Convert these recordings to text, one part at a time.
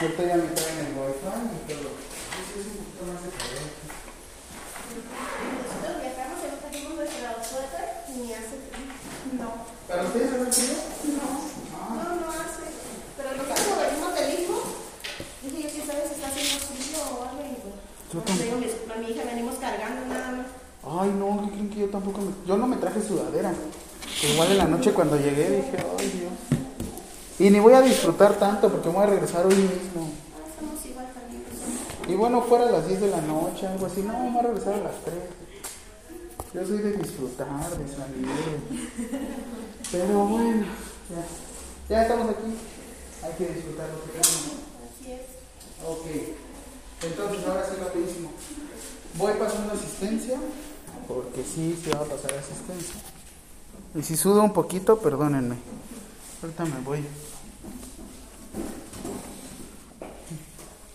Ahorita ya me traen el wifi y todo. Sí, es un poquito más de calor. Nosotros viajamos y no trajimos nuestra suéter ni hace frío. No. ¿Para ustedes hace frío? No. No, no hace. Pero nosotros como venimos del Istmo, dije yo, ¿quién sabe si está haciendo frío o algo? Yo digo, mi, a mi hija venimos cargando nada más. Ay, no, ¿qué creen que yo tampoco me... Yo no me traje sudadera. Igual en la noche cuando llegué dije, ay Dios. Y ni voy a disfrutar tanto porque me voy a regresar hoy mismo. Ah, estamos igual también. pues, Y bueno, fuera a las 10 de la noche, algo así. No, voy a regresar a las 3. Yo soy de disfrutar, de salir. Pero bueno, ya. Ya estamos aquí. Hay que disfrutar lo que tenemos. Así es. Ok. Entonces, ahora sí rapidísimo. Voy pasando asistencia, porque sí, se va a pasar asistencia. Y si sudo un poquito, perdónenme. Ahorita me voy.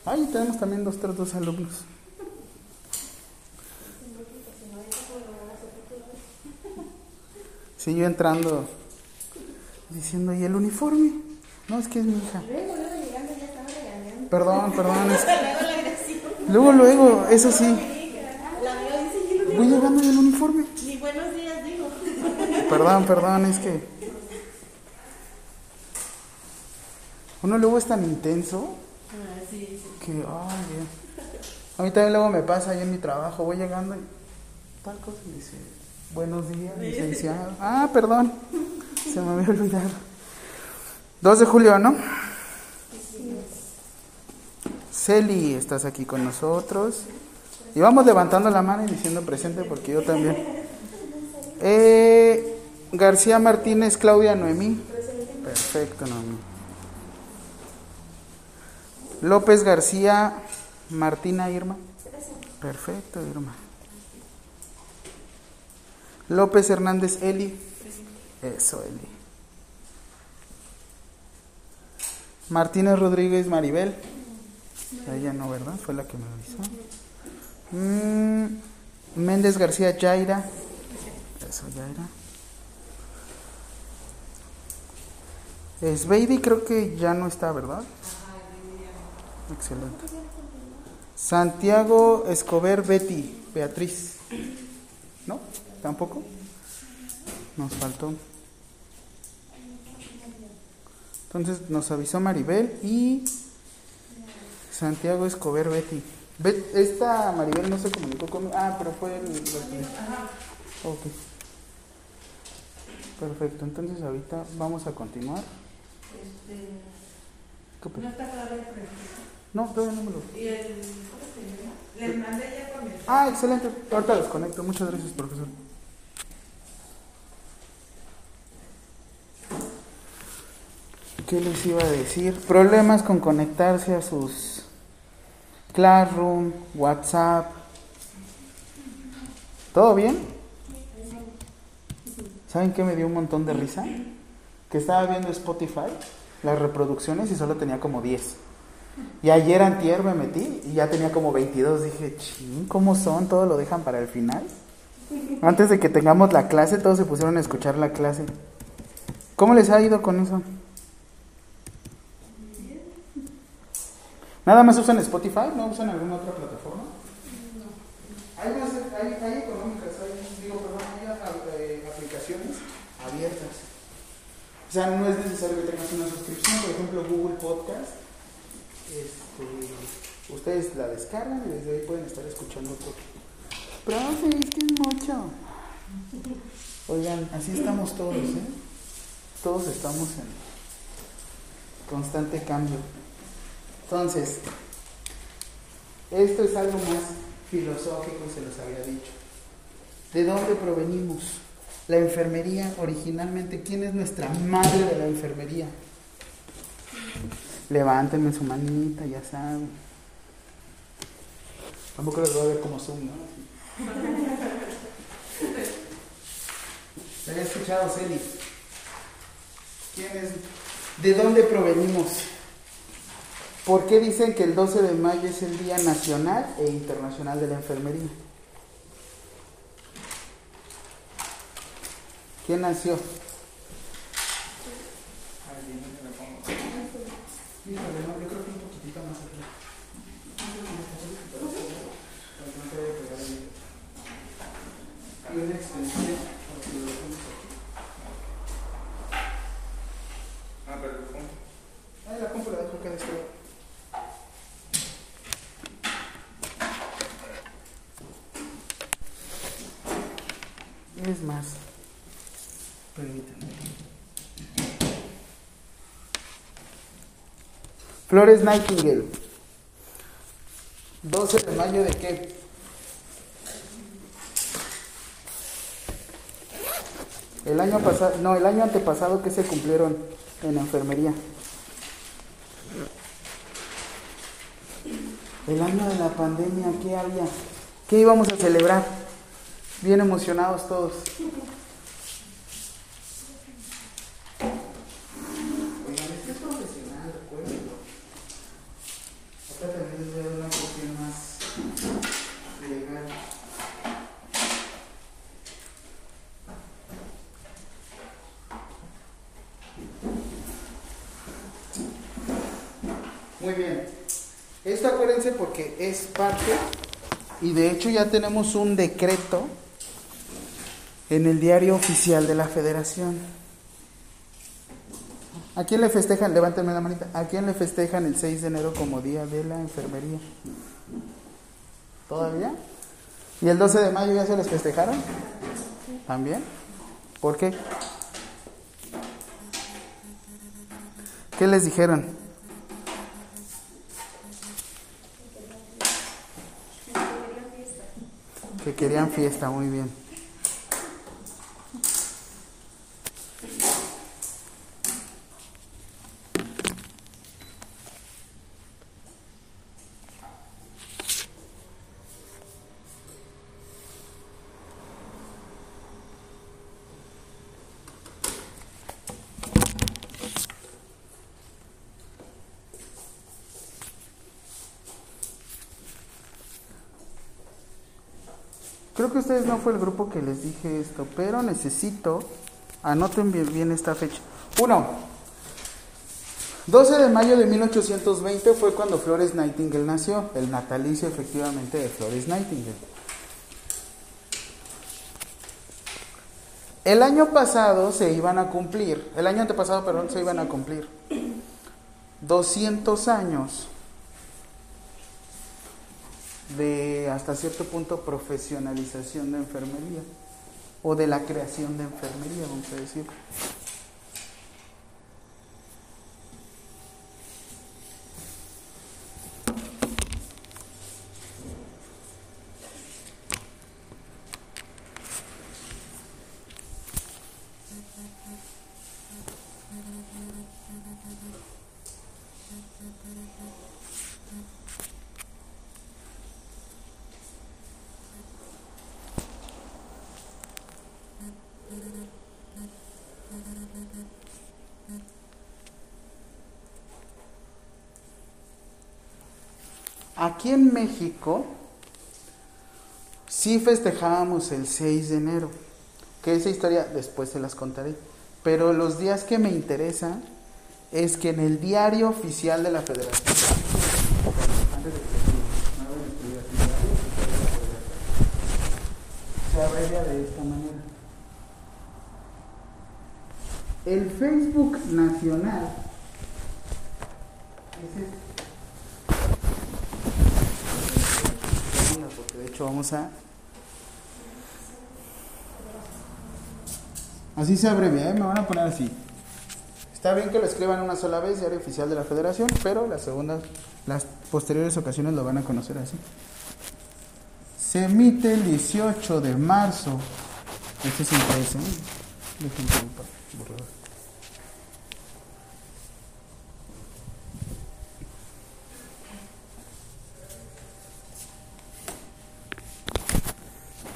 Ay, tenemos también dos, tres, dos alumnos. Sí, entrando diciendo, ¿y el uniforme? No, es que es mi hija. Luego, luego ya estaba. Perdón, perdón. es- Luego. Luego, eso sí. Voy llegando en el uniforme. Ni buenos días, digo. Perdón, perdón, es que. Uno luego es tan intenso Ah, sí. Que, ay. A mí también luego me pasa ahí en mi trabajo, voy llegando y tal cosa y dice, buenos días, licenciado. Ah, perdón, se me había olvidado. 2 de julio, ¿no? Celi, estás aquí con nosotros. Y vamos levantando la mano y diciendo presente porque yo también. Eh, García Martínez, Claudia Noemí. Perfecto, Noemí. López García, Martina Irma. Perfecto, Irma. López Hernández Eli. Eso, Eli. Martínez Rodríguez Maribel. Ella no, ¿verdad? Fue la que me avisó. Mm, Méndez García Yaira. Eso, Yaira. Sveidi creo que ya no está, ¿verdad? Excelente. Santiago Escobar Betty, Beatriz. ¿No? ¿Tampoco? Nos faltó. Entonces nos avisó Maribel y Santiago Escobar Betty. Bet- esta Maribel no se comunicó conmigo. Ah, pero fue el. Ok. Perfecto, entonces ahorita vamos a continuar. Este, ¿Qué no está todavía el. No, todavía no me lo. Y el, ¿cómo se llama? Le mandé ya por mi Ah, excelente. Ahorita los conecto. Muchas gracias, profesor. ¿Qué les iba a decir? Problemas con conectarse a sus Classroom, WhatsApp. ¿Todo bien? ¿Saben qué me dio un montón de risa? Que estaba viendo Spotify, las reproducciones y solo tenía como 10. Y ayer antier me metí y ya tenía como 22. Dije, ching, ¿cómo son? Todo lo dejan para el final. Antes de que tengamos la clase, todos se pusieron a escuchar la clase. ¿Cómo les ha ido con eso? ¿Nada más usan Spotify? ¿No usan alguna otra plataforma? Hay, más, hay, hay económicas, hay, digo, perdón, hay eh, aplicaciones abiertas. O sea, no es necesario que tengas una suscripción. Por ejemplo, Google Podcast. Este, ustedes la descargan y desde ahí pueden estar escuchando todo. Profe, es que es mucho. Oigan, así estamos todos, ¿eh? Todos estamos en constante cambio. Entonces, esto es algo más filosófico, se los había dicho. ¿De dónde provenimos? La enfermería originalmente, ¿quién es nuestra madre de la enfermería? Levántenme su manita, ya saben. Tampoco les voy a ver como Zoom, ¿no? ¿Se había escuchado, Celi? ¿Quién es? ¿De dónde provenimos? ¿Por qué dicen que el 12 de mayo es el Día Nacional e Internacional de la Enfermería? ¿Quién nació? Híjole, no, yo creo que un poquito. Tantito más atrás. Para que no se vaya a pegar el- Y una extensión para que lo dejemos aquí. Ah, pero el fondo. Ay, la compro la este lado. Es más, permítanme. Flores Nightingale. 12 de mayo de qué? El año pasado, no, el año antepasado que se cumplieron en enfermería. El año de la pandemia, ¿qué había? ¿Qué íbamos a celebrar? Bien emocionados todos. Oigan, este es profesional, recuérdenlo. Acá también les voy a dar una cuestión más legal. Muy bien. Esto acuérdense porque es parte y de hecho ya tenemos un decreto en el diario oficial de la federación. ¿A quién le festejan? Levántame la manita. ¿A quién le festejan el 6 de enero como día de la enfermería? ¿Todavía? ¿Y el 12 de mayo ya se les festejaron? ¿También? ¿Por qué? ¿Qué les dijeron? Que querían fiesta, muy bien. Creo que ustedes no fue el grupo que les dije esto, pero necesito, anoten bien, esta fecha. Uno, 12 de mayo de 1820 fue cuando Flores Nightingale nació, el natalicio efectivamente de Flores Nightingale. El año pasado se iban a cumplir, el año antepasado, perdón, se iban a cumplir 200 años de hasta cierto punto profesionalización de enfermería o de la creación de enfermería, vamos a decir. Aquí en México sí festejábamos el 6 de enero, que esa historia después se las contaré. Pero los días que me interesan es que en el diario oficial de la Federación, se abrevia de esta manera. El Facebook nacional es este. porque de hecho vamos a... Así se abrevia, ¿eh? me van a poner así. Está bien que lo escriban una sola vez, diario oficial de la federación, pero las segundas, las posteriores ocasiones lo van a conocer así. Se emite el 18 de marzo. Este es impreso, ¿eh?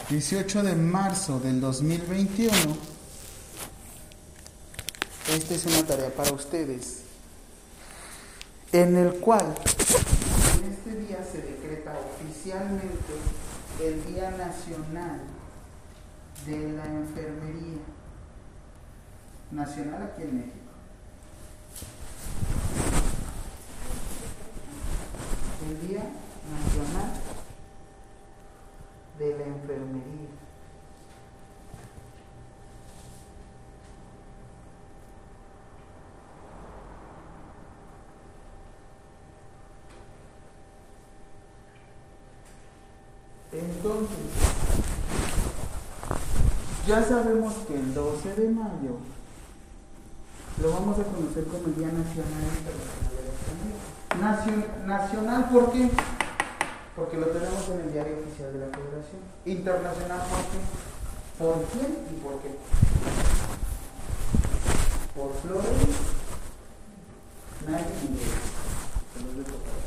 ...18 de marzo del 2021... ...esta es una tarea para ustedes... ...en el cual... ...en este día se decreta oficialmente... ...el Día Nacional... ...de la Enfermería... ...nacional aquí en México de la enfermería. Entonces, ya sabemos que el 12 de mayo lo vamos a conocer como el Día Nacional Internacional de la Enfermería Nacional, ¿por qué? Porque lo tenemos en el diario oficial de la Federación. Internacional, ¿por qué? ¿Por quién y por qué? Por Flores dejo para-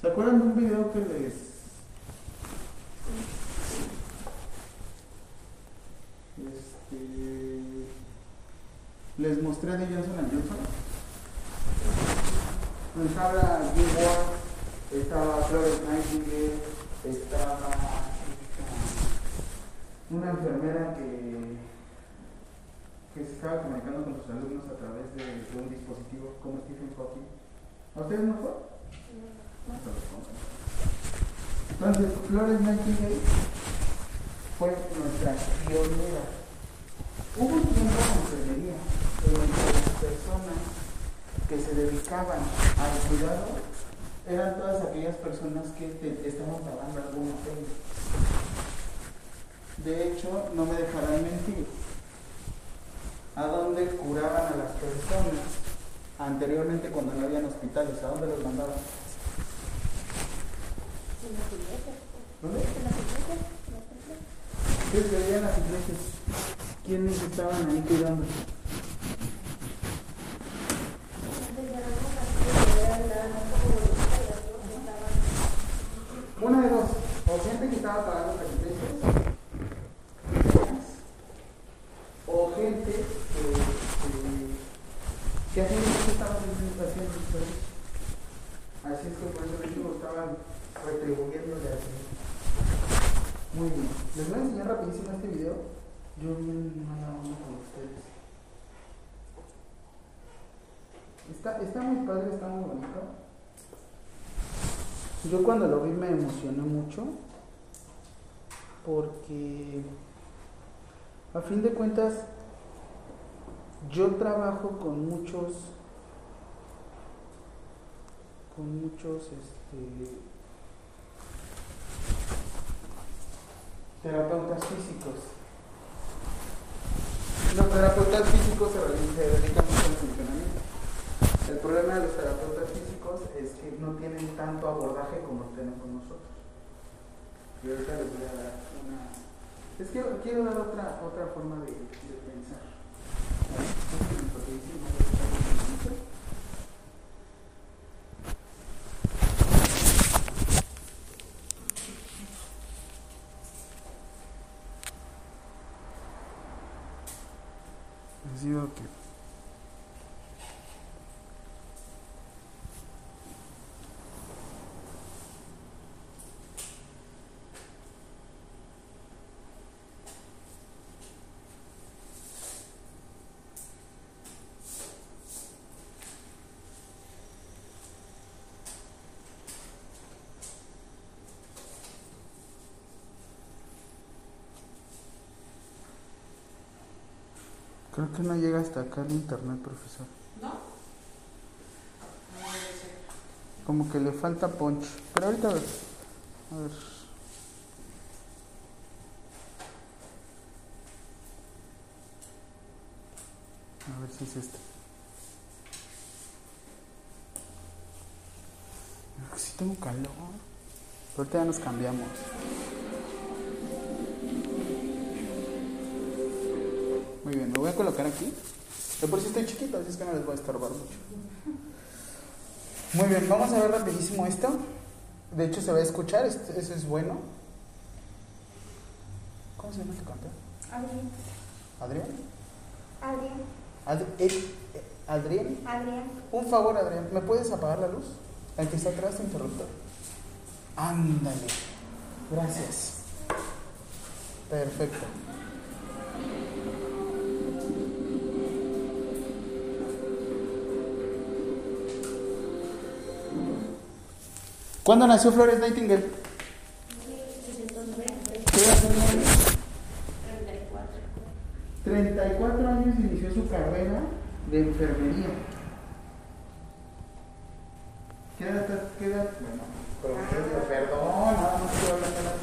¿Se acuerdan de un video que les... Este, les mostré de Johnson Johnson? Nos habla Jim Ward, estaba Florence Nightingale, estaba esta, una enfermera que, que se estaba comunicando con sus alumnos a través de, de un dispositivo como Stephen Hawking. ¿A ustedes no fue? Entonces, Florence Nightingale fue nuestra pionera. Hubo un tiempo en enfermería en que las personas que se dedicaban al cuidado eran todas aquellas personas que te- estaban pagando alguna pena. De hecho, no me dejarán mentir. ¿A dónde curaban a las personas? Anteriormente, cuando no habían hospitales, ¿a dónde los mandaban? ¿Dónde? ¿Ustedes veían las iglesias? ¿Quiénes estaban ahí cuidando? Una de dos, o gente que estaba pagando las iglesias, o gente que, que hacían estaban haciendo ustedes. Así es que por eso les digo, estaban retribuyéndole a Dios. Muy bien, les voy a enseñar rapidísimo este video. Yo bien mala onda con ustedes. Está, está muy padre, está muy bonito. Yo cuando lo vi me emocioné mucho porque a fin de cuentas yo trabajo con muchos con muchos este terapeutas físicos. Los terapeutas físicos se dedican mucho al funcionamiento. El problema de los terapeutas físicos es que no tienen tanto abordaje como tenemos nosotros. Y ahorita les voy a dar una. Es que quiero dar otra, otra forma de. ¿Vale? Que no llega hasta acá el internet, profesor. ¿No? Como que le falta punch. Pero ahorita a ver. A ver. A ver si es este. Que sí tengo calor. Ahorita ya nos cambiamos. Muy bien, me voy a colocar aquí. De por si estoy chiquito, así es que no les voy a estorbar mucho. Muy bien, vamos a ver rapidísimo esto. De hecho, se va a escuchar, este- eso es bueno. ¿Cómo se llama tu cantor? Adrián. ¿Adrián? Adrián. Ad- eh, eh, ¿Adrián? Adrián. Un favor, Adrián, ¿me puedes apagar la luz? El que está atrás, interruptor. Ándale. Gracias. Perfecto. ¿Cuándo nació Flores Nightingale? 620. ¿Qué edad tenía? 34. 34 años inició su carrera de enfermería. ¿Qué edad, qué edad? Bueno, promedio, perdón, nada más estoy hablando de edad.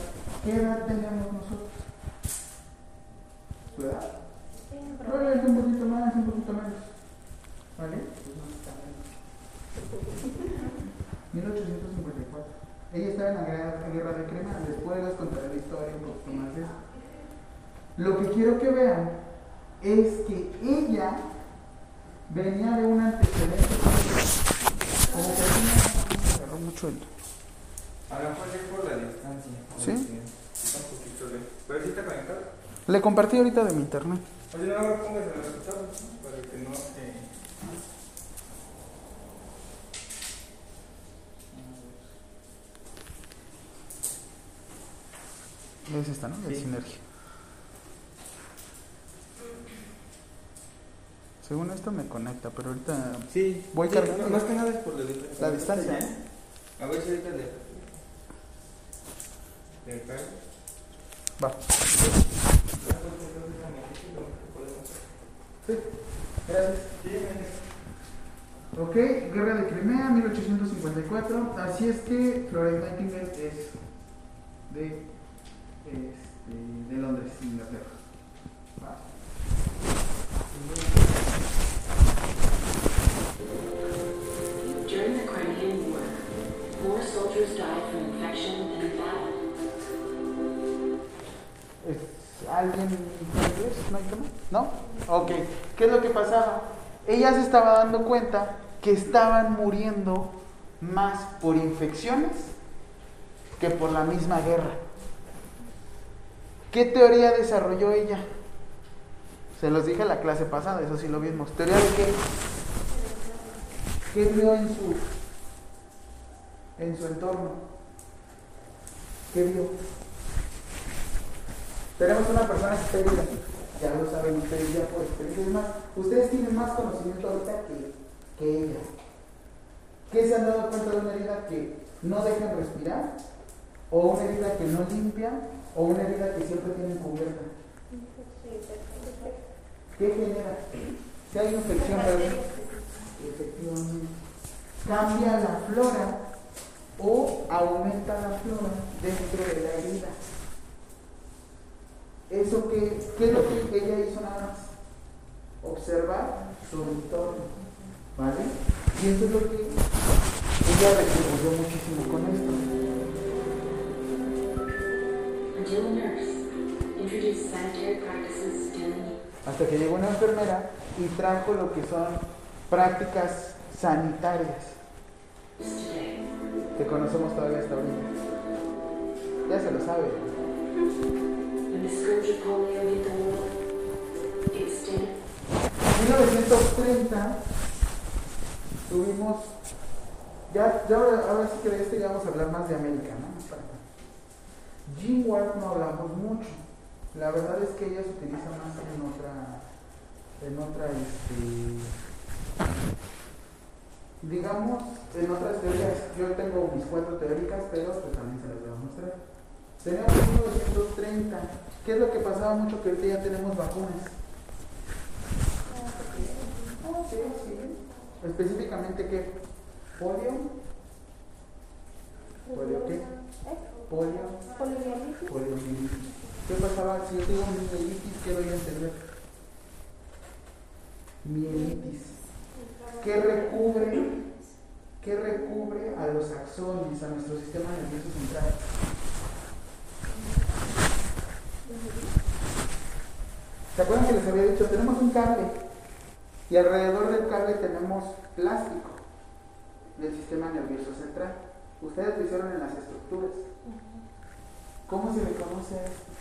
¿Qué edad teníamos nosotros? ¿Tu edad? Probablemente un poquito más, un poquito menos. ¿Vale? Pues no está menos. 1854. Ella estaba en la guerra, guerra de Crema. Después les contaré la historia un poquito más de eso. Lo que quiero que vean es que ella venía de un antecedente como que ella agarró mucho el A lo mejor es por la distancia. ¿Sí? Está un poquito lejos. Pero sí está conectado. le compartí ahorita de mi internet Oye, no lo pongas en el resultado para que no se. es esta no de Sí. sinergia según esto me conecta pero ahorita Sí, Voy sí, cargando. no, Más que nada es por la distancia. La distancia, ¿eh? A ver si ahorita le. Le cae. va sí gracias Ok, Guerra de Crimea, 1854. Así es que Florence Nightingale es de, este, de Londres, Inglaterra. During the Crimean War, more soldiers died ¿Alguien inglés? ¿No hay tema? ¿No? Ok. ¿Qué es lo que pasaba? Ella se estaba dando cuenta que estaban muriendo más por infecciones que por la misma guerra. ¿Qué teoría desarrolló ella? Se los dije en la clase pasada, eso sí lo vimos. ¿Teoría de qué? ¿Qué vio en su, en su entorno? ¿Qué vio? Tenemos una persona estéril. Ya lo saben ustedes ya por experiencia. Más, ustedes tienen más conocimiento ahorita que, que ella. ¿Qué se han dado cuenta de una herida que no dejan respirar? ¿O una herida que no limpia? ¿O una herida que siempre tienen cubierta? ¿Qué genera? Si hay infección. Efectivamente. Cambia la flora o aumenta la flora dentro de la herida. ¿Eso qué, qué es lo que ella hizo nada más? Observar su entorno. ¿Vale? Y eso es lo que ella retribuyó muchísimo con esto. Hasta que llegó una enfermera y trajo lo que son prácticas sanitarias que conocemos todavía hasta ahorita. Ya se lo sabe. When the scourge of polio hit the world, extent, En 1930 tuvimos, ya, ya ahora, sí que de este ya vamos a hablar más de América, ¿no? Jim Ward no hablamos mucho. La verdad es que ella se utiliza más en otra, en otra, este, digamos, en otras teorías. Yo tengo mis cuatro teóricas, pero pues también se las voy a mostrar. Tenemos 1930. ¿Qué es lo que pasaba mucho que ahorita ya tenemos vacunas? Ah, sí, sí. Específicamente qué? Polio. ¿Polio qué? Polio. Poliomielitis. Poliomielitis. ¿Qué pasaba si yo digo mielitis? ¿Qué doy a entender? Mielitis. ¿Qué recubre? ¿Qué recubre a los axones, a nuestro sistema nervioso central? ¿Se acuerdan que les había dicho? Tenemos un cable y alrededor del cable tenemos plástico del sistema nervioso central. Ustedes lo hicieron en las estructuras. ¿Cómo se le conoce a esto?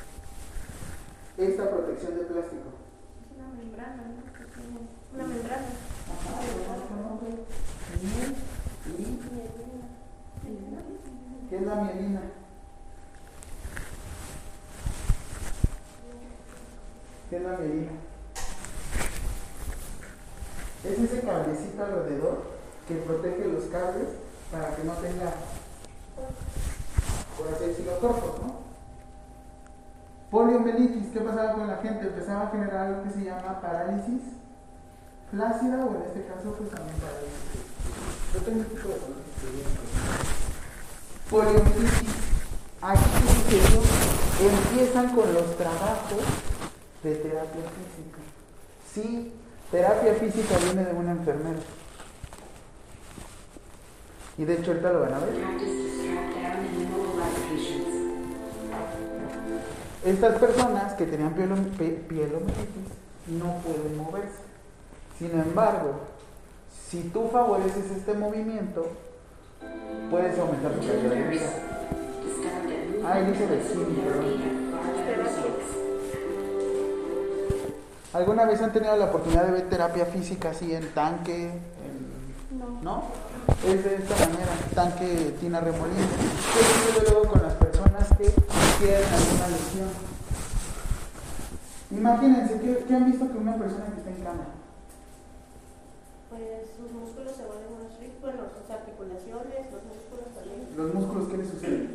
esta protección de plástico? Es una membrana, ¿no? Una membrana. Ajá, ¿Qué es la mielina? ¿Qué es la mielina? Es ese cablecito alrededor que protege los cables para que no tenga, por así decirlo, cortos, ¿no? Poliomielitis, ¿qué pasaba con la gente? Empezaba a generar algo que se llama parálisis flácida o en este caso pues también para Yo tengo este tipo de que. Poliomielitis. Aquí? Empiezan con los trabajos de terapia física. Sí, terapia física viene de una enfermera. Y de hecho ahorita lo van a ver. Estas personas que tenían pe- pielomelitis no pueden moverse. Sin embargo, si tú favoreces este movimiento, puedes aumentar tu calidad de vida. Ah, movement dice de sí, perdón. ¿Alguna vez han tenido la oportunidad de ver terapia física así en tanque? en- No. ¿No? Es de esta manera, tanque Tina Remolino. ¿Qué sucede luego con las personas que tienen alguna lesión? Imagínense, ¿qué, qué han visto que una persona que está en cama? Pues sus músculos se vuelven más rígidos, bueno, sus articulaciones, los músculos también. ¿Los músculos qué les sucede?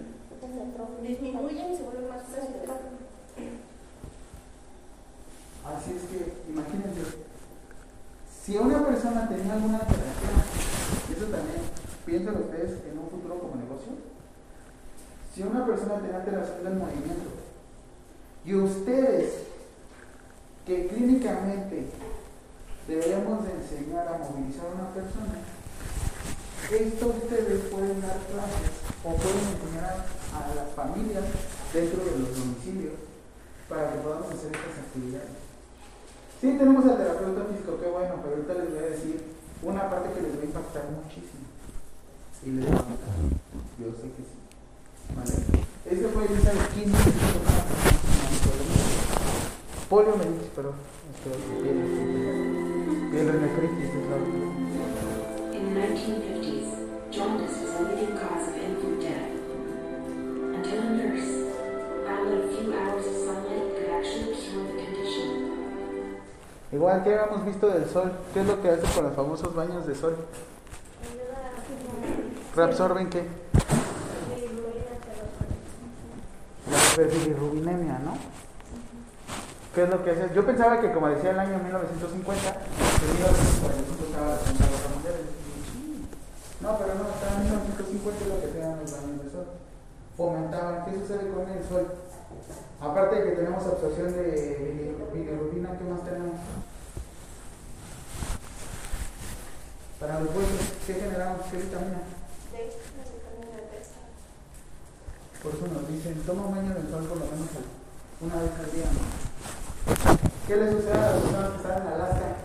Disminuyen y se vuelven más frágiles. Así es que, imagínense, si una persona tenía alguna alteración, eso también, piénsenlo ustedes en un futuro como negocio, si una persona tenía alteración del movimiento y ustedes, que clínicamente deberíamos de enseñar a movilizar a una persona, esto ustedes pueden dar clases o pueden enseñar a las familias dentro de los domicilios para que podamos hacer estas actividades. Sí, tenemos al terapeuta físico, qué bueno, pero ahorita les voy a decir una parte que les va a impactar muchísimo. Y les va a impactar. Yo sé que sí. Vale. Ese fue el ensayo 15 Poliomielitis, perdón. Piel- es la otra. In the 1950s, jaundice was a leading cause Igual que habíamos visto del sol, ¿qué es lo que hace con los famosos baños de sol? ¿Reabsorben qué? La bilirrubinemia, ¿no? ¿Qué es lo que hace? Yo pensaba que, como decía el año 1950, que en 1945 estaba la Segunda Guerra Mundial. No, pero no, estaba en 1950 lo que tenían los baños de sol. Fomentaban. ¿Qué sucede con el sol? Aparte de que tenemos absorción de bilir- bilirrubina, ¿qué más tenemos? Para los huesos, ¿qué generamos? ¿Qué vitamina? Por eso nos dicen, toma un baño del sol por lo menos una vez al día. ¿Qué le sucede a las personas que están en Alaska?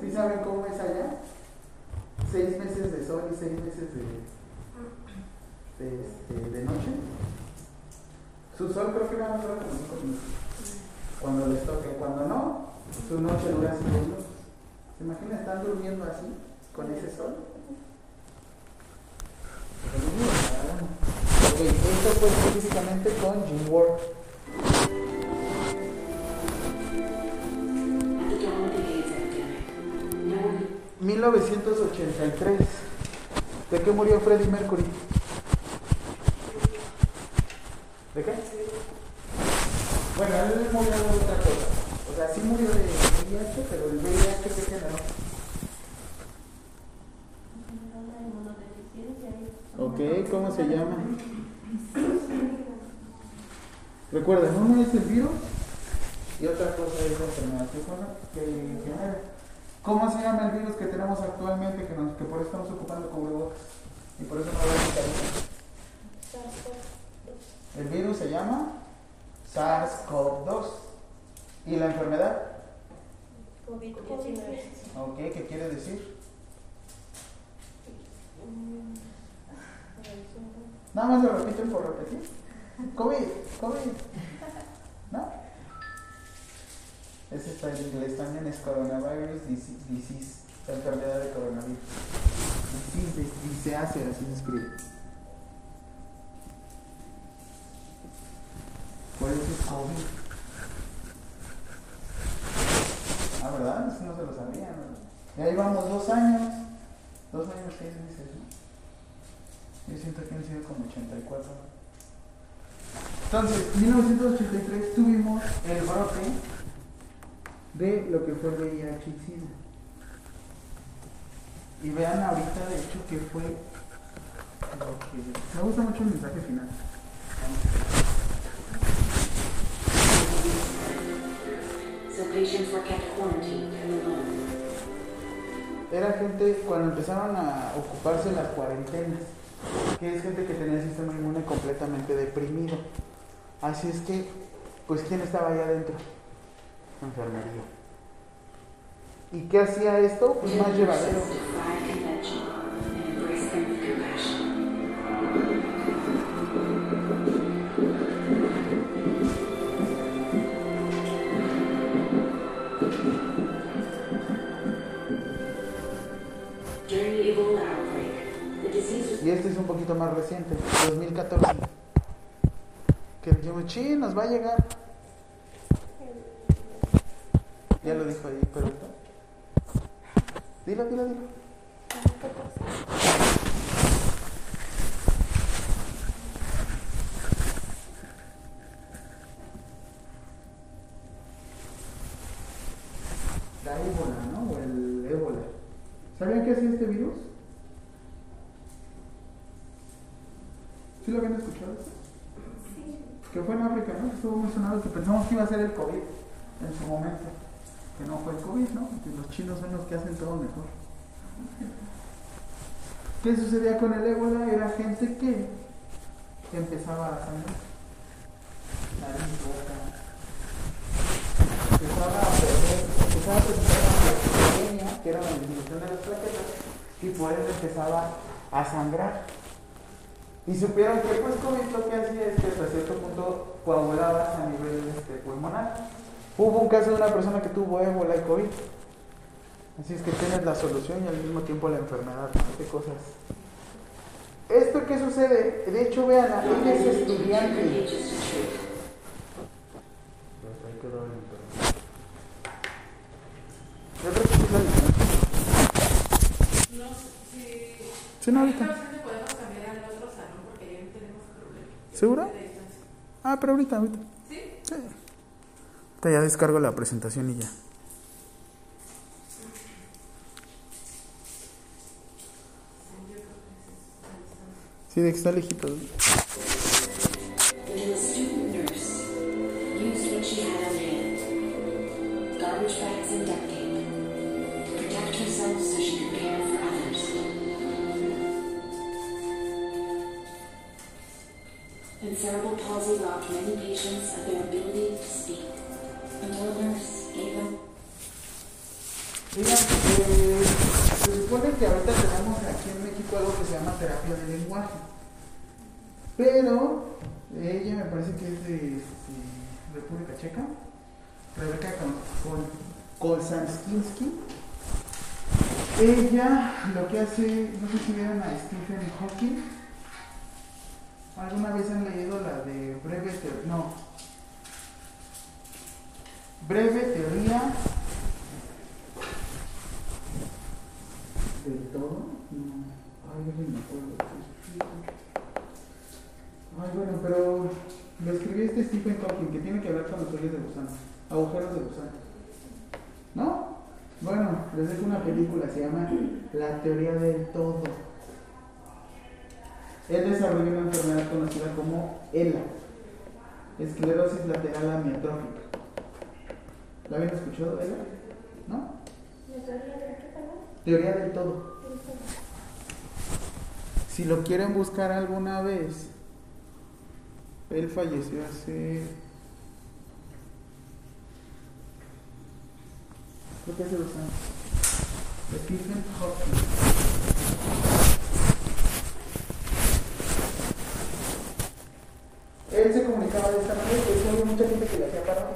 ¿Sí saben cómo es allá? Seis meses de sol y seis meses de, de, este, de noche. Su sol creo que va a durar como cinco minutos. Cuando les toque, cuando no, su noche dura cinco minutos. ¿Se imaginan? Están durmiendo así, con ese sol. Ok, esto fue específicamente con Jim Ward. At the dawn of the AIDS epidemic, no one 1983. ¿De qué murió Freddie Mercury? ¿De qué? Bueno, él murió de otra cosa. O sea, sí murió de VIH, pero el VIH que generó. Ok, ¿cómo se llama? Recuerden, uno es el virus y otra cosa es la enfermedad que genera. ¿Cómo se llama el virus que tenemos actualmente que, nos, que por eso estamos ocupando cubrebocas? Y por eso no lo quitar. El virus se llama SARS-CoV-2. ¿Y la enfermedad? COVID-19. Ok, ¿qué quiere decir? Nada más lo repiten por repetir. COVID, COVID. ¿No? Ese está en inglés también, es coronavirus dise- disease, la enfermedad de coronavirus. Disease, y se hace, así se escribe. Eso es COVID. Ah, ¿verdad? Eso no se lo sabía, ¿no? Y ahí vamos dos años, dos años, seis meses, ¿no? Yo siento que han sido como 84. Entonces, 1983 tuvimos el brote de lo que fue VIH y SIDA. Y vean ahorita, de hecho, que fue. Me gusta mucho el mensaje final. Era gente cuando empezaron a ocuparse las cuarentenas, que es gente que tenía el sistema inmune completamente deprimido. Así es que, pues, ¿quién estaba ahí adentro? Enfermería. ¿Y qué hacía esto? Pues más llevadero. Este es un poquito más reciente, 2014. Que dijimos, sí, nos va a llegar. Ya lo dijo ahí, pero... Dilo, dilo, dilo. La ébola, ¿no? O el ébola. ¿Sabían qué hacía este virus? ¿Sí lo habían escuchado? Que fue en África, ¿no? Estuvo muy que pensamos que iba a ser el COVID en su momento. Que no fue el COVID, ¿no? Que los chinos son los que hacen todo mejor. ¿Qué sucedía con el ébola? Era gente que empezaba a sangrar. Nariz, boca. Empezaba a perder, empezaba a presentar plaquemia, que era la disminución de las plaquetas, y por eso empezaba a sangrar. Y supieron que pues COVID lo que hacía es que hasta cierto punto coagulabas a nivel este, pulmonar. Hubo un caso de una persona que tuvo ébola y COVID. Así es que tienes la solución y al mismo tiempo la enfermedad. ¿Qué cosas? ¿Esto qué sucede? De hecho, vean, ella es estudiante. contagious to treat. Yo creo que sí es la diferencia. No, si. Sí, no, ahorita. No sé si podemos cambiar al otro salón porque ya no tenemos problema. ¿Segura? Ah, pero ahorita, ahorita. ¿Sí? Sí. Ahorita ya descargo la presentación y ya. Sí, de que está lejito. And cerebral palsy robbed many patients of their ability to speak until a nurse gave them Mira, eh, se supone que ahorita tenemos aquí en México algo que se llama terapia de lenguaje. Pero ella me parece que es de este, República Checa. Rebeca Kol- Kolsanskinsky. Ella lo que hace, no sé si vieron a Stephen Hawking. ¿Alguna vez han leído la de breve teoría? No. Breve teoría del todo. No. Ay, yo ni me acuerdo. Ay, bueno, pero lo escribió este Stephen Hawking que tiene que ver con los hoyos de gusano, agujeros de gusano. ¿No? Bueno, les dejo una película, se llama La teoría del todo. Él desarrolló una enfermedad conocida como ELA, esclerosis lateral amiotrófica. ¿La habían escuchado, ELA? ¿No? Teoría del todo. Si lo quieren buscar alguna vez, él falleció hace. Creo que hace dos años. Stephen. Él se comunicaba de esta manera, que había mucha gente que le hacía parado.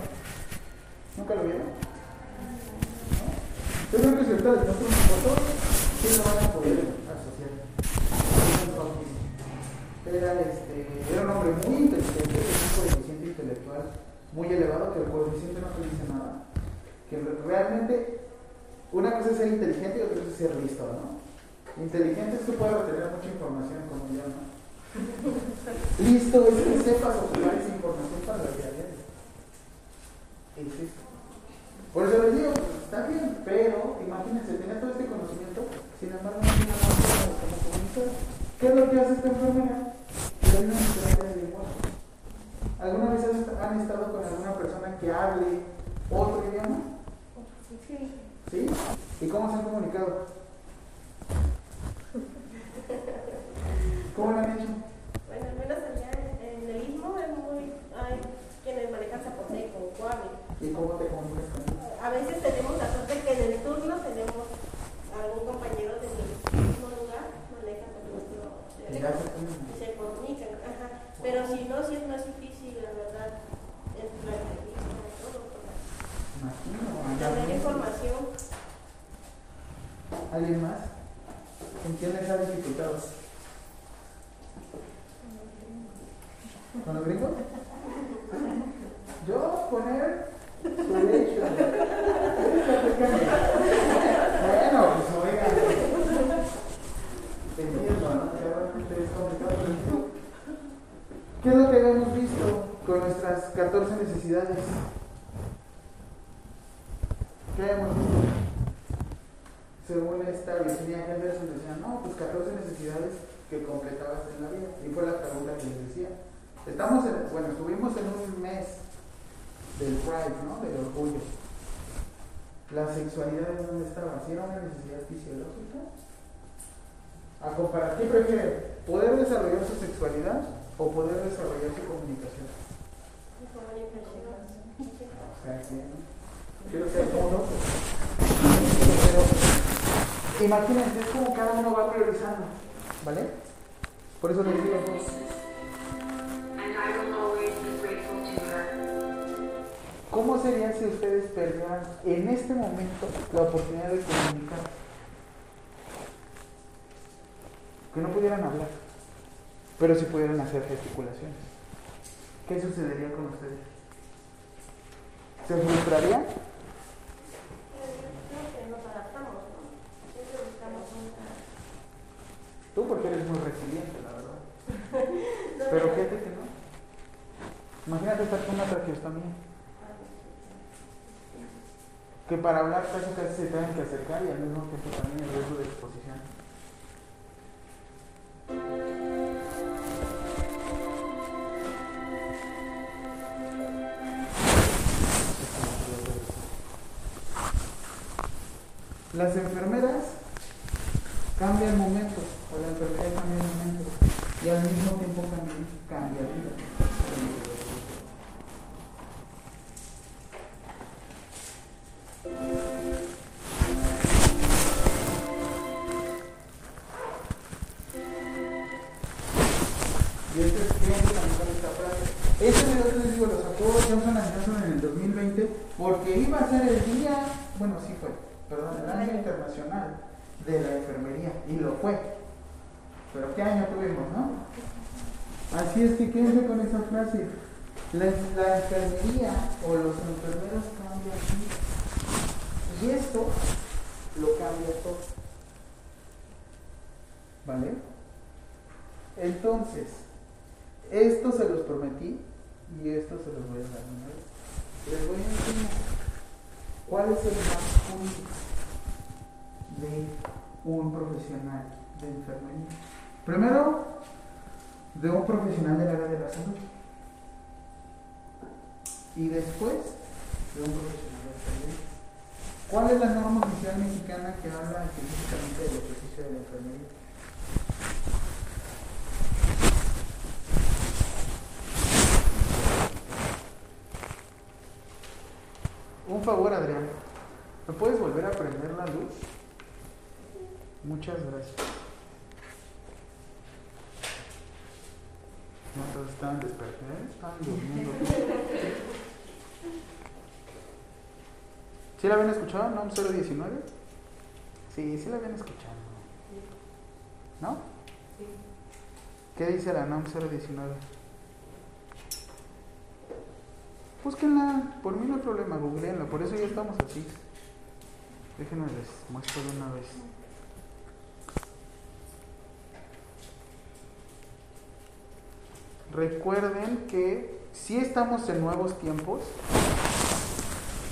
¿Nunca lo vieron? ¿No? Yo creo que si ahorita les muestro foto, sí lo van a poder asociar. Era, este, era un hombre muy inteligente, un coeficiente intelectual muy elevado, que el coeficiente no te dice nada. Que re- realmente, una cosa es ser inteligente y otra cosa es ser listo, ¿no? Inteligente es que puedas retener mucha información, como yo, ¿no? Listo es que sepas ocupar esa información para la vida diaria. Eso. Por eso les digo, está bien, pero imagínense, tenía todo este conocimiento, sin embargo no tiene nada como, como comunicar. ¿Qué es lo que hace esta enfermera? Una de lenguaje. ¿Alguna vez han estado con alguna persona que hable otro idioma? Sí. ¿Sí? ¿Y cómo se han comunicado? ¿Cómo lo han hecho? Bueno, al menos allá en, en el istmo es muy, hay quienes manejan zapoteco, guave. ¿Y cómo te comunicas con ellos? A veces tenemos la suerte que en el turno tenemos algún compañero de mi mismo lugar, maneja nuestro Y se comunican. y se comunican, ajá. Pero si no, si es más difícil, la verdad, es la entrevista y todo, para Imagino. tener información. ¿Alguien más? ¿En quién les ha dificultado? ¿Con los gringos? Yo poner su derecho. Bueno, pues oigan. Entiendo, ¿no? ¿Qué es lo que habíamos visto con nuestras 14 necesidades? ¿Qué habíamos visto? según esta Virginia Henderson decía, no, pues 14 necesidades que completabas en la vida. Y fue la pregunta que les decía. Estamos en, bueno, estuvimos en un mes del Pride, ¿no? Del orgullo. La sexualidad en dónde estaba, si era una necesidad fisiológica. A comparar, ¿qué prefiere? ¿Poder desarrollar su sexualidad o poder desarrollar su comunicación? Quiero ser como Pero imagínense, es como cada uno va priorizando, ¿vale? Por eso les digo, ¿cómo sería si ustedes perdieran en este momento la oportunidad de comunicar? Que no pudieran hablar, pero sí pudieran hacer gesticulaciones. ¿Qué sucedería con ustedes? ¿Se frustrarían? Creo que nos adaptamos, ¿no? Siempre buscamos una... Tú porque eres muy resiliente, la verdad. Pero fíjate que no. Imagínate estar con una traqueostomía. Que para hablar casi casi se tengan que acercar y al mismo tiempo también el riesgo de exposición. Las enfermeras cambian momentos, o la enfermedad cambia momentos, y al mismo tiempo también cambia vida. Y este es esta frase. Este video que les digo lo sacó Johnson Johnson en el 2020 porque iba a ser el día, bueno sí fue, perdón, el año internacional de la enfermería y lo fue. Pero qué año tuvimos, ¿no? Así es que quédense con esa frase. La, enfermería o los enfermeros cambian. Y esto lo cambia todo. ¿Vale? Entonces, esto se los prometí y esto se los voy a dar una vez. Les voy a enseñar cuál es el más único de un profesional de enfermería. Primero, de un profesional del área de la salud. Y después, de un profesional de enfermería. ¿Cuál es la norma oficial mexicana que habla específicamente del ejercicio de la enfermería? Un favor, Adrián. ¿Me puedes volver a prender la luz? Muchas gracias. No, todos estaban estaban durmiendo. ¿Sí la habían escuchado, NOM 019? Sí, sí la habían escuchado. ¿No? ¿Qué dice la NOM 019? Búsquenla, por mí no hay problema, googleenla, por eso ya estamos así. Déjenme les muestro de una vez. Recuerden que si estamos en nuevos tiempos,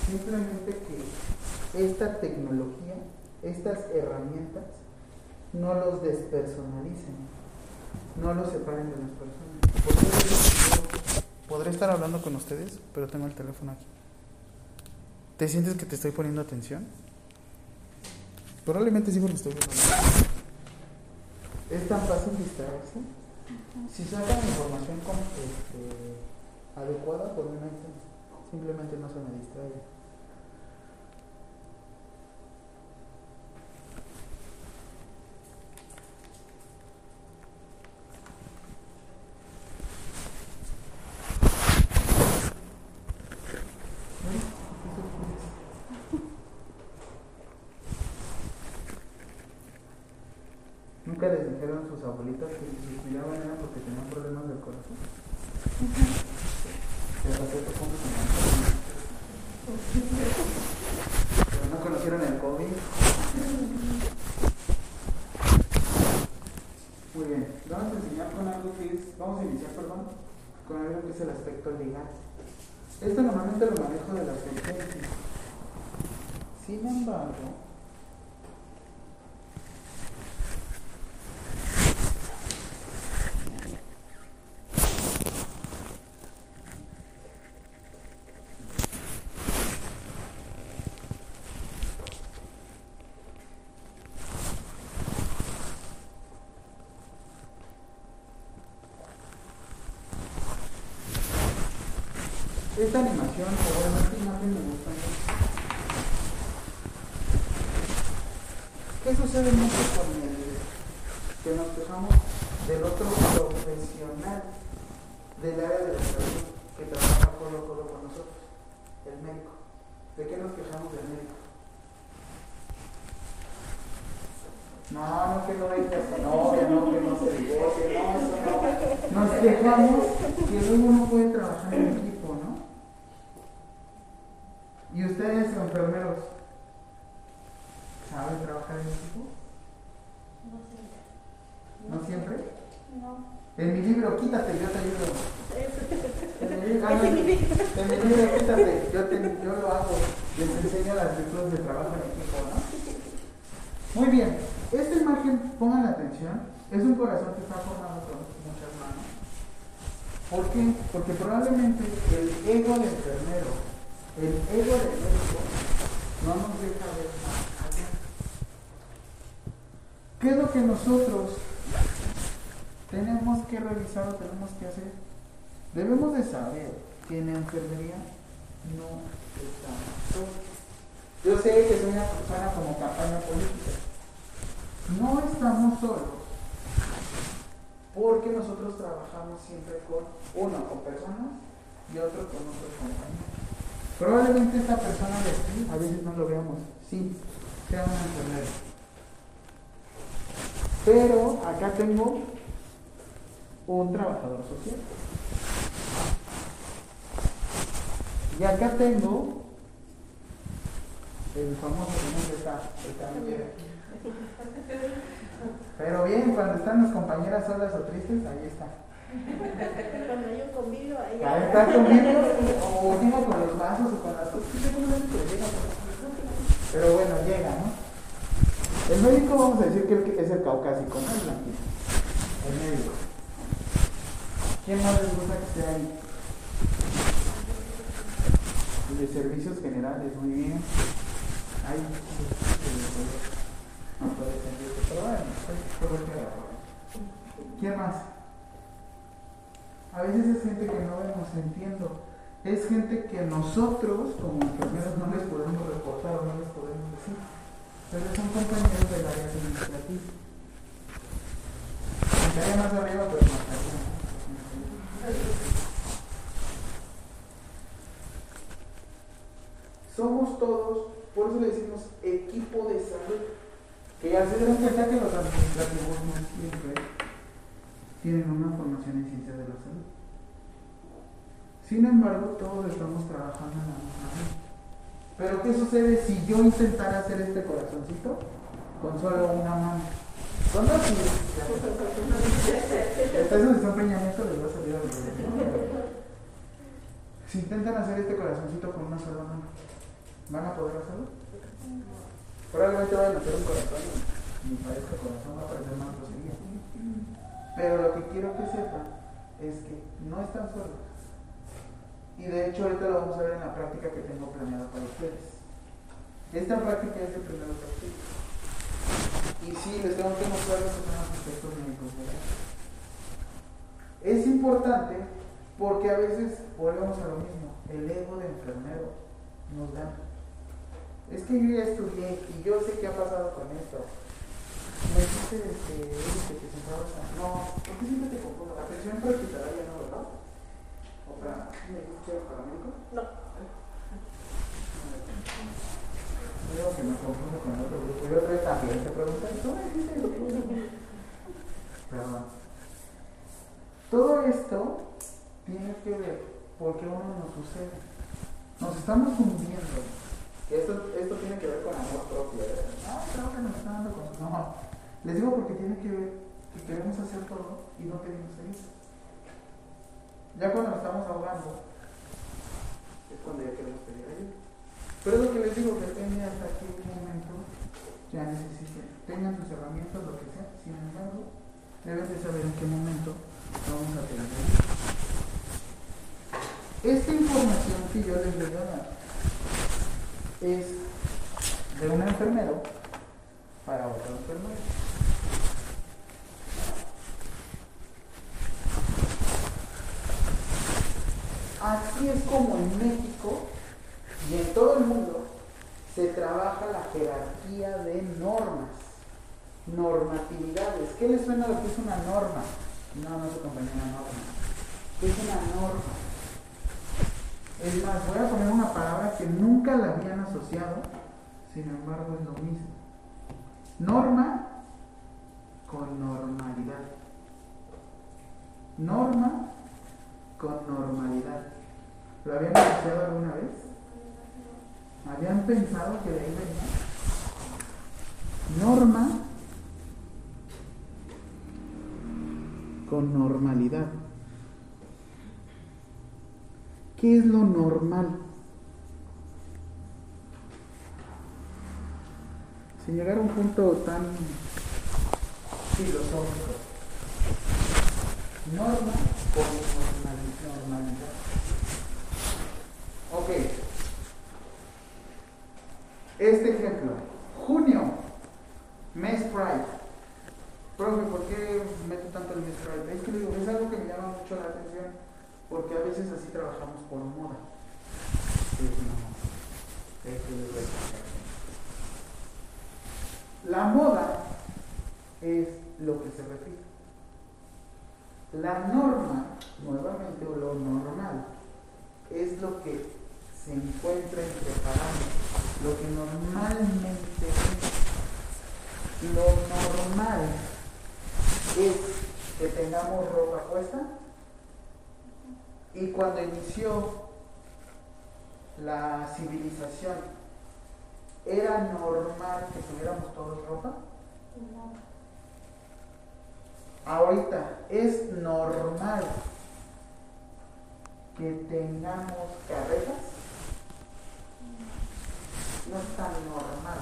simplemente que esta tecnología, estas herramientas, no los despersonalicen, no los separen de las personas. Podré estar hablando con ustedes, pero tengo el teléfono aquí. ¿Te sientes que te estoy poniendo atención? Probablemente sí porque estoy viendo. Es tan fácil distraerse. Si sacan información como, este, adecuada, por hay tema. Simplemente no se me distraiga. Nunca les dijeron sus abuelitas que si se cuidaban era porque tenían problemas del corazón. Se manchaban. Pero no conocieron el COVID. Muy bien, vamos a enseñar con algo que es, vamos a iniciar, perdón, con algo que es el aspecto legal. Esto normalmente lo manejo de las sentencias. Sin embargo, esta animación, o esta imagen me gusta. ¿Qué sucede mucho con el que nos quejamos del otro profesional del área de la salud que trabaja codo a codo con nosotros, el médico? ¿De qué nos quejamos del médico? No, no que no venga su novia, no que no se divorcie, no, eso no. Nos quejamos que luego no puede trabajar en equipo, ¿no? ¿Y ustedes, enfermeros, saben trabajar en equipo? No siempre. ¿No siempre? No. En mi libro, quítate, yo te ayudo. En mi libro, ah, no, ¿Qué en significa? mi libro, quítate, yo, te, yo lo hago. Les enseño las virtudes de trabajo en equipo, ¿no? Muy bien, esta imagen, pongan atención, es un corazón que está formado con muchas manos. ¿Por qué? Porque probablemente el ego del enfermero, el ego del médico, no nos deja ver más allá. ¿Qué es lo que nosotros tenemos que revisar o tenemos que hacer? Debemos de saber que en la enfermería no estamos solos. Yo sé que suena, suena como campaña política. No estamos solos porque nosotros trabajamos siempre con y otro con otros compañeros. Probablemente esta persona de aquí, a veces no lo veamos, sí, sea una enfermera. Pero acá tengo un trabajador social. Y acá tengo el famoso ¿dónde está? Camillero. Pero bien, cuando están las compañeras solas o tristes, ahí está. Cuando hay un convivio, ahí Ahí está conmigo, o digo con los vasos o con las cosas. llega, Pero bueno, llega, ¿no? El médico, vamos a decir que es el caucásico, no el blanquito. El médico. ¿Quién más les gusta que esté ahí? El de servicios generales, muy bien. Ahí. No puede ser, pero bueno, es todo el que- ¿Quién más? A veces es gente que no vemos, entiendo. Es gente que nosotros, como enfermeros, no les podemos reportar o no les podemos decir. Pero son compañeros del área administrativa. El área más arriba, pues más arriba. Somos todos, por eso le decimos equipo de salud. Que ya se dieron cuenta que los administrativos no siempre tienen una formación en ciencias de la salud. Sin embargo, todos estamos trabajando en la misma. Pero ¿qué sucede si yo intentara hacer este corazoncito con solo una mano? Son dos y- Hasta eso de Peña Nieto les va a salir al revés, ¿no? Si intentan hacer este corazoncito con una sola mano, ¿Van a poder hacerlo? Probablemente vayan a hacer un corazón me parece corazón va a parecer más grosería. Pero lo que quiero que sepan es que no están solos. Y de hecho ahorita lo vamos a ver en la práctica que tengo planeada para ustedes. Esta práctica es de primero partido. Y sí, les tengo que mostrar los aspectos médicos. ¿verdad? Es importante porque a veces volvemos a lo mismo. El ego de enfermero nos gana. Es que yo ya estudié y yo sé qué ha pasado con esto. Me dijiste este, que sentabas a... No, ¿por qué siempre te confundo? Atención hospitalaria, ¿no, verdad? ¿O para... ¿Me dijiste paramédico? No. Creo que me confundo con otro grupo. Yo creo que también te pregunté eso. Perdón. Todo esto tiene que ver porque uno nos sucede. Nos estamos hundiendo. Esto, esto tiene que ver con amor propio. No, creo que nos está dando cosas. No. Les digo porque tiene que ver que queremos hacer todo y no pedimos ayuda. Ya cuando estamos ahogando, es cuando ya queremos pedir ayuda. Pero es lo que les digo, que depende hasta qué momento ya necesiten. Tengan sus herramientas, lo que sea. Sin embargo, deben de saber en qué momento vamos a pedir ayuda. Esta información que yo les voy a dar es de un enfermero para otro enfermero. Así es como en México y en todo el mundo se trabaja la jerarquía de normas, normatividades. ¿Qué les suena lo que es una norma? No, no se compañera norma. ¿Qué es una norma? Es más, voy a poner una palabra que nunca la habían asociado, sin embargo es lo mismo. Norma con normalidad. Norma con normalidad. ¿Lo habían asociado alguna vez? ¿Habían pensado que de ahí venía? Norma con normalidad. ¿Qué es lo normal? Sin llegar a un punto tan filosófico. Norma con normalidad. Ok. Este ejemplo. Junio. Mes Pride. Profe, ¿por qué meto tanto el mes Pride? Es que digo, es algo que me llama mucho la atención porque a veces así trabajamos por moda. La moda es lo que se repite. La norma, nuevamente, o lo normal, es lo que se encuentra entre parámetros, lo que normalmente es. Lo normal es que tengamos ropa puesta y cuando inició la civilización, ¿era normal que tuviéramos todos ropa? Ahorita, ¿es normal que tengamos carretas? No es tan normal.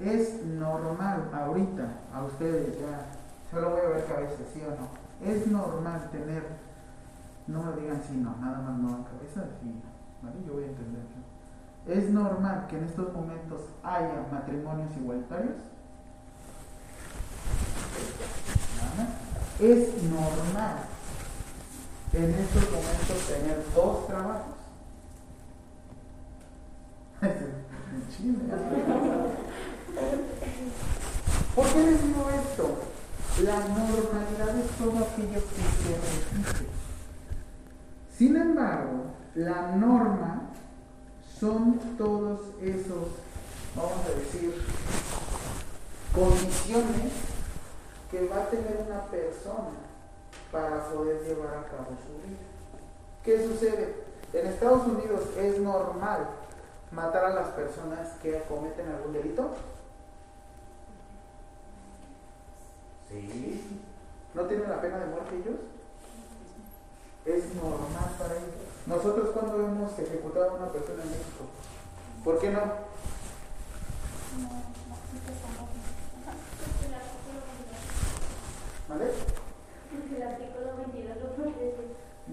Es normal ahorita, a ustedes ya, solo voy a ver cabeza, ¿sí o no? Es normal tener, no me digan sí, no, nada más no cabeza, sí, ¿vale? Yo voy a entender. Es normal que en estos momentos haya matrimonios igualitarios. Es normal en estos momentos tener dos trabajos. ¿Por qué les digo esto? La normalidad es todo aquello que se repite. Sin embargo, la norma son todos esos, vamos a decir, condiciones que va a tener una persona para poder llevar a cabo su vida. ¿Qué sucede? En Estados Unidos es normal matar a las personas que cometen algún delito. Sí. ¿No tienen la pena de muerte ellos? Es normal para ellos. Nosotros cuando hemos ejecutado a una persona en México, ¿por qué no? ¿Vale? El artículo 22 lo protege.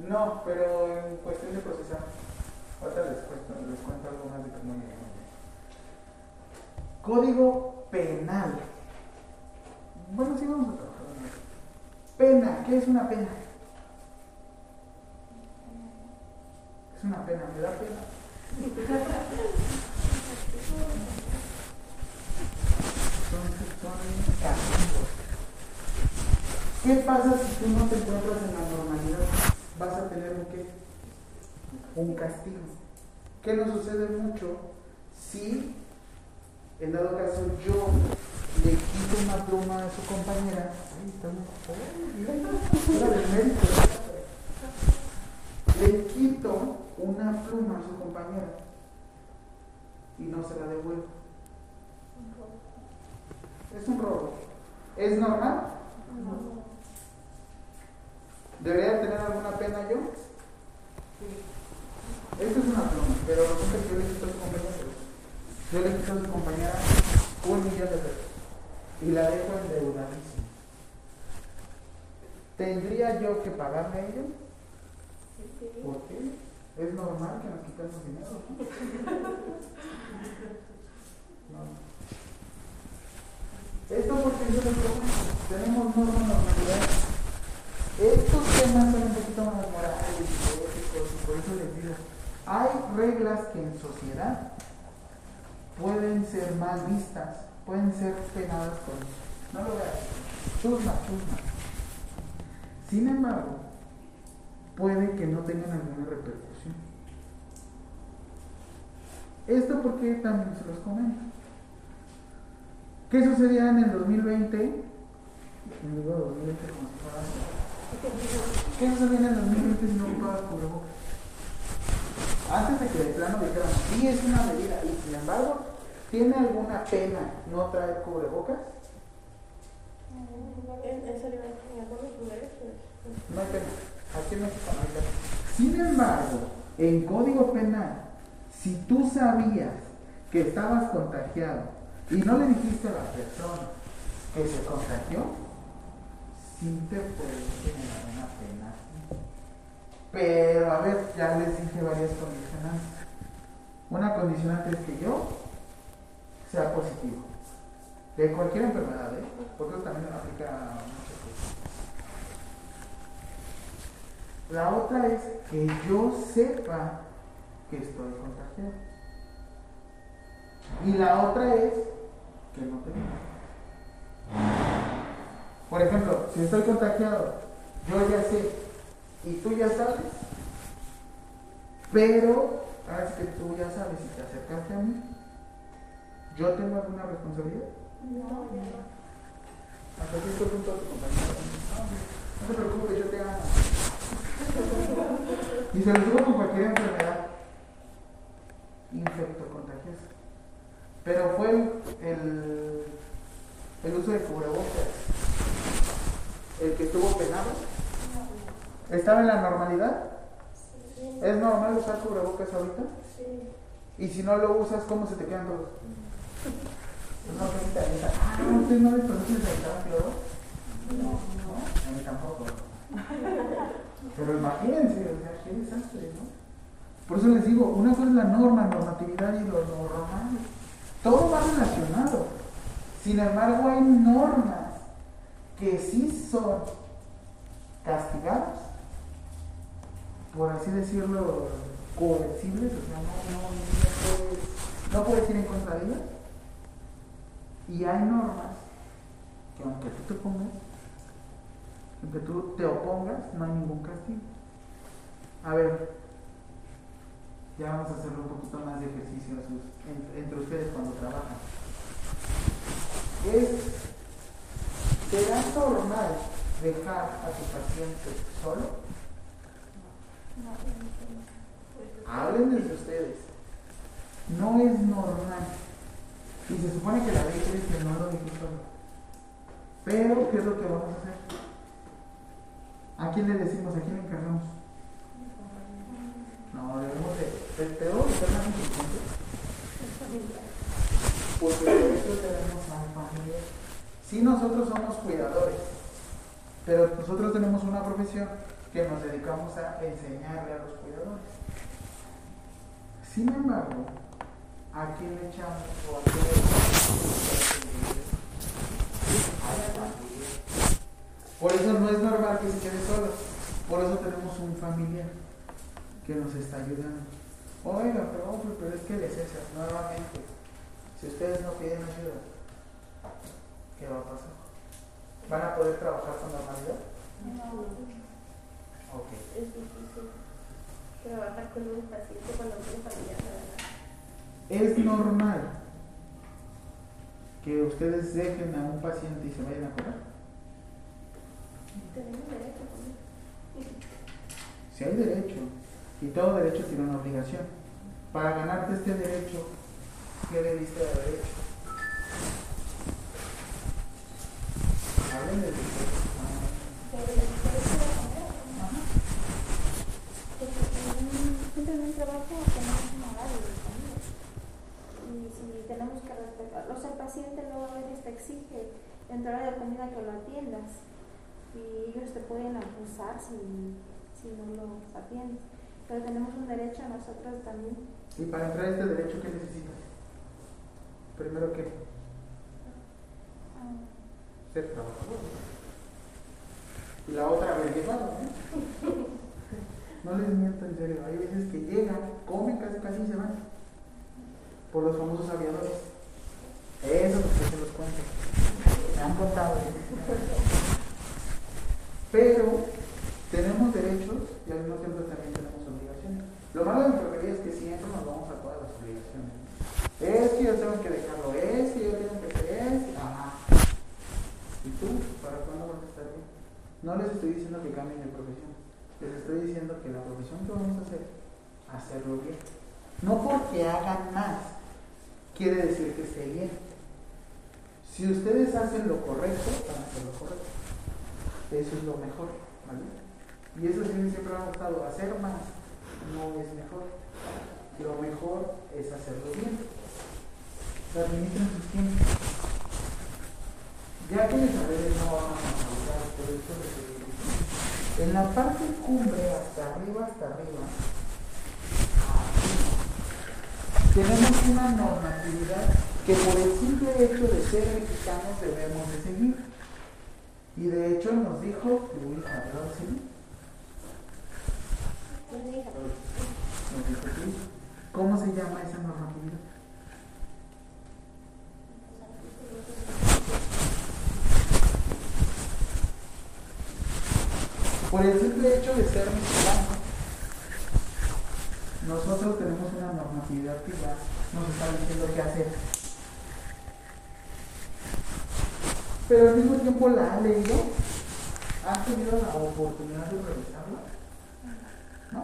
No, pero en cuestión de procesar. Ahorita les cuento, les cuento algo más de cómo. Código penal. Bueno, sí vamos a trabajar. Pena, ¿qué es una pena? Una pena, me da pena. Son, son castigos. ¿Qué pasa si tú no te encuentras en la normalidad? Vas a tener un qué? Un castigo. ¿Qué nos sucede mucho si, en dado caso, yo le quito una pluma a su compañera? Ay, está. Le quito una pluma a su compañera y no se la devuelvo. Es un robo. ¿Es normal? ¿Debería tener alguna pena yo? Esto es una pluma, pero resulta que yo le quito a su compañera. Yo le quito a su compañera un millón de pesos y la dejo endeudadísima. ¿Tendría yo que pagarle a ella? ¿Por qué? Es normal que nos quitemos dinero. No. Esto porque yo les pregunto, tenemos normas normalidades. Estos temas son un poquito más morales y y por eso les digo, hay reglas que en sociedad pueden ser mal vistas, pueden ser penadas con, no lo veas, chusma, chusma. Sin embargo, puede que no tengan alguna repercusión. Esto porque también se los comento. ¿Qué sucedía en el 2020? Me digo 2020 como si fuera hace- ¿Qué sucedía en el 2020 si no ocupabas cubrebocas? Antes de que de plano dijeran, sí es una medida, y sin embargo, ¿tiene alguna pena no traer cubrebocas? No hay pena. Aquí en México no hay pena. Sin embargo, en Código Penal, si tú sabías que estabas contagiado y no le dijiste a la persona que se contagió, sí te puede generar una pena. Pero, a ver, ya les dije varias condicionantes. Una condicionante es que yo sea positivo. De cualquier enfermedad, ¿eh? Porque eso también aplica a muchas cosas. La otra es que yo sepa que estoy contagiado. Y la otra es que no tengo. Por ejemplo, si estoy contagiado, yo ya sé y tú ya sabes, pero ahora que tú ya sabes y te acercaste a mí, ¿yo tengo alguna responsabilidad? No, ya no. Hasta cierto punto tu compañero. No te preocupes, yo te amo. Y se lo digo con cualquier enfermedad infectocontagiosa. Pero fue el, el, uso de cubrebocas el que estuvo penado. ¿Estaba en la normalidad? Sí, ¿Es normal usar cubrebocas ahorita? sí. Y si no lo usas, ¿cómo se te quedan todos? No, gente avienta. Ah, ¿ustedes no les conocen el cambio? No, No, a mí tampoco. Pero imagínense, o sea, qué desastre, ¿no? Por eso les digo, una cosa es la norma, normatividad y lo normal. Todo va relacionado. Sin embargo, hay normas que sí son castigadas, por así decirlo, coercibles, o sea, no, no, no puedes, no puedes ir en contra de ellas. Y hay normas que aunque tú te pongas, aunque tú te opongas, no hay ningún castigo. A ver, ya vamos a hacer un poquito más de ejercicio entre ustedes cuando trabajan. Es, ¿Será normal dejar a tu paciente solo? Hablen desde ustedes. No es normal. Y se supone que la ley quiere que no lo dejes solo. Pero, ¿qué es lo que vamos a hacer? ¿A quién le decimos? ¿A quién le encargamos? No, debemos de. ¿Te, te debo de ser más inteligente? Porque nosotros tenemos a un familiar. Sí, nosotros somos cuidadores, pero nosotros tenemos una profesión que nos dedicamos a enseñarle a los cuidadores. Sin embargo, ¿a quién le echamos o a quién le echamos? Por eso no es normal que se quede solo. Por eso tenemos un familiar que nos está ayudando. Oiga, pero, pero es que les es nuevamente. Si ustedes no piden ayuda, ¿qué va a pasar? ¿Van a poder trabajar con normalidad? No, Ok. es difícil trabajar con un paciente cuando tiene verdad. Es normal que ustedes dejen a un paciente y se vayan a curar. Tenemos derecho a comer. Si hay derecho, y todo derecho tiene una obligación. Para ganarte este derecho, ¿qué debiste de haber hecho? Hablen del en siempre en un trabajo tenemos un horario de comida. Y si tenemos que respetar, o sea, el paciente luego a veces te exige dentro de la comida que lo atiendas. Y ellos te pueden acusar si, si no los atiendes. Pero tenemos un derecho nosotros también. Y para entrar a este derecho, ¿qué necesitas? Primero que Ah, ser trabajador. Y la otra, haber llevado, ¿eh? No les miento en serio, hay veces que llegan, comen casi casi y se van. Por los famosos aviadores. Eso porque se los cuento. Me han contado. Pero tenemos derechos y al mismo tiempo también tenemos. Lo malo de la enfermería es que siempre nos vamos a todas las obligaciones. Es que yo tengo que dejarlo, es que yo tengo que hacer es. Ajá. ¿Y tú? ¿Para cuándo vas a estar bien? No les estoy diciendo que cambien de profesión. Les estoy diciendo que la profesión que vamos a hacer, hacerlo bien. No porque hagan más, quiere decir que esté bien. Si ustedes hacen lo correcto, van a hacer lo correcto. Eso es lo mejor, ¿vale? Y eso sí siempre me ha gustado. Hacer más no es mejor. Lo mejor es hacerlo bien. Administren sus tiempos. Ya que les hablé no vamos a hablar por eso que en la parte cumbre, hasta arriba, hasta arriba, tenemos una normatividad que por el simple hecho de ser mexicanos debemos de seguir. Y de hecho nos dijo Luis Arreola, ¿sí? pues diga. Nos dijo Luis. ¿Cómo se llama esa normatividad? Por el simple hecho de ser mexicanos, nosotros tenemos una normatividad que nos está diciendo qué hacer. Pero al mismo tiempo la han leído, han tenido la oportunidad de revisarla. ¿No?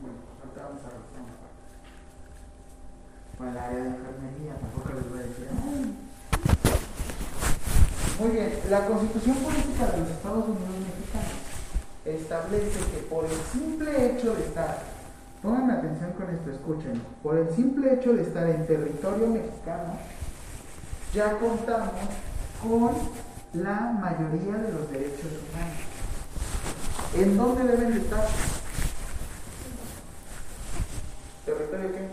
Bueno, ahorita a el área de enfermería, tampoco les voy a decir. Muy bien, la Constitución Política de los Estados Unidos Mexicanos establece que por el simple hecho de estar, pongan atención con esto, escuchen, por el simple hecho de estar en territorio mexicano, ya contamos con la mayoría de los derechos humanos. ¿En dónde deben de estar? ¿Territorio qué?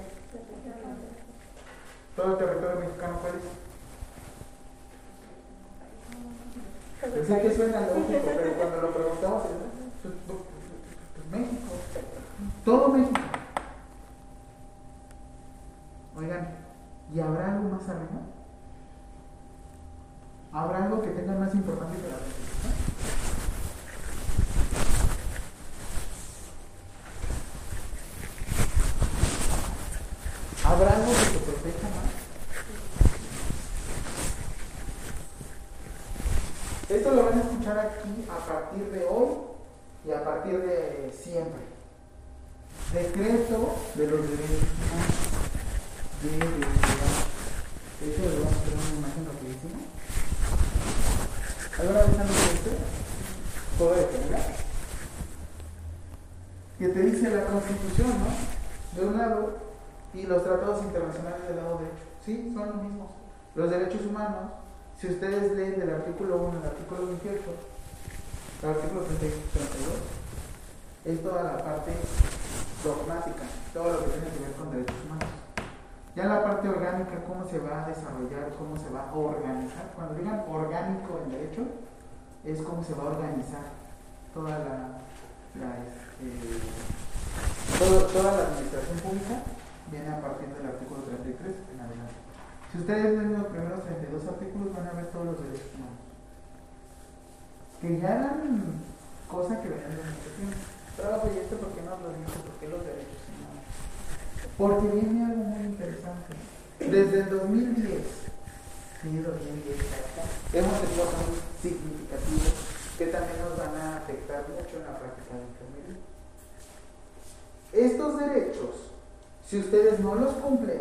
¿Todo el territorio mexicano cuál es? Sé que suena lógico, pero cuando lo preguntamos, pues, pues, pues, México, todo México. Oigan, ¿y habrá algo más arriba? ¿Habrá algo que tenga más importancia que la Constitución? ¿Habrá algo que te proteja más? Esto lo van a escuchar aquí a partir de hoy y a partir de siempre. Decreto de los derechos. De derechos De hecho, le vamos a poner una imagen rapidísima. ¿Alguna vez han visto esto? ¿Todo de mira? que te dice la Constitución, ¿no? De un lado, y los tratados internacionales del lado derecho. Sí, son los mismos. Los derechos humanos, si ustedes leen del artículo 1 al artículo 28, el artículo 32, es toda la parte dogmática, todo lo que tiene que ver con derechos humanos. Ya la parte orgánica, cómo se va a desarrollar, cómo se va a organizar. Cuando digan orgánico en derecho, es cómo se va a organizar toda la, la, este, toda la administración pública viene a partir del artículo 33 en adelante. Si ustedes leen los primeros 32 artículos van a ver todos los derechos humanos. Que ya eran cosas que venían de mucho tiempo. Trabajo y esto porque no lo dijo, porque los derechos humanos. Porque viene algo muy interesante. Desde el 2010, sí, 2010 hasta acá, hemos tenido cambios significativos que también nos van a afectar mucho en la práctica de enfermería. Estos derechos, si ustedes no los cumplen,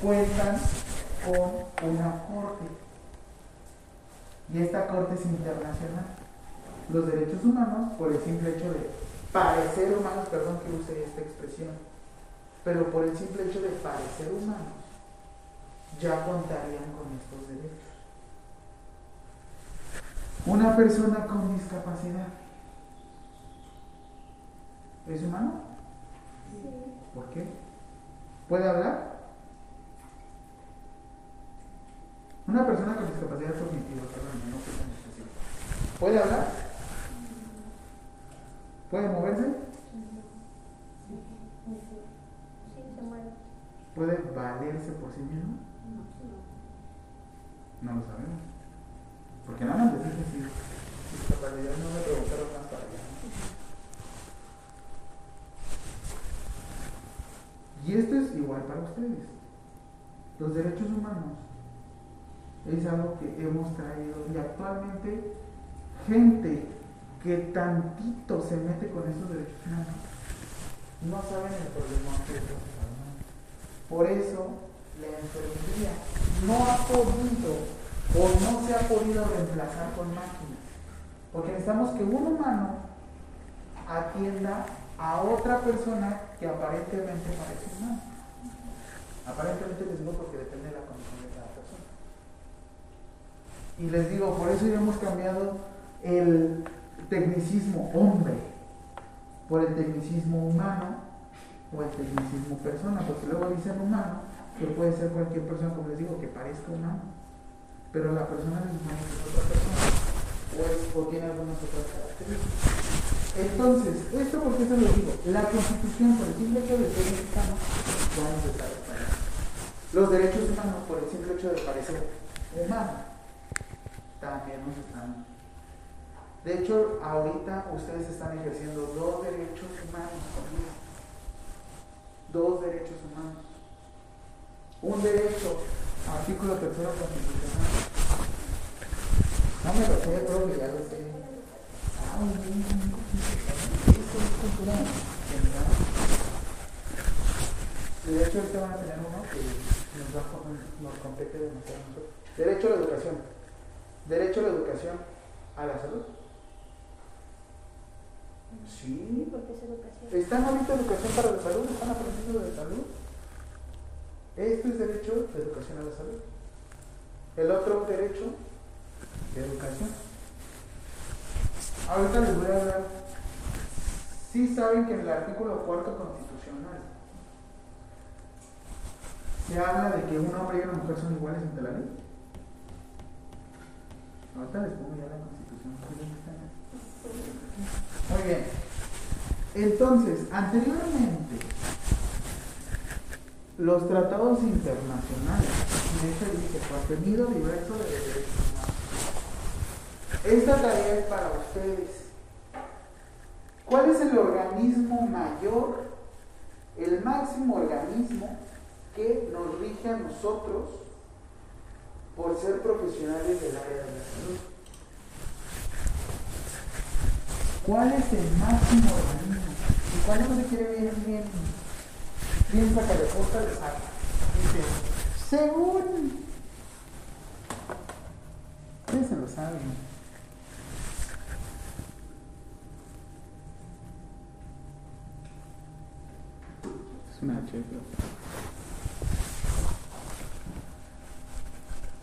cuentan con una corte. Y esta corte es internacional. Los derechos humanos, por el simple hecho de parecer humanos, perdón que use esta expresión, pero por el simple hecho de parecer humanos, ya contarían con estos derechos. Una persona con discapacidad, ¿es humano? ¿Por qué? ¿Puede hablar? Una persona con discapacidad cognitiva, perdón, no. ¿Puede hablar? ¿Puede moverse? Sí. ¿Puede valerse por sí mismo? No lo sabemos. Porque nada más les dije si discapacidad no me preguntaron más para allá. Y esto es igual para ustedes. Los derechos humanos es algo que hemos traído y actualmente gente que tantito se mete con esos derechos humanos no saben el problema que es Por eso la enfermería no ha podido o no se ha podido reemplazar con máquinas. Porque necesitamos que un humano atienda a otra persona que aparentemente parece humana. Aparentemente les digo porque depende de la condición de cada persona. Y les digo, por eso ya hemos cambiado el tecnicismo hombre por el tecnicismo humano o el tecnicismo persona, porque luego dicen humano, que puede ser cualquier persona, como les digo, que parezca humano, pero la persona es humana es otra persona, o, tiene algunas otras características. Entonces, esto porque se lo digo, la constitución por el simple hecho de ser mexicano, ya nos respaldando. Los derechos humanos por el simple hecho de parecer humano, también nos están de hecho, ahorita ustedes están ejerciendo dos derechos humanos conmigo. Dos derechos humanos. Un derecho, artículo tercero constitucional. No me lo sé, profe, ya lo sé. Ah, muy bien, muy bien. Esto es cultura general. De hecho, ahorita van a tener uno que nos, va, nos compete demasiado a nosotros. Derecho a la educación. Derecho a la educación a la salud. Sí, Porque es educación. están ahorita educación para la salud, están aprendiendo de salud. Esto es derecho de educación a la salud. El otro derecho de educación. Ahorita les voy a hablar. Sí saben que en el artículo cuarto constitucional se habla de que un hombre y una mujer son iguales ante la ley. Ahorita les pongo ya la constitución. Muy bien. Entonces, anteriormente, los tratados internacionales, de hecho dice, contenido diverso de derechos humanos. Esta tarea es para ustedes. ¿Cuál es el organismo mayor, el máximo organismo que nos rige a nosotros por ser profesionales del área de la salud? ¿Cuál es el máximo organismo? Y cuando uno se quiere ver bien, bien saca de costa, le saca. Dice, según. Ustedes se lo saben. Es una H.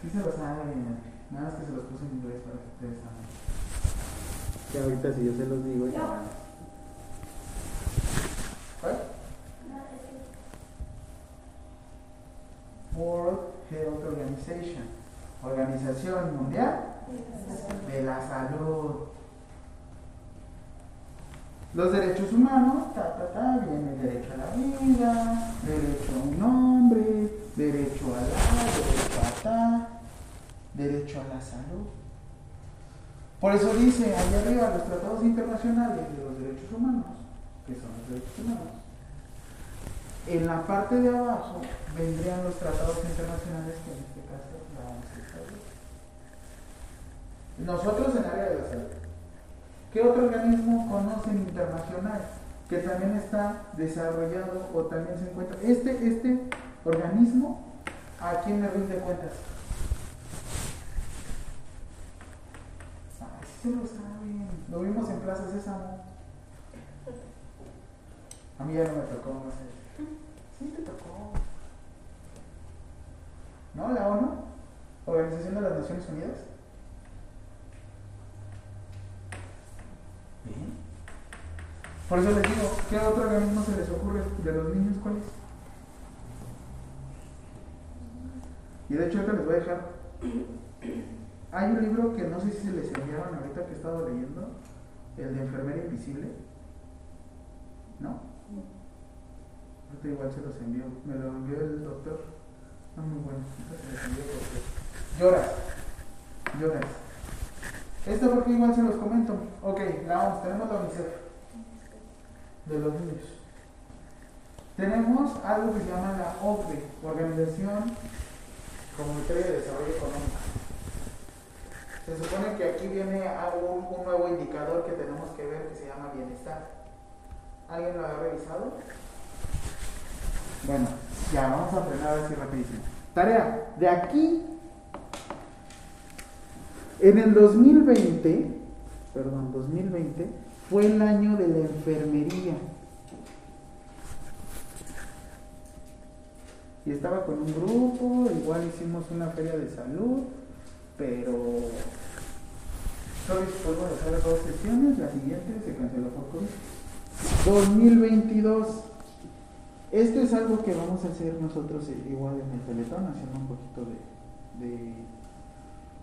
Sí se los sabe, nada más que se los puse en inglés para que ustedes saben. Que ahorita si yo se los digo ya. ¿Cuál? World Health Organization, Organización Mundial de la Salud. Los derechos humanos, ta, ta, ta, viene derecho a la vida, derecho a un nombre, derecho a la, derecho a ta, derecho a la salud. Por eso dice allá arriba los tratados internacionales de los derechos humanos, que son los derechos humanos. En la parte de abajo vendrían los tratados internacionales que en este caso la OMS establece. Nosotros en el área de la salud. ¿Qué otro organismo conocen internacional que también está desarrollado o también se encuentra? Este, este organismo, ¿a quién le rinde cuentas? Ay, sí lo saben. Lo vimos en Plaza Sésamo. A mí ya no me tocó, no sé. Sí te tocó. ¿No? La ONU, Organización de las Naciones Unidas. Por eso les digo, ¿qué otro organismo se les ocurre de los niños? ¿Cuál es? Y de hecho ahorita les voy a dejar. Hay un libro que no sé si se les enviaron ahorita que he estado leyendo, el de Enfermera Invisible. ¿No? Ahorita igual se los envió. Me lo envió el doctor. Ah, muy bueno. Se los envió porque- Lloras. Lloras. Esto porque igual se los comento. Ok, OMS, tenemos la UNICEF de los niños. Tenemos algo que se llama la OCDE, Organización Comunitaria de Desarrollo Económico. Se supone que aquí viene a un, nuevo indicador que tenemos que ver que se llama bienestar. ¿Alguien lo ha revisado? Bueno, ya vamos a frenar así rapidísimo. Tarea, de aquí, en el 2020, perdón, 2020, fue el año de la enfermería. Y estaba con un grupo, igual hicimos una feria de salud, pero solo pudimos hacer dos sesiones, la siguiente se canceló por COVID. 2022. Esto es algo que vamos a hacer nosotros eh, igual en el Teletón, haciendo un poquito de,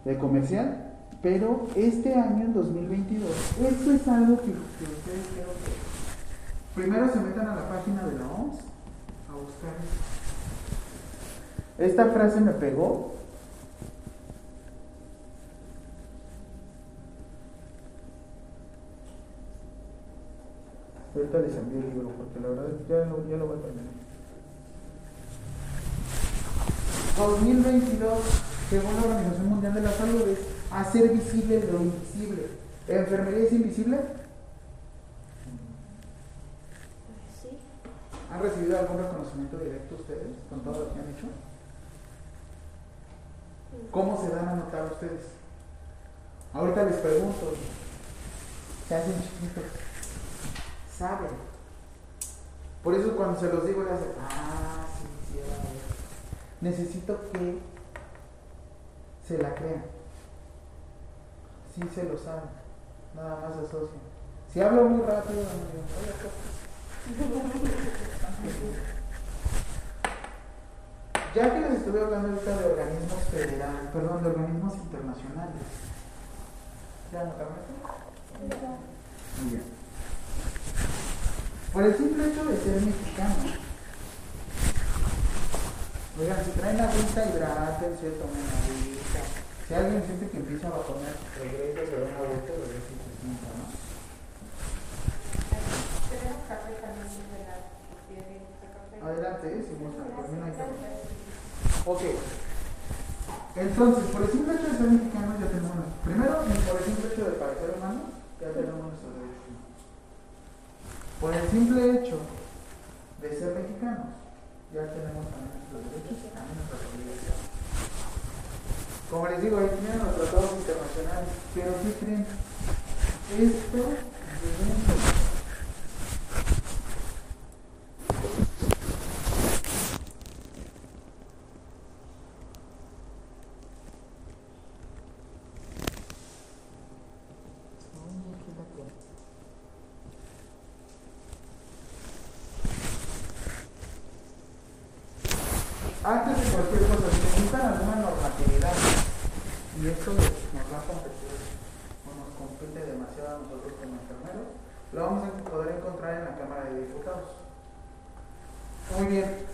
de comercial. Pero este año, en 2022, esto es algo que, que ustedes quiero que primero se metan a la página de la OMS a buscar. Esta frase me pegó. Ahorita les envío el libro porque la verdad ya lo, ya lo voy a terminar. 2022, según la Organización Mundial de la Salud, es hacer visible lo invisible. ¿La enfermería es invisible? Sí. ¿Han recibido algún reconocimiento directo ustedes con todo lo que han hecho? ¿Cómo se dan a notar ustedes? Ahorita les pregunto, se hacen chiquitos, saben. Por eso cuando se los digo, le hacen, ah, sí, sí, era eso". Necesito que se la crean. Sí se lo saben, nada más asocian. Si hablo muy rápido, me digo, "Oye, ¿qué Ya que les estuve hablando ahorita de organismos federales, perdón, de organismos internacionales. ¿Ya notaron esto? Muy bien. Por el simple hecho de ser mexicano. Oigan, si traen agüita, hidrátense, tomen agüita. Si alguien siente que empieza a bajonar, regresa, se da una vuelta, regresa y se sienta, ¿no? Tenemos café también de la de café. Adelante, eh, si gustan, termina ahí. Ok. Entonces, por el simple hecho de ser mexicanos ya tenemos, primero, por el simple hecho de parecer humanos, ya tenemos nuestros derechos humanos. Por el simple hecho de ser mexicanos, ya tenemos también nuestros derechos y también nuestras obligaciones. Como les digo, ahí tienen los tratados internacionales, pero ¿qué creen? Esto debemos antes de cualquier cosa, si necesitan alguna normatividad, y esto nos va a competir, o nos compete demasiado a nosotros como enfermeros, lo vamos a poder encontrar en la Cámara de Diputados. Muy bien.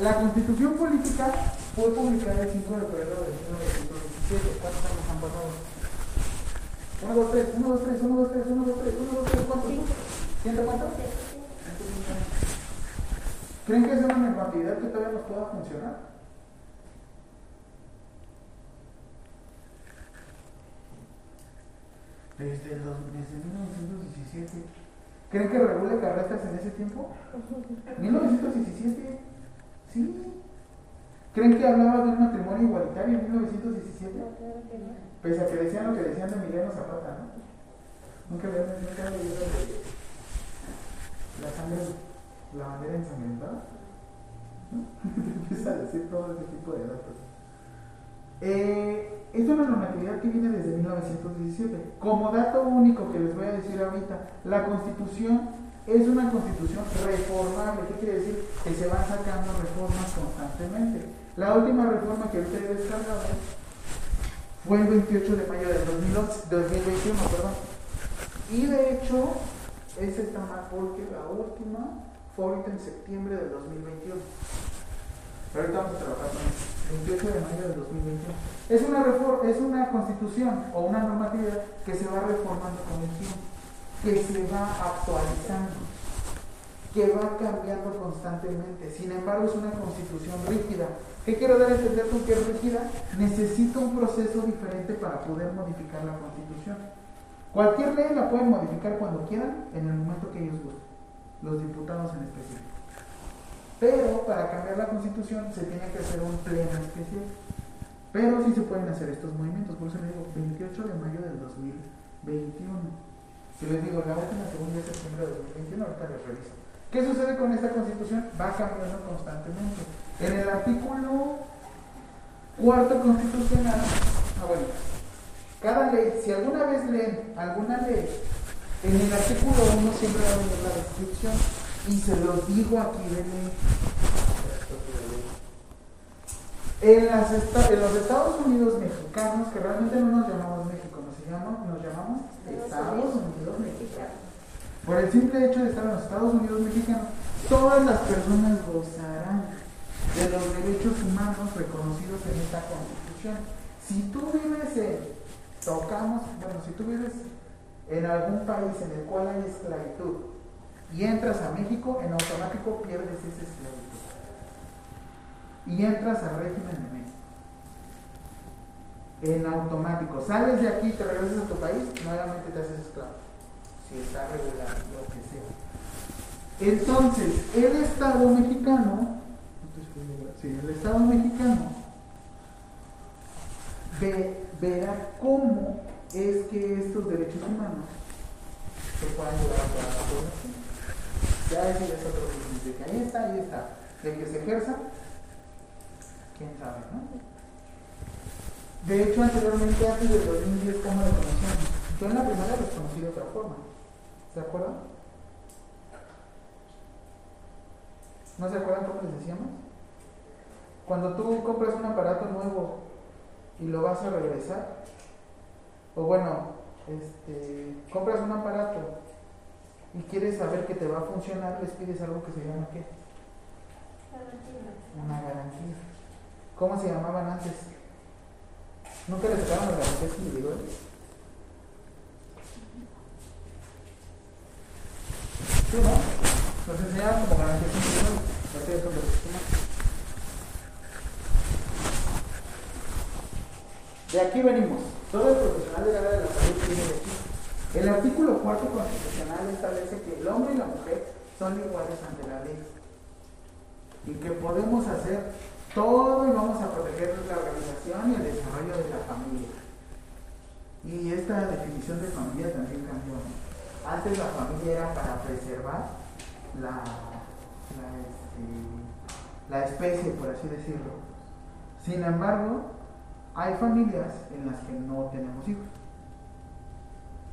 La Constitución Política fue publicada el 5 de febrero de 1917. ¿Cuántos años han pasado? 1, 2, 3, 1, 2, 3, 1, 2, 3, 1, 2, 3, 1, 2, 3, ¿cuántos? ¿Ciento cuántos? ¿Creen que es una normatividad que todavía nos pueda funcionar? Desde, el desde 1917. ¿Creen que regule carretas en ese tiempo? 1917. Sí. ¿Creen que hablaba de un matrimonio igualitario en 1917? No, claro que no. Pese a que decían lo que decían de Emiliano Zapata, ¿no? Nunca le han nunca leído de la sangre, la bandera ensangrentada. ¿No? Empieza a decir todo ese tipo de datos. Eh, es una normatividad que viene desde 1917. Como dato único que les voy a decir ahorita, la constitución es una constitución reformable. ¿Qué quiere decir? Que se van sacando reformas constantemente. La última reforma que ahorita he descargado fue el 28 de mayo del 2011 2021, perdón. Y de hecho, esa está mal porque la última fue ahorita en septiembre del 2021. Pero ahorita vamos a trabajar con eso. 28 de mayo del 2021. Es una, refor- es una constitución o una normatividad que se va reformando con el tiempo, que se va actualizando, que va cambiando constantemente. Sin embargo, es una constitución rígida. ¿Qué quiero dar a entender con que es rígida? Necesita un proceso diferente para poder modificar la constitución. Cualquier ley la pueden modificar cuando quieran, en el momento que ellos gusten, los diputados en específico. Pero para cambiar la constitución se tiene que hacer un pleno especial. Pero sí se pueden hacer estos movimientos, por eso les digo 28 de mayo del 2021. Si les digo la última según de septiembre de 2021, ahorita les reviso. ¿Qué sucede con esta constitución? Va cambiando constantemente. En el artículo cuarto constitucional, ah bueno, cada ley, si alguna vez leen alguna ley, en el artículo 1 siempre va a venir la descripción y se los digo aquí de ley. En, las en los Estados Unidos mexicanos, que realmente no nos llamamos México, nos llamamos, nos llamamos Estados Unidos mexicanos. Por el simple hecho de estar en los Estados Unidos mexicanos, todas las personas gozarán de los derechos humanos reconocidos en esta Constitución. Si tú vives en, tocamos, bueno, si tú vives en algún país en el cual hay esclavitud y entras a México, en automático pierdes esa esclavitud. Y entras al régimen de México. En automático. Sales de aquí, te regresas a tu país, nuevamente te haces esclavo. Si está regular, lo que sea. Entonces, el Estado mexicano, sí, el Estado mexicano ve- verá cómo es que estos derechos humanos se puedan llevar a la población. Ya ese es otro de que ahí está, ahí está. De que se ejerza, quién sabe, ¿no? De hecho, anteriormente, antes del 2010, ¿cómo lo conocíamos? Yo en la primaria los conocí de otra forma. ¿Se acuerdan? ¿No se acuerdan cómo les decíamos? Cuando tú compras un aparato nuevo y lo vas a regresar, o bueno, este, compras un aparato y quieres saber que te va a funcionar, les pides algo que se llama ¿qué? Una garantía. ¿Cómo se llamaban antes? ¿Nunca les sacaron las garantías individuales? ¿Sí, no? Nos enseñaban como garantías individuales. Ahorita ya son de aquí venimos. Todo el profesional del área de la salud viene de aquí. El artículo cuarto constitucional establece que el hombre y la mujer son iguales ante la ley y que podemos hacer todo y vamos a proteger la organización y el desarrollo de la familia. Y esta definición de familia también cambió. Antes la familia era para preservar la, la, este, la especie, por así decirlo. Sin embargo, hay familias en las que no tenemos hijos.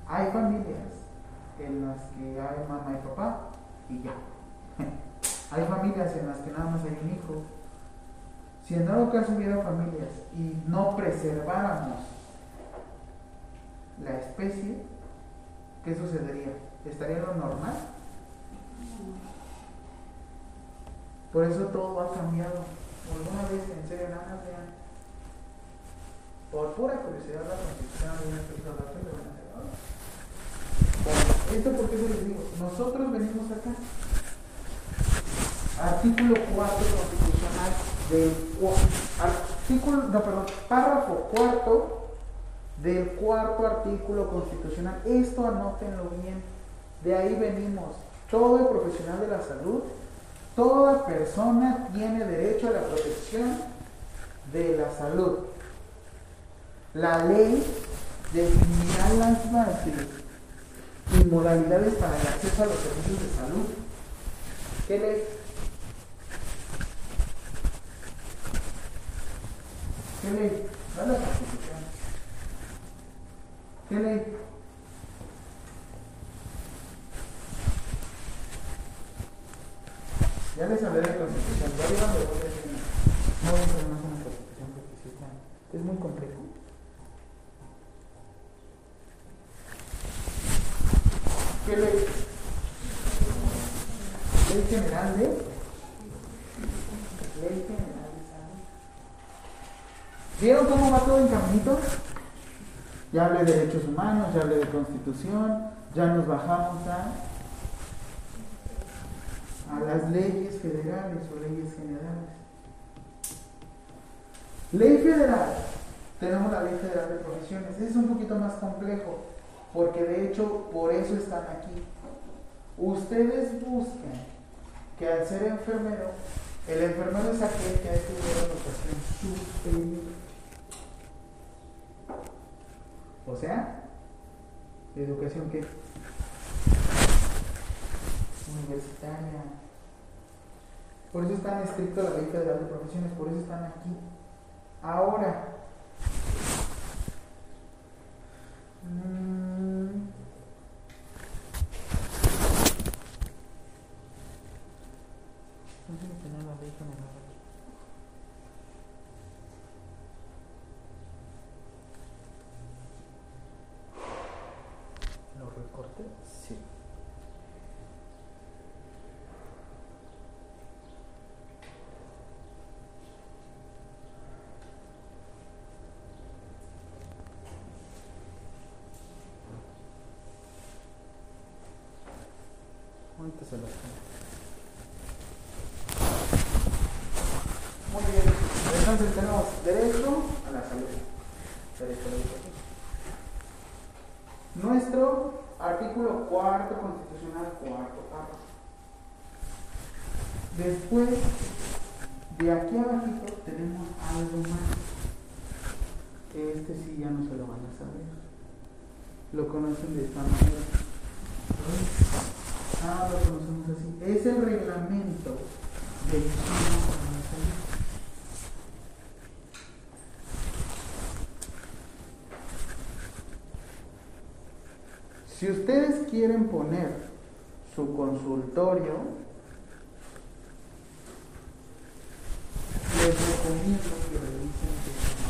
Hay familias en las que hay mamá y papá y ya. Hay familias en las que nada más hay un hijo si en dado caso hubiera familias y no preserváramos la especie, ¿qué sucedería? ¿Estaría lo normal? Por eso todo ha cambiado. Alguna vez, en serio, nada vean. Por pura curiosidad, la constitución de una persona le van a hacer ahora. Bueno, ¿Esto por qué se les digo? Nosotros venimos acá. Artículo 4 constitucional del artículo, no, perdón, párrafo cuarto del cuarto artículo constitucional. Esto anótenlo bien. De ahí venimos. Todo profesional de la salud, toda persona tiene derecho a la protección de la salud. La ley definirá las bases y modalidades para el acceso a los servicios de salud. ¿Qué ley? ¿Qué ley? No la Constitución. ¿Qué ley? Ya les hablé de Constitución. De dónde viene. No voy a entrar más en la Constitución porque sí está. Es muy complejo. ¿Qué ley? Ley general de. Ley general de. ¿Vieron cómo va todo en caminito? Ya hablé de derechos humanos, ya hablé de constitución, ya nos bajamos a, a las leyes federales o leyes generales. Ley federal. Tenemos la ley federal de profesiones. Es un poquito más complejo, porque de hecho por eso están aquí. Ustedes buscan que al ser enfermero, el enfermero es aquel que ha estudiado educación superior. O sea, educación qué? Universitaria. Por eso es tan estricto la ley de profesiones, por eso están aquí. Ahora, mm, Entonces tenemos derecho a la salud. Derecho a la educación. Nuestro artículo cuarto constitucional, cuarto párrafo. Después, de aquí abajito tenemos algo más. Este sí ya no se lo van a saber. Lo conocen de esta manera. Ah, lo conocemos así. Es el reglamento de higiene para la salud. Si ustedes quieren poner su consultorio, les recomiendo que revisen esto.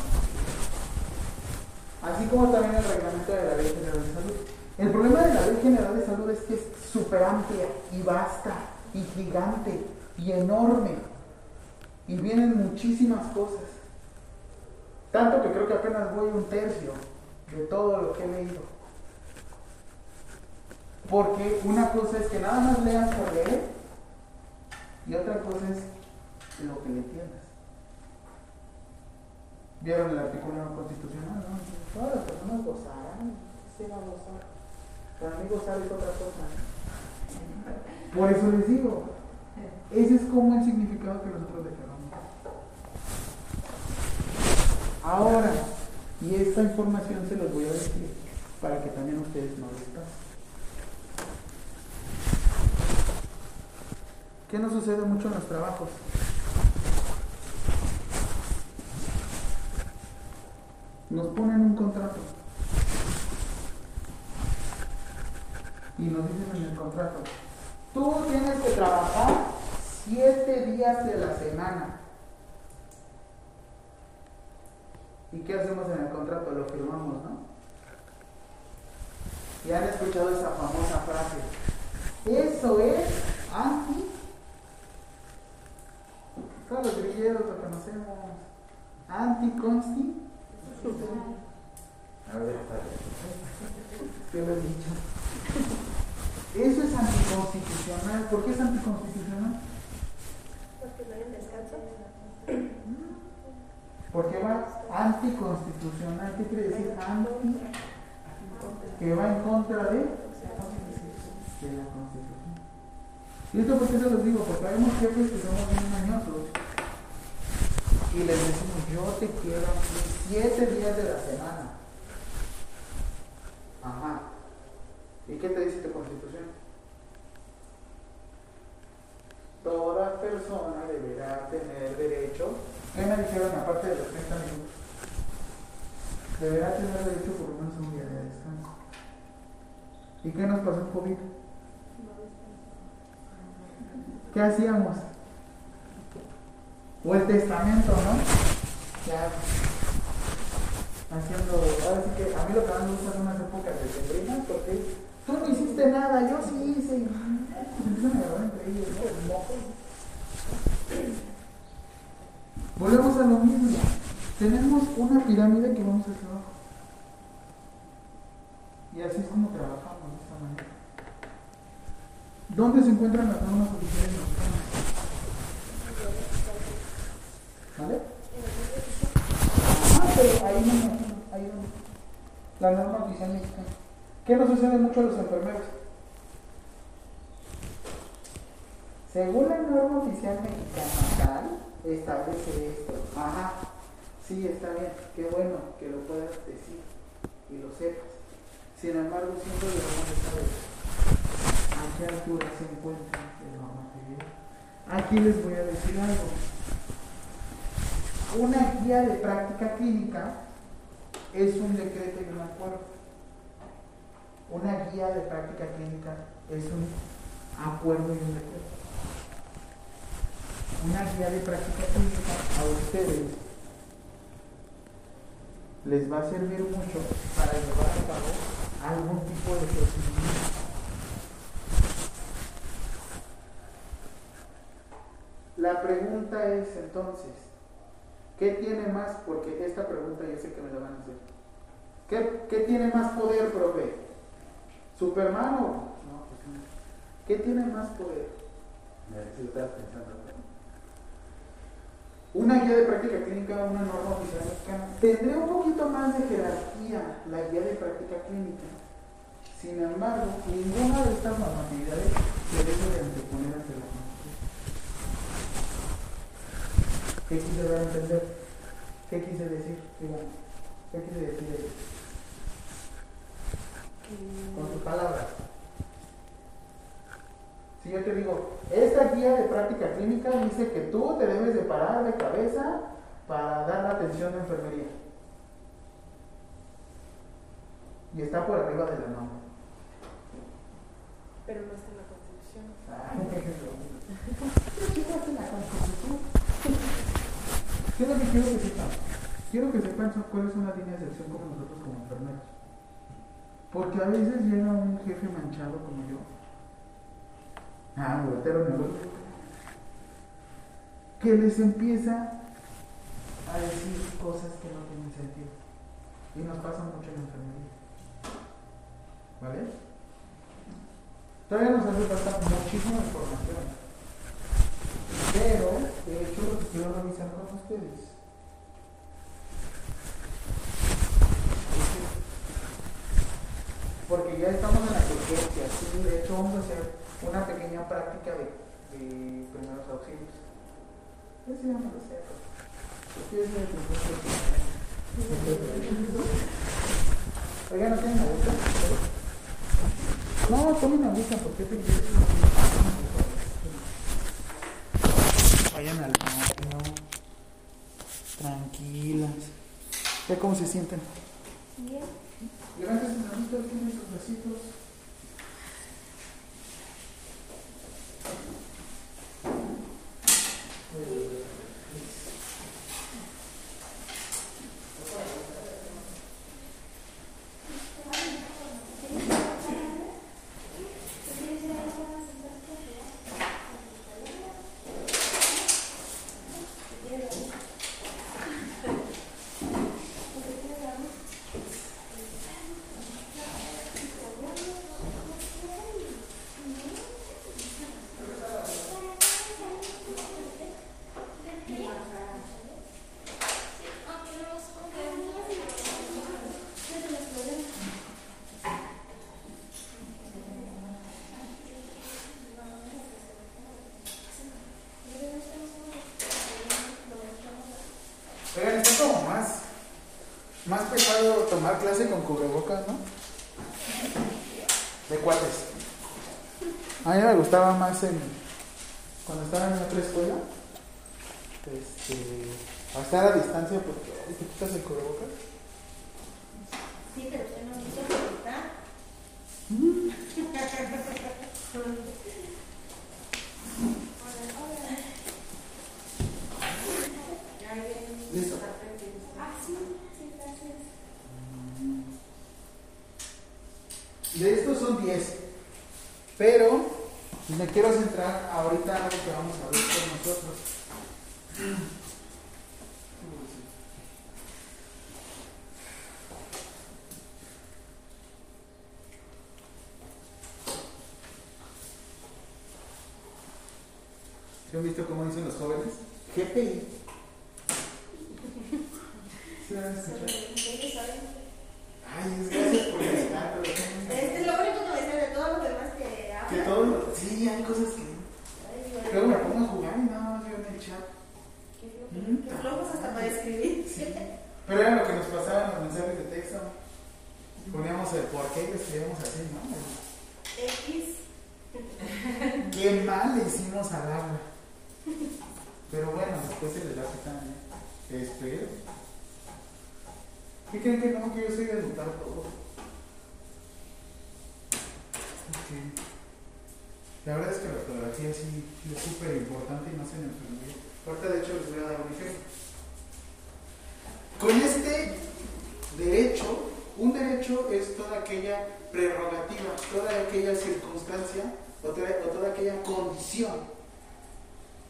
Así como también el reglamento de la Ley General de Salud. El problema de la Ley General de Salud es que es súper amplia y vasta y gigante y enorme. Y vienen muchísimas cosas. Tanto que creo que apenas voy un tercio de todo lo que he leído. Porque una cosa es que nada más leas por leer y otra cosa es lo que le entiendas. ¿Vieron el artículo constitucional? No? Todas las personas gozarán. Se va a gozar. Para mí gozar es otra cosa. Por eso les digo, ese es como el significado que nosotros le queramos. Ahora, y esta información se los voy a decir para que también ustedes no les pase. ¿Qué nos sucede mucho en los trabajos? Nos ponen un contrato. Y nos dicen en el contrato, tú tienes que trabajar siete días de la semana. ¿Y qué hacemos en el contrato? Lo firmamos, ¿no? Y han escuchado esa famosa frase. Eso es anti. Todos los grilleros lo conocemos. Anticonsti. A ver. ¿Qué lo he dicho? Eso es anticonstitucional. ¿Por qué es anticonstitucional? Porque no hay un descanso. Porque va anticonstitucional. ¿Qué quiere decir anti? Que va en contra de, de la constitución. ¿Y esto por qué se los digo? Porque hay unos jefes que somos bien mañosos. Y les decimos, yo te quiero siete días de la semana. Ajá. ¿Y qué te dice tu constitución? Toda persona deberá tener derecho. ¿Qué me dijeron aparte de los 30 minutos? Deberá tener derecho por lo menos un día de descanso. ¿Y qué nos pasó en COVID? ¿Qué hacíamos? O el testamento, ¿no? Ya. Haciendo. Ahora sí que a mí lo que más me gusta son unas épocas de sembrinas porque tú no hiciste nada, yo sí hice. El moco. Volvemos a lo mismo. Tenemos una pirámide que vamos hacia abajo. Y así es como trabajamos de esta manera. ¿Dónde se encuentran las normas oficiales mexicanas? ¿Vale? Ah, pero ahí no, ahí no. La norma oficial mexicana. ¿Qué nos sucede mucho a los enfermeros? Según la norma oficial mexicana tal, establece esto. Ajá, sí, está bien, qué bueno que lo puedas decir y lo sepas. Sin embargo, siempre debemos de saber a qué altura se encuentra el normatividad. Aquí les voy a decir algo. Una guía de práctica clínica es un decreto y un acuerdo. Una guía de práctica clínica es un acuerdo y un decreto. Una guía de práctica clínica a ustedes les va a servir mucho para llevar a cabo algún tipo de procedimiento. La pregunta es entonces, ¿qué tiene más? Porque esta pregunta ya sé que me la van a hacer. ¿Qué, qué tiene más poder, profe? ¿Superman o? No, pues no. ¿Qué tiene más poder? Una guía de práctica clínica, una norma oficial mexicana. Tendría un poquito más de jerarquía la guía de práctica clínica. Sin embargo, ninguna de estas normatividades se debe de anteponer ante la Constitución. ¿Qué quise dar a entender? ¿Qué quise decir? ¿Qué quise decir ahí? Con tus palabras. Si yo te digo, esta guía de práctica clínica dice que tú te debes de parar de cabeza para dar la atención de enfermería. Y está por arriba de la norma. Pero no está en la Constitución. ¿Qué es lo que quiero que sepan? Quiero que sepan cuáles son las líneas de acción como nosotros como enfermeros. Porque a veces llega un jefe manchado como yo. Ah, voltero neurológico. Que les empieza a decir cosas que no tienen sentido. Y nos pasa mucho en la enfermería. ¿Vale? Todavía nos hace falta muchísima información. Pero, de hecho, lo que quiero revisar con Porque ya estamos en la urgencia, sí, de hecho vamos a hacer una pequeña práctica de, de primeros auxilios. ¿Qué Oigan, ¿no tienen agüita? No, tomen agüita, porque te Vayan al baño. Tranquilas. ¿Ya cómo se sienten? Bien. Gracias, hermanitos. Tienen sus besitos. Más pesado tomar clase con cubrebocas, ¿no? De cuates. A mí me gustaba más en, cuando estaba en otra escuela, este, a estar a distancia porque ay, te quitas el cubrebocas. Sí, pero usted no quiso preguntar. Listo. Ah, sí, sí, gracias. De estos son 10. Pero me quiero centrar ahorita en algo que vamos a ver con nosotros. ¿Sí han visto cómo dicen los jóvenes? GPI. ¿Sí lo han escuchado? Ellos saben. Ay, es gracias por estar, pero Este es lo único que me sé de todos los demás que Que hablan. todo lo- Sí, hay cosas que. Ay, bueno. Luego me pongo a jugar y nada más veo en el chat. Qué flojo- qué flojos hasta para escribir. Sí. Pero era lo que nos pasaban los mensajes de texto. Poníamos el por qué y lo escribíamos así, ¿no? X. Qué mal le hicimos al agua. Pero bueno, después se les va a quitar, ¿eh? Espero. ¿Qué creen que no? Que yo soy de anotar todo. Ok. La verdad es que la fotografía sí, sí es súper importante y más en enfermería. Ahorita de hecho les voy a dar un ejemplo. Con este derecho, un derecho es toda aquella prerrogativa, toda aquella circunstancia o toda, o toda aquella condición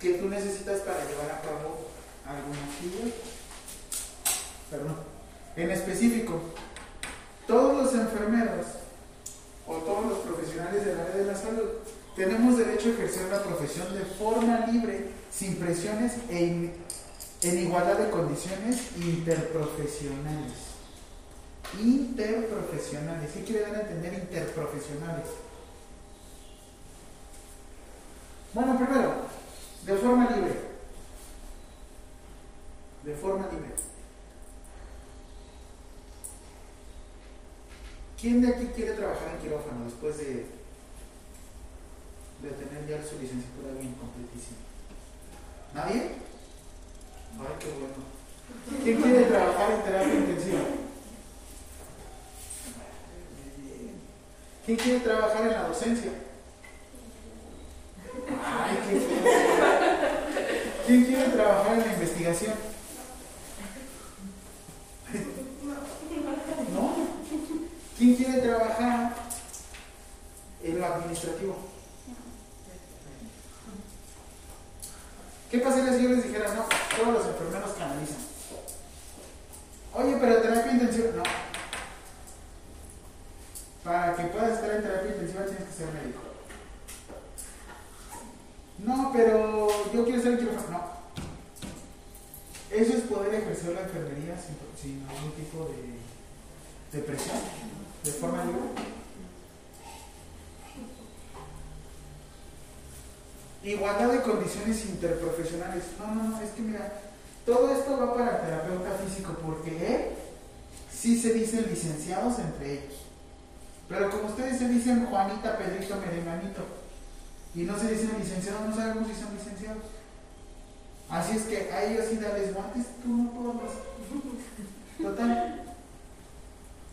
que tú necesitas para llevar a cabo alguna actividad. Perdón. En específico, todos los enfermeros o todos los profesionales del área de la salud tenemos derecho a ejercer la profesión de forma libre, sin presiones e in- en igualdad de condiciones interprofesionales. Interprofesionales. ¿Qué quiere dar a entender interprofesionales? Bueno, primero, de forma libre. De forma libre. ¿Quién de aquí quiere trabajar en quirófano después de, de tener ya su licenciatura bien completísima? ¿Nadie? Ay, qué bueno. ¿Quién quiere trabajar en terapia intensiva? ¿Quién quiere trabajar en la docencia? ¿Quién quiere trabajar en la investigación? ¿No? ¿Quién quiere trabajar en lo administrativo? ¿Qué pasaría si yo les dijera, no, todos los enfermeros canalizan? Oye, pero terapia intensiva, no. Para que puedas estar en terapia intensiva tienes que ser médico. No, pero yo quiero ser en quirófano. No. Eso es poder ejercer la enfermería sin, sin algún tipo de, de presión, de forma libre. Igualdad de condiciones interprofesionales. No, no, no, es que mira, todo esto va para terapeuta físico porque él sí se dicen licenciados entre ellos. Pero como ustedes se dicen Juanita, Pedrito, Merenganito, y no se dicen licenciados, no sabemos si son licenciados. Así es que a ellos sí dales guantes, tú no puedes. Total.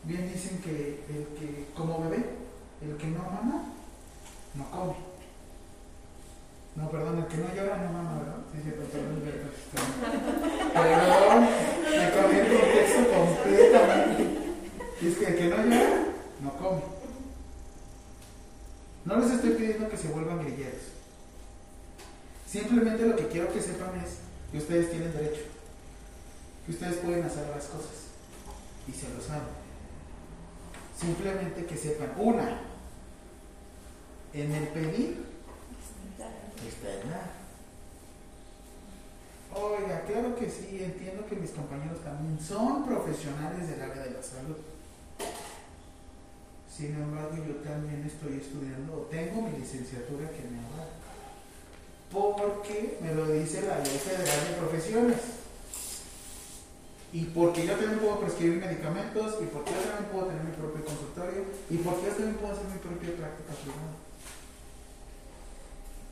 Bien dicen que el que, como bebé, el que no mama, no come. No, perdón, el que no llora no mama, ¿verdad? Sí, sí, perdón, perdón. Perdón, me cambié el contexto completamente. Y es que el que no llora, no come. No les estoy pidiendo que se vuelvan grilleros. Simplemente lo que quiero que sepan es que ustedes tienen derecho. Que ustedes pueden hacer las cosas. Y se lo saben. Simplemente que sepan, una, en el pedir está el dar. Oiga, claro que sí, entiendo que mis compañeros también son profesionales del área de la salud. Sin embargo, yo también estoy estudiando, tengo mi licenciatura que me avala. Porque me lo dice la Ley Federal de Profesiones. Y porque yo también puedo prescribir medicamentos, y porque yo también puedo tener mi propio consultorio, y porque yo también puedo hacer mi propia práctica privada.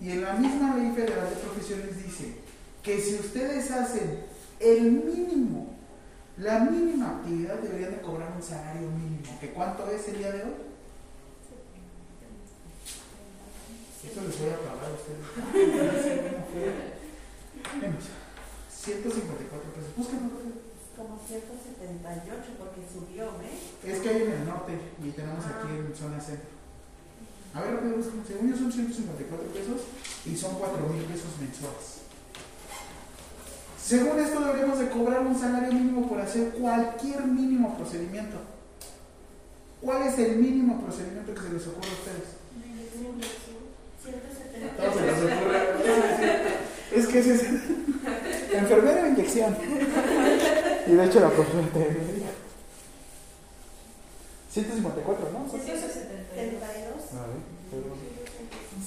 Y en la misma ley federal de profesiones dice que si ustedes hacen el mínimo, la mínima actividad, deberían de cobrar un salario mínimo. ¿Que cuánto es el día de hoy? Eso les voy a pagar a ustedes. Menos. 154 pesos. Búsquenlo. Como 178 porque subió, ¿eh? Es que hay en el norte y tenemos aquí en zona centro. A ver, rápido, busquen. según yo son 154 pesos y son 4 mil pesos mensuales. Según esto deberíamos de cobrar un salario mínimo por hacer cualquier mínimo procedimiento. ¿Cuál es el mínimo procedimiento que se les ocurre a ustedes? A todos se les ocurre. Es que ese es enfermera de inyección. Y de hecho la profesora te diría. 154, ¿no? 172.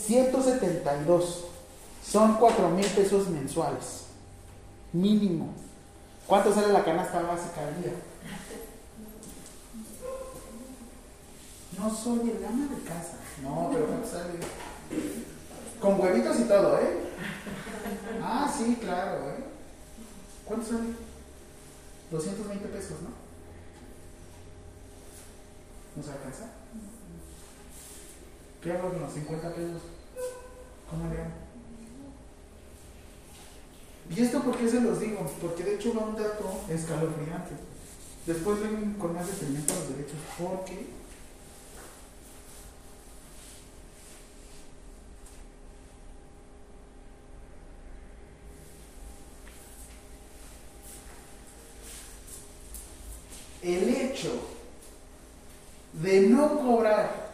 172. Son 4 mil pesos mensuales. Mínimo. ¿Cuánto sale la canasta básica al día? No soy el ama de casa. No, pero ¿cuánto sale? Con huevitos y todo, ¿eh? Ah, sí, claro, ¿eh? ¿Cuánto sale? 220 pesos, ¿no? ¿Nos alcanza? ¿Qué hago con los 50 pesos? ¿Cómo le hago? ¿Y esto por qué se los digo? Porque de hecho va un dato escalofriante. Después ven con más detenimiento los derechos. Porque el hecho de no cobrar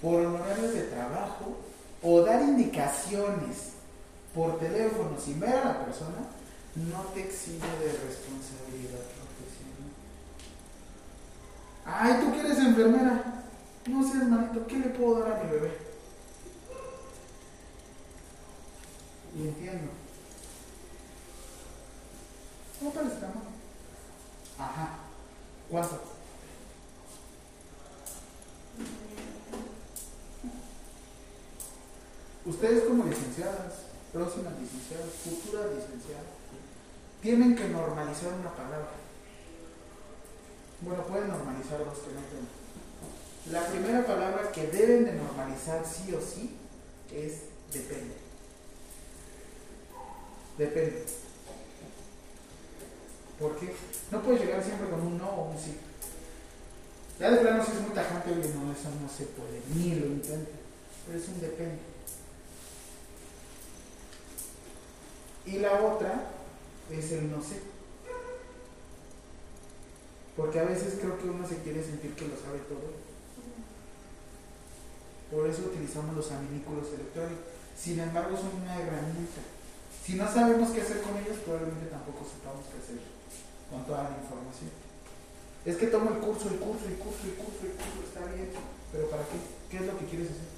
por honorarios de trabajo o dar indicaciones por teléfono sin ver a la persona no te exime de responsabilidad profesional. Ay, tú que eres enfermera. No sé, hermanito, ¿qué le puedo dar a mi bebé? Y entiendo. ¿Cómo mano? Ajá. ¿Cuánto? Ustedes como licenciadas, próximas licenciadas, futuras licenciadas, tienen que normalizar una palabra. Bueno, pueden normalizar dos que no tengo. La primera palabra que deben de normalizar sí o sí es depende. Depende. ¿Por qué? No puedes llegar siempre con un no o un sí. Ya de plano si es muy tajante, no, eso no se puede, ni lo intente. Pero es un depende. Y la otra es el no sé. Porque a veces creo que uno se quiere sentir que lo sabe todo. Por eso utilizamos los aminículos electrónicos. Sin embargo, son una herramienta. Si no sabemos qué hacer con ellos, probablemente tampoco sepamos qué hacer con toda la información. Es que tomo el curso, el curso, el curso, el curso, el curso, está bien, pero ¿para qué? ¿Qué es lo que quieres hacer?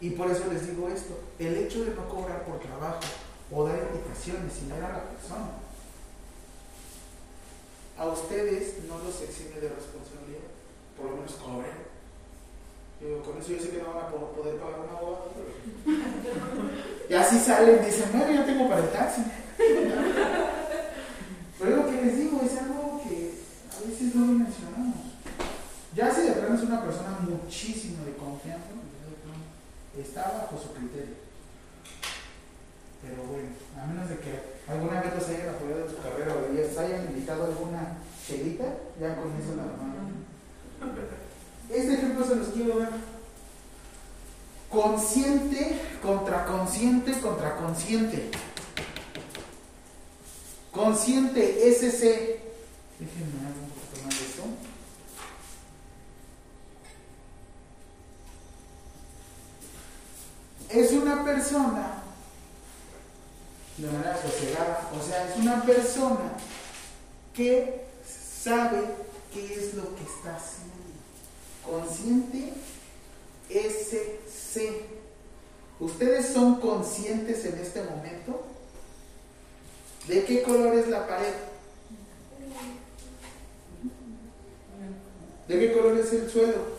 Y por eso les digo esto, el hecho de no cobrar por trabajo o dar indicaciones sin ver a la persona, a ustedes no los exime de responsabilidad, por lo menos cobren. Digo, con eso yo sé que no van a po- poder pagar una abogado. pero- Y así salen, dicen, bueno, yo tengo para el taxi. Pero es lo que les digo, es algo que a veces no lo mencionamos. Ya si de plano es una persona muchísimo de confianza, pues ya de plano está bajo su criterio. Pero bueno, a menos de que alguna vez los hayan apoyado en su carrera o les hayan invitado alguna chelita, ya con eso nada más. Este ejemplo se los quiero dar. Consciente contra consciente contra consciente. Consciente SC. Déjenme dar un poquito más de esto. Es una persona de manera sosegada, o sea, es una persona que sabe qué es lo que está haciendo. Consciente SC. ¿Ustedes son conscientes en este momento? ¿De qué color es la pared? ¿De qué color es el suelo?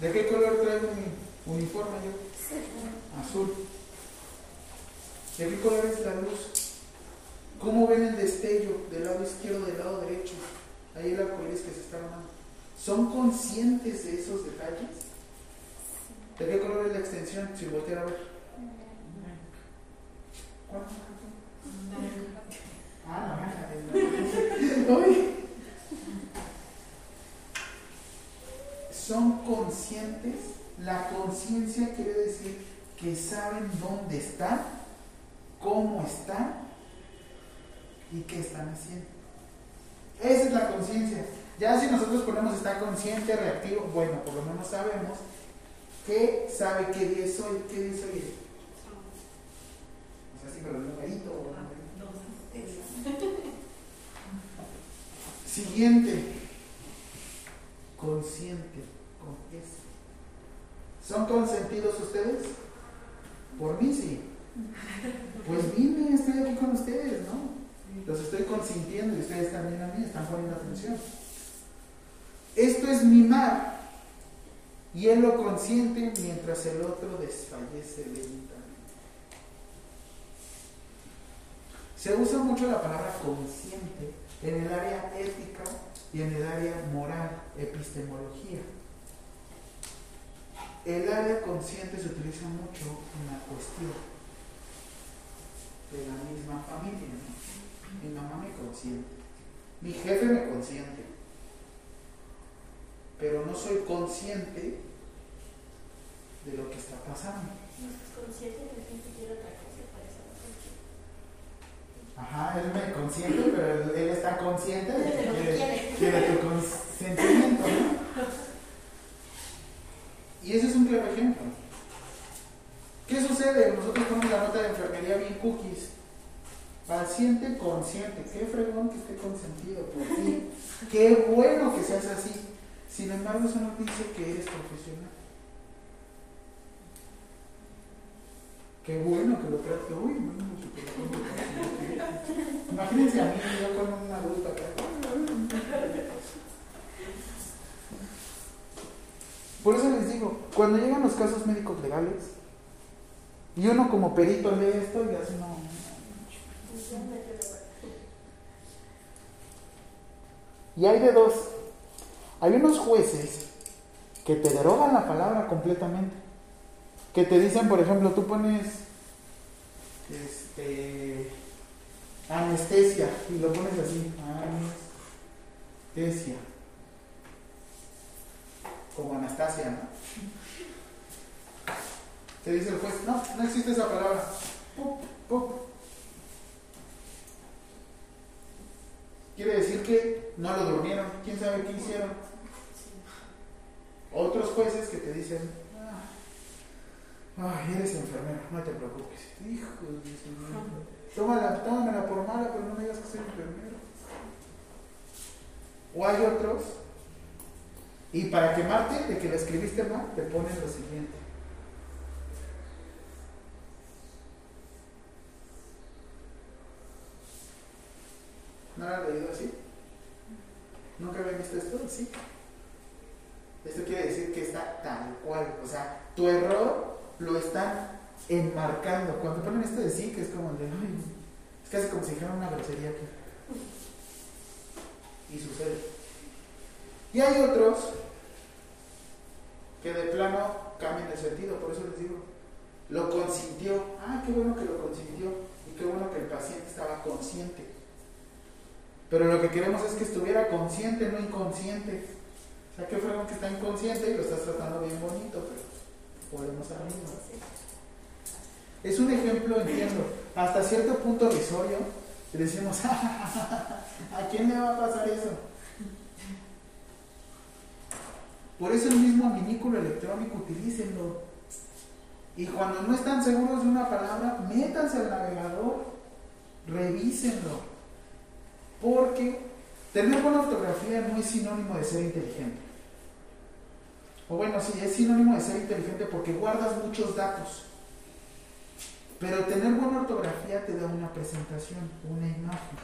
¿De qué color traigo mi uniforme yo? Azul. ¿De qué color es la luz? ¿Cómo ven el destello del lado izquierdo, del lado derecho? Ahí el arcoíris que se está armando. ¿Son conscientes de esos detalles? ¿De qué color es la extensión? Si volteara a ver. ¿Cuál? Ah. Uy. Son conscientes. La conciencia quiere decir que saben dónde están, cómo están y qué están haciendo. Esa es la conciencia. Ya si nosotros ponemos está consciente, reactivo, bueno, por lo menos sabemos que sabe qué día es hoy, qué día es hoy. O sea, así con el numerito. o numerito. Siguiente. Consciente. ¿Son consentidos ustedes? Por mí sí. Pues vine, estoy aquí con ustedes, ¿no? Los estoy consintiendo y ustedes también a mí están poniendo atención. Esto es mimar. Y él lo consiente mientras el otro desfallece lentamente. Se usa mucho la palabra consciente en el área ética y en el área moral, epistemología. El área consciente se utiliza mucho en la cuestión de la misma familia. ¿no? Mi mamá me consiente, mi jefe me consiente, pero no soy consciente de lo que está pasando. consciente de que quiere otra cosa, parece Ajá, él me consiente, pero él, está consciente de que quiere. quiere tu consentimiento, ¿no? Y ese es un claro ejemplo. ¿Qué sucede? Nosotros ponemos la nota de enfermería bien cookies. Paciente consciente. Qué fregón que esté consentido por ti. Qué bueno que seas así. Sin embargo, eso no dice que eres profesional. Qué bueno que lo trate. Uy, no, no. Imagínense a mí, yo con un adulto acá. Por eso les digo, cuando llegan los casos médicos legales y uno como perito lee esto y hace no. Y hay de dos. Hay unos jueces que te derogan la palabra completamente. Que te dicen, por ejemplo, tú pones este anestesia y lo pones así, anestesia. Como Anastasia, ¿no? Te dice el juez, no, no existe esa palabra. Pup, pup. Quiere decir que no lo durmieron. ¿Quién sabe qué hicieron? Otros jueces que te dicen, ah, ay, eres enfermero, no te preocupes. Hijo de madre. Tómala, tómala por mala, pero no me digas que soy enfermero. O hay otros, y para quemarte de que lo escribiste mal, te ponen lo siguiente. ¿No lo han leído así? ¿Nunca habían visto esto? Sí. Esto quiere decir que está tal cual. O sea, tu error lo están enmarcando. Cuando ponen esto de sí, que es como de, es casi como si dijeran una grosería aquí. Y sucede. Y hay otros que de plano cambian el sentido, por eso les digo, lo consintió. Ah, qué bueno que lo consintió. Y qué bueno que el paciente estaba consciente. Pero lo que queremos es que estuviera consciente, no inconsciente. O sea, qué fregón que está inconsciente y lo estás tratando bien bonito, pero a lo mismo. Es un ejemplo, entiendo, hasta cierto punto risorio. Y decimos, ¿a quién le va a pasar eso? Por eso el mismo minículo electrónico, utilícenlo. Y cuando no están seguros de una palabra, métanse al navegador, revísenlo. Porque tener buena ortografía no es sinónimo de ser inteligente. O bueno, sí, es sinónimo de ser inteligente porque guardas muchos datos. Pero tener buena ortografía te da una presentación, una imagen.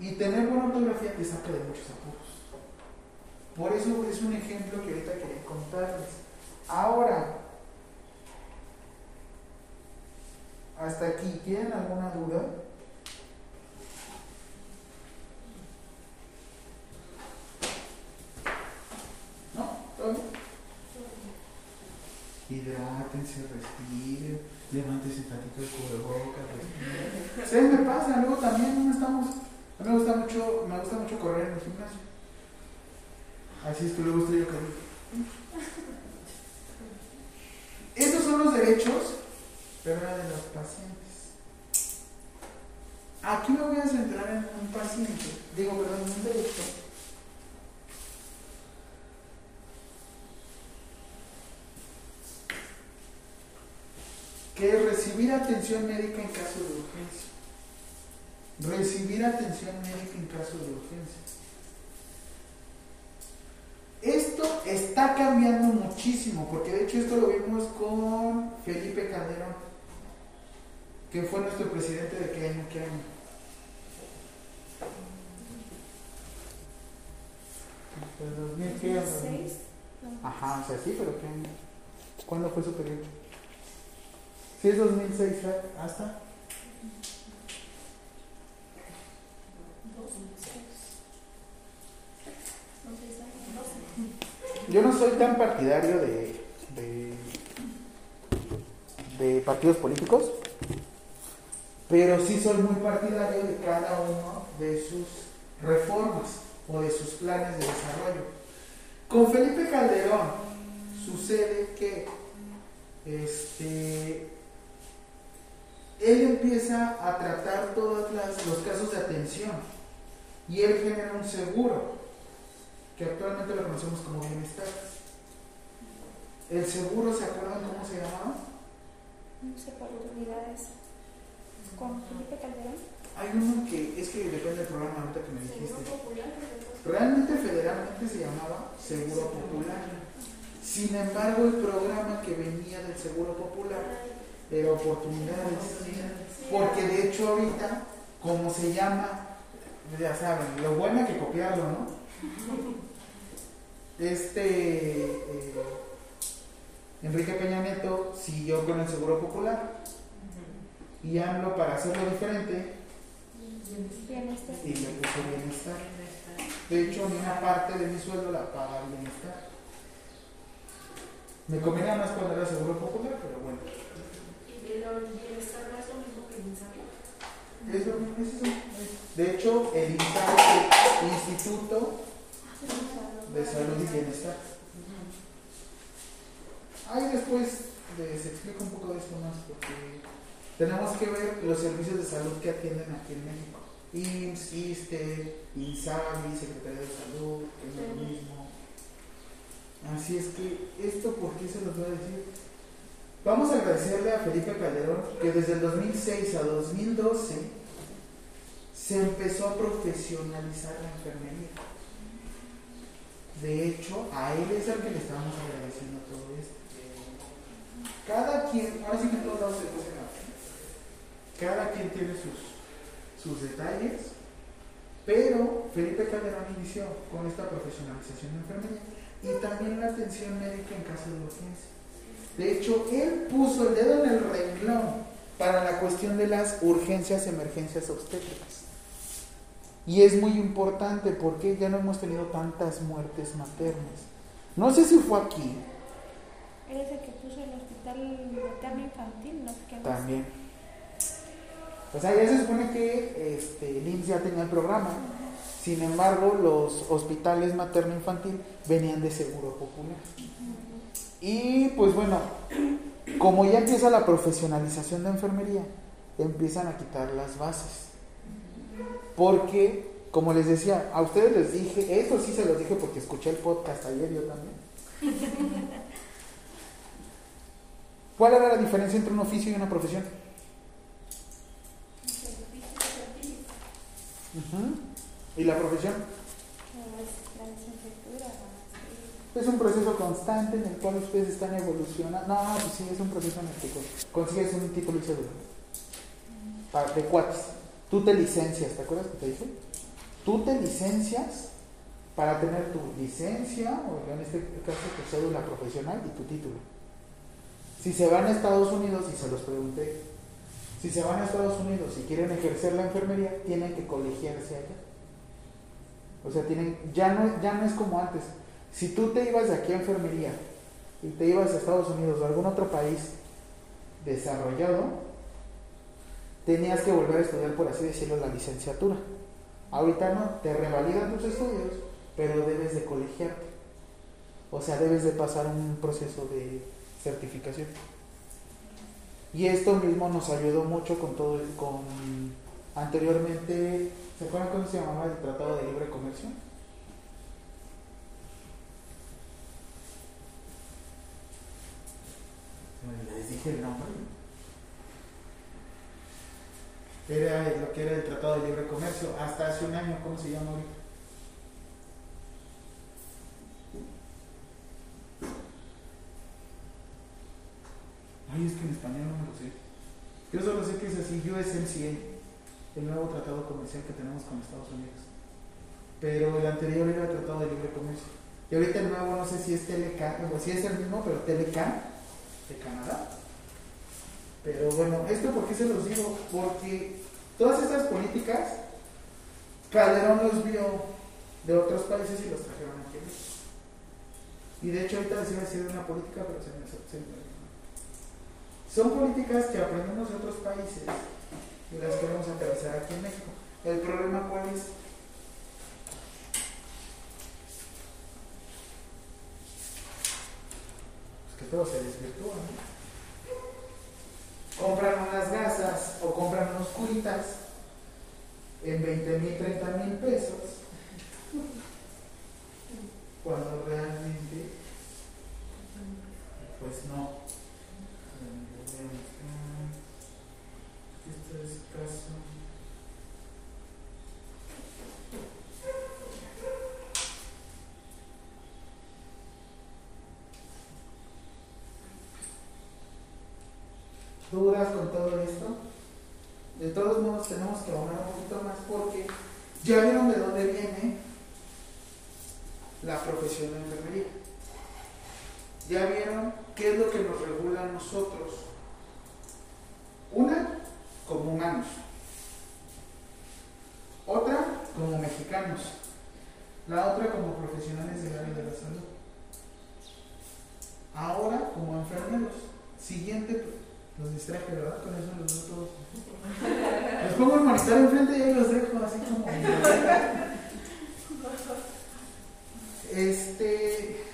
Y tener buena ortografía te saca de muchos apuros. Por eso es un ejemplo que ahorita quería contarles. Ahora, hasta aquí, ¿tienen alguna duda? ¿No? ¿Todo bien? Hidrátense, respiren, levántese tantito el cubrebocas, respiren. Se me pasa, luego también no estamos. A mí me gusta mucho, me gusta mucho correr en el gimnasio. Así es que luego estoy yo. Estos son los derechos, pero de los pacientes. Aquí me voy a centrar en un paciente, digo, perdón, en un derecho. Que es recibir atención médica en caso de urgencia. Recibir atención médica en caso de urgencia. Esto está cambiando muchísimo, porque de hecho esto lo vimos con Felipe Calderón, que fue nuestro presidente de qué año, qué año. ¿De 2000 qué año? Seis. Ajá, o sea, sí, pero ¿qué año? ¿Cuándo fue su periodo? Sí, es 2006, ¿eh? ¿hasta? Yo no soy tan partidario de, partidos políticos, pero sí soy muy partidario de cada uno de sus reformas o de sus planes de desarrollo. Con Felipe Calderón sucede que este, él empieza a tratar todos los casos de atención y él genera un seguro que actualmente lo conocemos como bienestar. El seguro, ¿se acuerdan cómo se llamaba? No sé por unidades. Con Felipe Calderón. Hay uno que es que depende del programa ahorita que me dijiste. Realmente federalmente se llamaba Seguro Popular. Sin embargo, el programa que venía del Seguro Popular era Oportunidades. Porque de hecho ahorita, como se llama, ya saben, lo bueno es que copiarlo, ¿no? Este eh, Enrique Peña Nieto siguió con el Seguro Popular y AMLO para hacerlo diferente Bienestar. y le puso bienestar. De hecho, ni una parte de mi sueldo la paga bienestar. Me convenía más cuando era Seguro Popular, pero bueno. ¿Y el bienestar no es lo mismo que el INSABI? Es lo mismo, es eso. De hecho, el INSABI el Instituto de Salud y Bienestar. Ahí después les explico un poco de esto más, porque tenemos que ver los servicios de salud que atienden aquí en México. IMSS, ISTE, INSABI, Secretaría de Salud, que es lo mismo. Así es que, ¿esto por qué se los voy a decir? Vamos a agradecerle a Felipe Calderón que desde el 2006 a 2012 se empezó a profesionalizar la enfermería. De hecho, a él es al que le estamos agradeciendo todo esto. Cada quien, ahora sí que todos lados se. Cada quien tiene sus, sus detalles, pero Felipe Calderón inició con esta profesionalización de enfermería y también la atención médica en caso de urgencia. De hecho, él puso el dedo en el renglón para la cuestión de las urgencias, emergencias obstétricas. Y es muy importante porque ya no hemos tenido tantas muertes maternas. No sé si fue aquí, Eres el que puso el hospital materno infantil, ¿no? No- también. O sea, ya se supone que este, el IMSS ya tenía el programa. Sin embargo, los hospitales materno-infantil venían de seguro popular. Y pues bueno, como ya empieza la profesionalización de enfermería, empiezan a quitar las bases. Porque, como les decía, a ustedes les dije, esto sí se los dije porque escuché el podcast ayer yo también. ¿Cuál era la diferencia entre un oficio y una profesión? Ujú. ¿Y la profesión? Es un proceso constante en el cual ustedes están evolucionando. No, pues sí, es un proceso en el que consigues un título y cédula. Pa- De cuates. Tú te licencias, ¿te acuerdas que te dije? Tú te licencias para tener tu licencia, o en este caso tu cédula profesional y tu título. Si se van a Estados Unidos, y se los pregunté, si se van a Estados Unidos y quieren ejercer la enfermería, tienen que colegiarse allá. O sea, tienen, ya no, ya no es como antes. Si tú te ibas de aquí a enfermería y te ibas a Estados Unidos o a algún otro país desarrollado, tenías que volver a estudiar, por así decirlo, la licenciatura. Ahorita no, te revalidan tus estudios, pero debes de colegiarte. O sea, debes de pasar un proceso de certificación. Y esto mismo nos ayudó mucho con todo, el- con anteriormente, ¿se acuerdan cómo se llamaba el Tratado de Libre Comercio? Les dije el nombre. Era lo que era el Tratado de Libre Comercio hasta hace un año, ¿cómo se llama ahorita? Ay, es que en español no me lo sé. Yo solo sé que es así, USMCA, el nuevo tratado comercial que tenemos con Estados Unidos. Pero el anterior era el Tratado de Libre Comercio. Y ahorita el nuevo no sé si es Telecan, o si es el mismo, pero Telecan de Canadá. Pero bueno, ¿esto por qué se los digo? Porque todas estas políticas, Calderón los vio de otros países y los trajeron aquí. Y de hecho ahorita les iba a decir una política, pero se me, se me. Son políticas que aprendemos de otros países y las queremos aterrizar aquí en México. ¿El problema cuál es? Pues que todo se desvirtúa, ¿no? Compran unas gasas o compran unos curitas en 20 mil, 30 mil pesos, cuando realmente, pues no. Esto es caso. ¿Dudas con todo esto? De todos modos tenemos que ahondar un poquito más porque ya vieron de dónde viene la profesión de enfermería. Ya vieron qué es lo que nos regula a nosotros. Una, como humanos. Otra, como mexicanos. La otra, como profesionales del área de la salud. Ahora, como enfermeros. Siguiente, los distraje, ¿verdad? Con eso los veo todos. Les pongo el monitor enfrente y ahí los dejo así como. Este.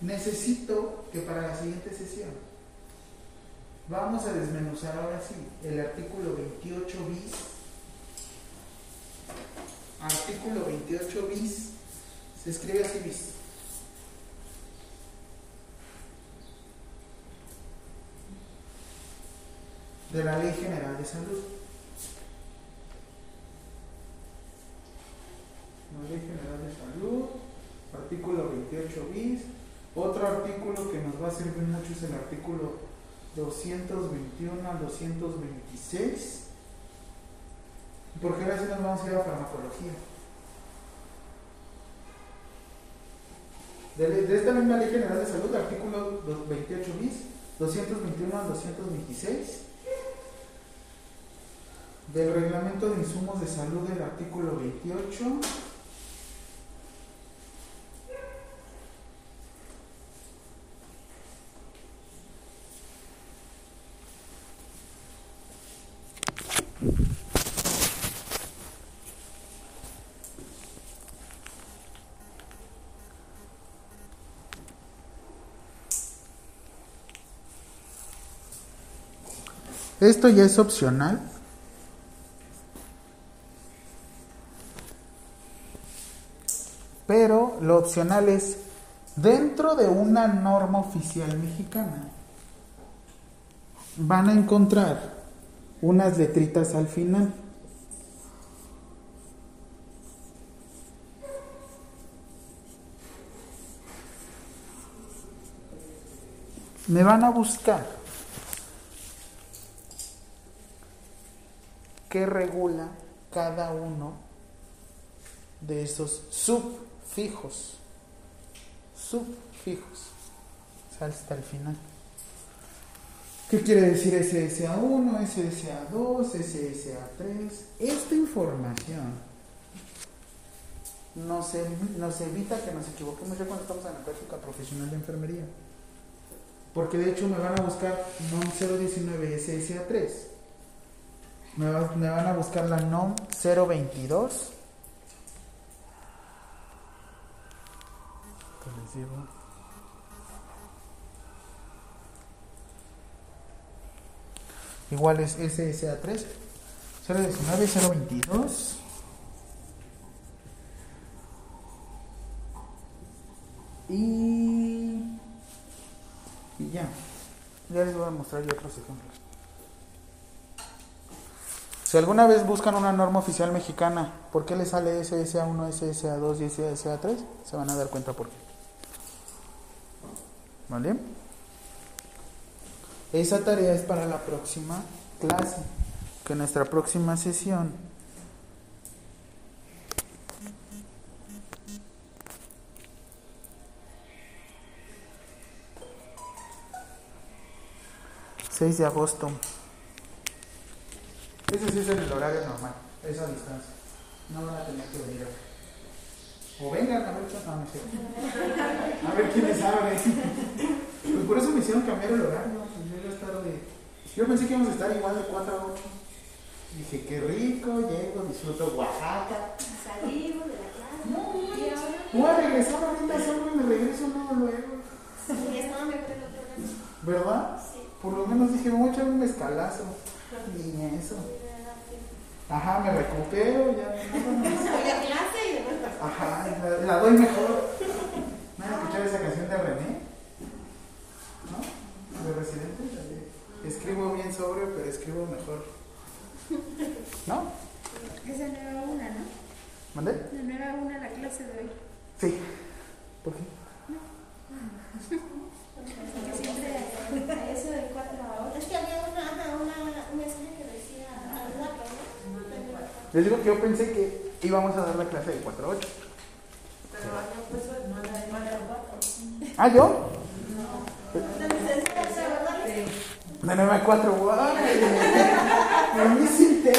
Necesito que para la siguiente sesión vamos a desmenuzar ahora sí el artículo 28 bis. Artículo 28 bis. Se escribe así bis. De la Ley General de Salud. La Ley General de Salud, artículo 28 bis. Otro artículo que nos va a servir mucho es el artículo 221 al 226. Porque ahora sí nos vamos a ir a farmacología. De, de esta misma Ley General de Salud, artículo 28 bis, 221 al 226 del reglamento de insumos de salud del artículo 28 Esto ya es opcional. pero lo opcional es dentro de una norma oficial mexicana. Van a encontrar unas letritas al final. Me van a buscar qué regula cada uno de esos sub subfijos. Subfijos. Hasta el final. ¿Qué quiere decir SSA1, SSA2, SSA3? Esta información nos, evi- nos evita que nos equivoquemos ya cuando estamos en la práctica profesional de enfermería. Porque de hecho me van a buscar NOM 019 SSA3. Me, me van a buscar la NOM 022. ¿Qué les digo? Igual es SSA3. 019, 022. Y, y ya. Ya les voy a mostrar yo otros ejemplos. Si alguna vez buscan una norma oficial mexicana, ¿por qué les sale SSA1, SSA2 y SSA3? Se van a dar cuenta por qué. ¿Vale? Esa tarea es para la próxima clase, que nuestra próxima sesión ...6 de agosto... Ese sí es en el horario normal, esa distancia. No van a tener que venir. O vengan, a ver, sé. A ver quién les abre. Pues por eso me hicieron cambiar el horario. Pues yo pensé que íbamos a estar igual de 4 a 8. Dije, qué rico, llego, disfruto Oaxaca. Salimos de la clase. No, Y Voy a regresar ahorita solo y me regreso luego, luego. sí, estaba mejor el otro. ¿Verdad? Sí, Por lo menos dije, voy a echar un mezcalazo. Ni eso. Ajá, me recupero, ya. Voy a clase y después Ajá, la, la doy mejor. ¿No han escuchado esa canción de René? ¿No? De Residente. Escribo bien sobrio, pero escribo mejor. ¿No? Esa no era una, ¿no? ¿Mandé? No era una la clase de hoy. Sí. ¿Por qué? Porque siempre a eso de 4 a 8. Es que había una, ajá, una, un mensaje que decía al rato, ¿no? Les digo que yo pensé que íbamos a dar la clase de 4 a 8. Pero no cuatro. ¿Ah, yo? Sí. De 9 a 4. ¡Guay! A mí sí tengo.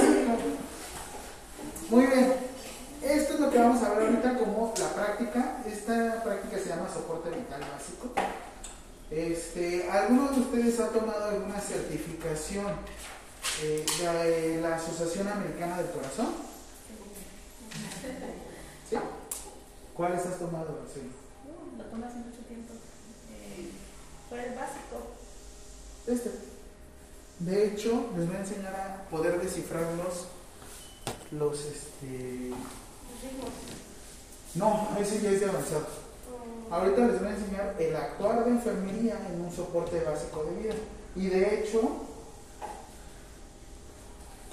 sí, no. Muy bien. Esto es lo que vamos a ver ahorita como la práctica. Esta práctica se llama soporte vital básico. Este, ¿Alguno de ustedes ha tomado alguna certificación eh, de la Asociación Americana del Corazón? ¿Sí? ¿Cuáles has tomado? Sí. Lo tomas hace mucho tiempo. Eh, fue el básico. Este. De hecho, les voy a enseñar a poder descifrar los, los este. No, ese ya es de avanzado. Ahorita les voy a enseñar el actuar de enfermería en un soporte básico de vida. Y de hecho,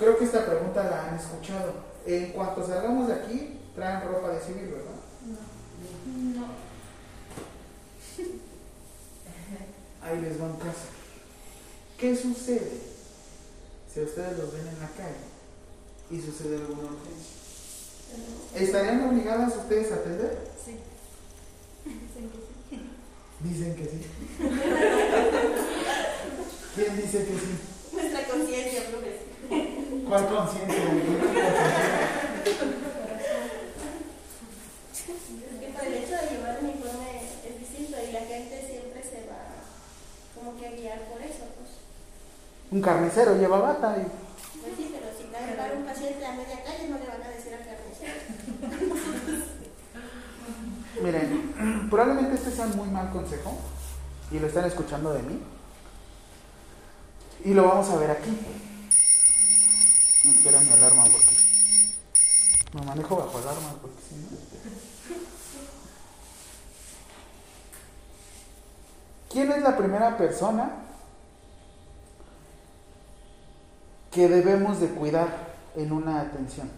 creo que esta pregunta la han escuchado. En cuanto salgamos de aquí, traen ropa de civil, ¿verdad? No. Ahí les va un caso. ¿Qué sucede si ustedes los ven en la calle y sucede alguna urgencia? ¿Estarían obligadas ustedes a atender? Sí. Dicen que sí. Dicen que sí. ¿Quién dice que sí? Nuestra conciencia, profesor. ¿Cuál que por el hecho de llevar uniforme es distinto y la gente siempre se va como que a guiar por eso, pues. Un carnicero lleva bata y Pues sí, pero si va a llevar un paciente a media calle no le van a decir al carnicero. Miren, probablemente este sea un muy mal consejo y lo están escuchando de mí. Y lo vamos a ver aquí. No quiero mi alarma porque me manejo bajo alarma porque si no. ¿Quién es la primera persona que debemos de cuidar en una atención?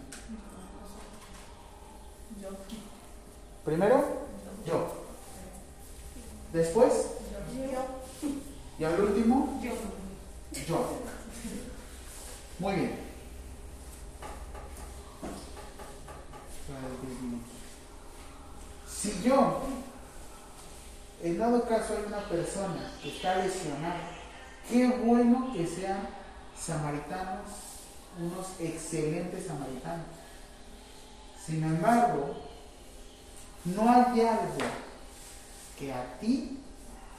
Yo. Primero, yo. Después, Yo, Y al último, Yo. yo. Muy bien. Si yo, en dado caso hay una persona que está lesionada, qué bueno que sean samaritanos, unos excelentes samaritanos. Sin embargo, no hay algo que a ti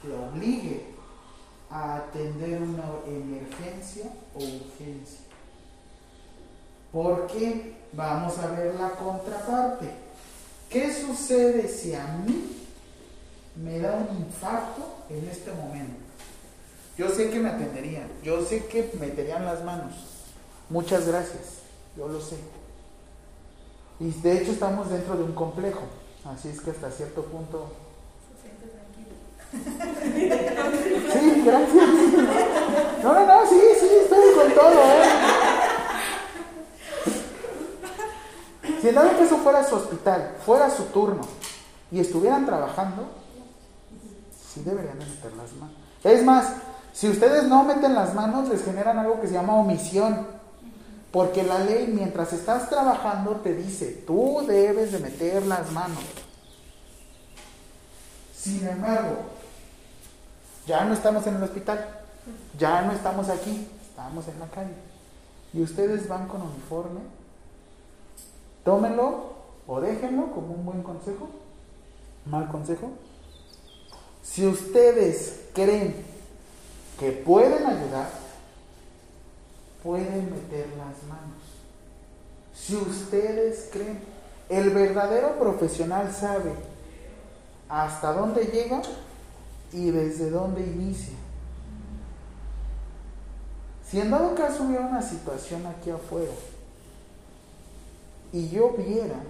te obligue a atender una emergencia o urgencia. Porque vamos a ver la contraparte. ¿Qué sucede si a mí me da un infarto en este momento? Yo sé que me atenderían, yo sé que meterían las manos. Muchas gracias, yo lo sé. Y de hecho estamos dentro de un complejo, así es que hasta cierto punto... Sí, gracias. No, no, no, sí, sí, estoy con todo, ¿eh? Si en dado que eso fuera su hospital, fuera su turno, y estuvieran trabajando, sí deberían de meter las manos. Es más, si ustedes no meten las manos, les generan algo que se llama omisión. Porque la ley, mientras estás trabajando, te dice, tú debes de meter las manos. Sin embargo, ya no estamos en el hospital, ya no estamos aquí, estamos en la calle. Y ustedes van con uniforme, tómenlo o déjenlo como un buen consejo, mal consejo. Si ustedes creen que pueden ayudar, pueden meter las manos. Si ustedes creen, el verdadero profesional sabe hasta dónde llega y desde dónde inicia. Si en dado caso hubiera una situación aquí afuera y yo viera,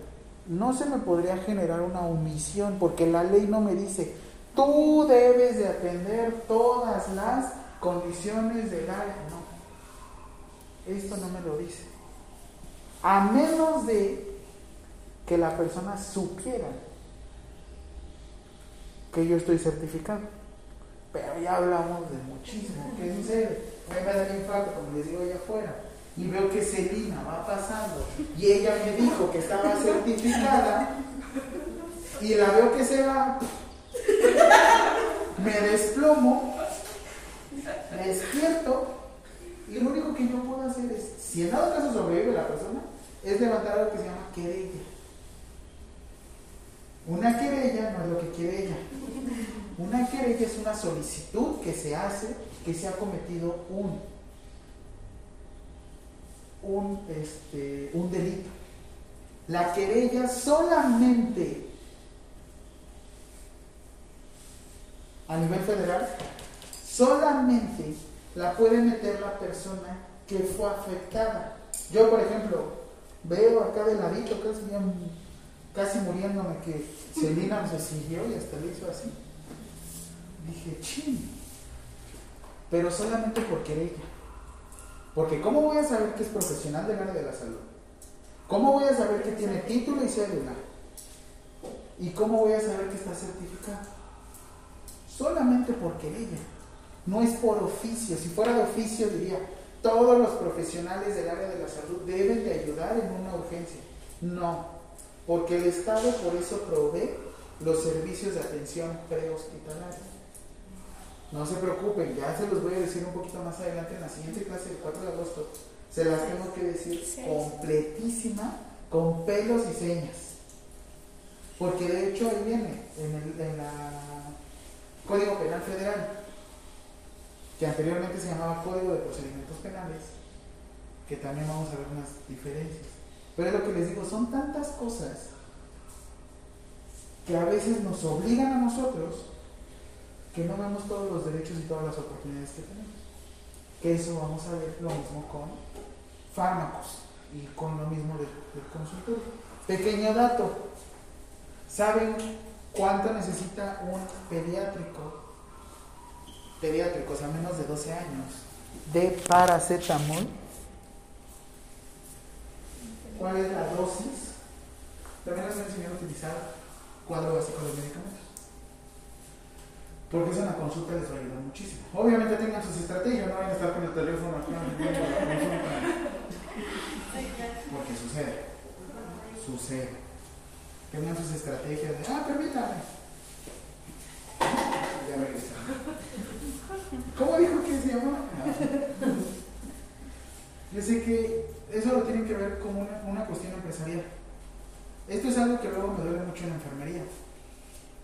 no se me podría generar una omisión porque la ley no me dice, tú debes de atender todas las condiciones del área. No, esto no me lo dice. A menos de que la persona supiera que yo estoy certificado. Pero ya hablamos de muchísimo. ¿Qué sucede? A me da el infarto, como les digo allá afuera, y veo que Celina va pasando, y ella me dijo que estaba certificada, y la veo que se va, me desplomo, me despierto, y lo único que yo puedo hacer es, si en dado caso sobrevive la persona, es levantar algo que se llama querella. Una querella no es lo que quiere ella. Una querella es una solicitud que se hace que se ha cometido un, un, este, un delito. La querella solamente a nivel federal, solamente la puede meter la persona que fue afectada. Yo, por ejemplo, veo acá de ladito, casi, casi muriéndome, que Celina se siguió y hasta le hizo así. Dije, ching. Pero solamente por querella. Porque ¿cómo voy a saber que es profesional del área de la salud? ¿Cómo voy a saber que tiene título y cédula? ¿Y cómo voy a saber que está certificado? Solamente por querella. No es por oficio. Si fuera de oficio diría, todos los profesionales del área de la salud deben de ayudar en una urgencia. No, porque el Estado por eso provee los servicios de atención prehospitalaria. No se preocupen, ya se los voy a decir un poquito más adelante en la siguiente clase del 4 de agosto. Se las tengo que decir completísima, con pelos y señas. Porque de hecho ahí viene, en el en la Código Penal Federal, que anteriormente se llamaba Código de Procedimientos Penales, que también vamos a ver unas diferencias. Pero es lo que les digo, son tantas cosas que a veces nos obligan a nosotros que no vemos todos los derechos y todas las oportunidades que tenemos. Que eso vamos a ver lo mismo con fármacos y con lo mismo del, del consultorio. Pequeño dato, ¿saben cuánto necesita un pediátrico? Pediátricos a menos de 12 años de paracetamol. ¿Cuál es la dosis? También les voy a enseñar a utilizar cuadro básico de medicamentos. Porque eso en consulta les va a ayudar muchísimo. Obviamente tengan sus estrategias, no vayan a estar con el teléfono acá viendo la consulta. Porque sucede. Sucede. Tengan sus estrategias de, ah, permítame. Ya regresaron. ¿Cómo dijo que se llama? Ah. Yo sé que eso lo tienen que ver como una, una cuestión empresarial. Esto es algo que luego me duele mucho en la enfermería.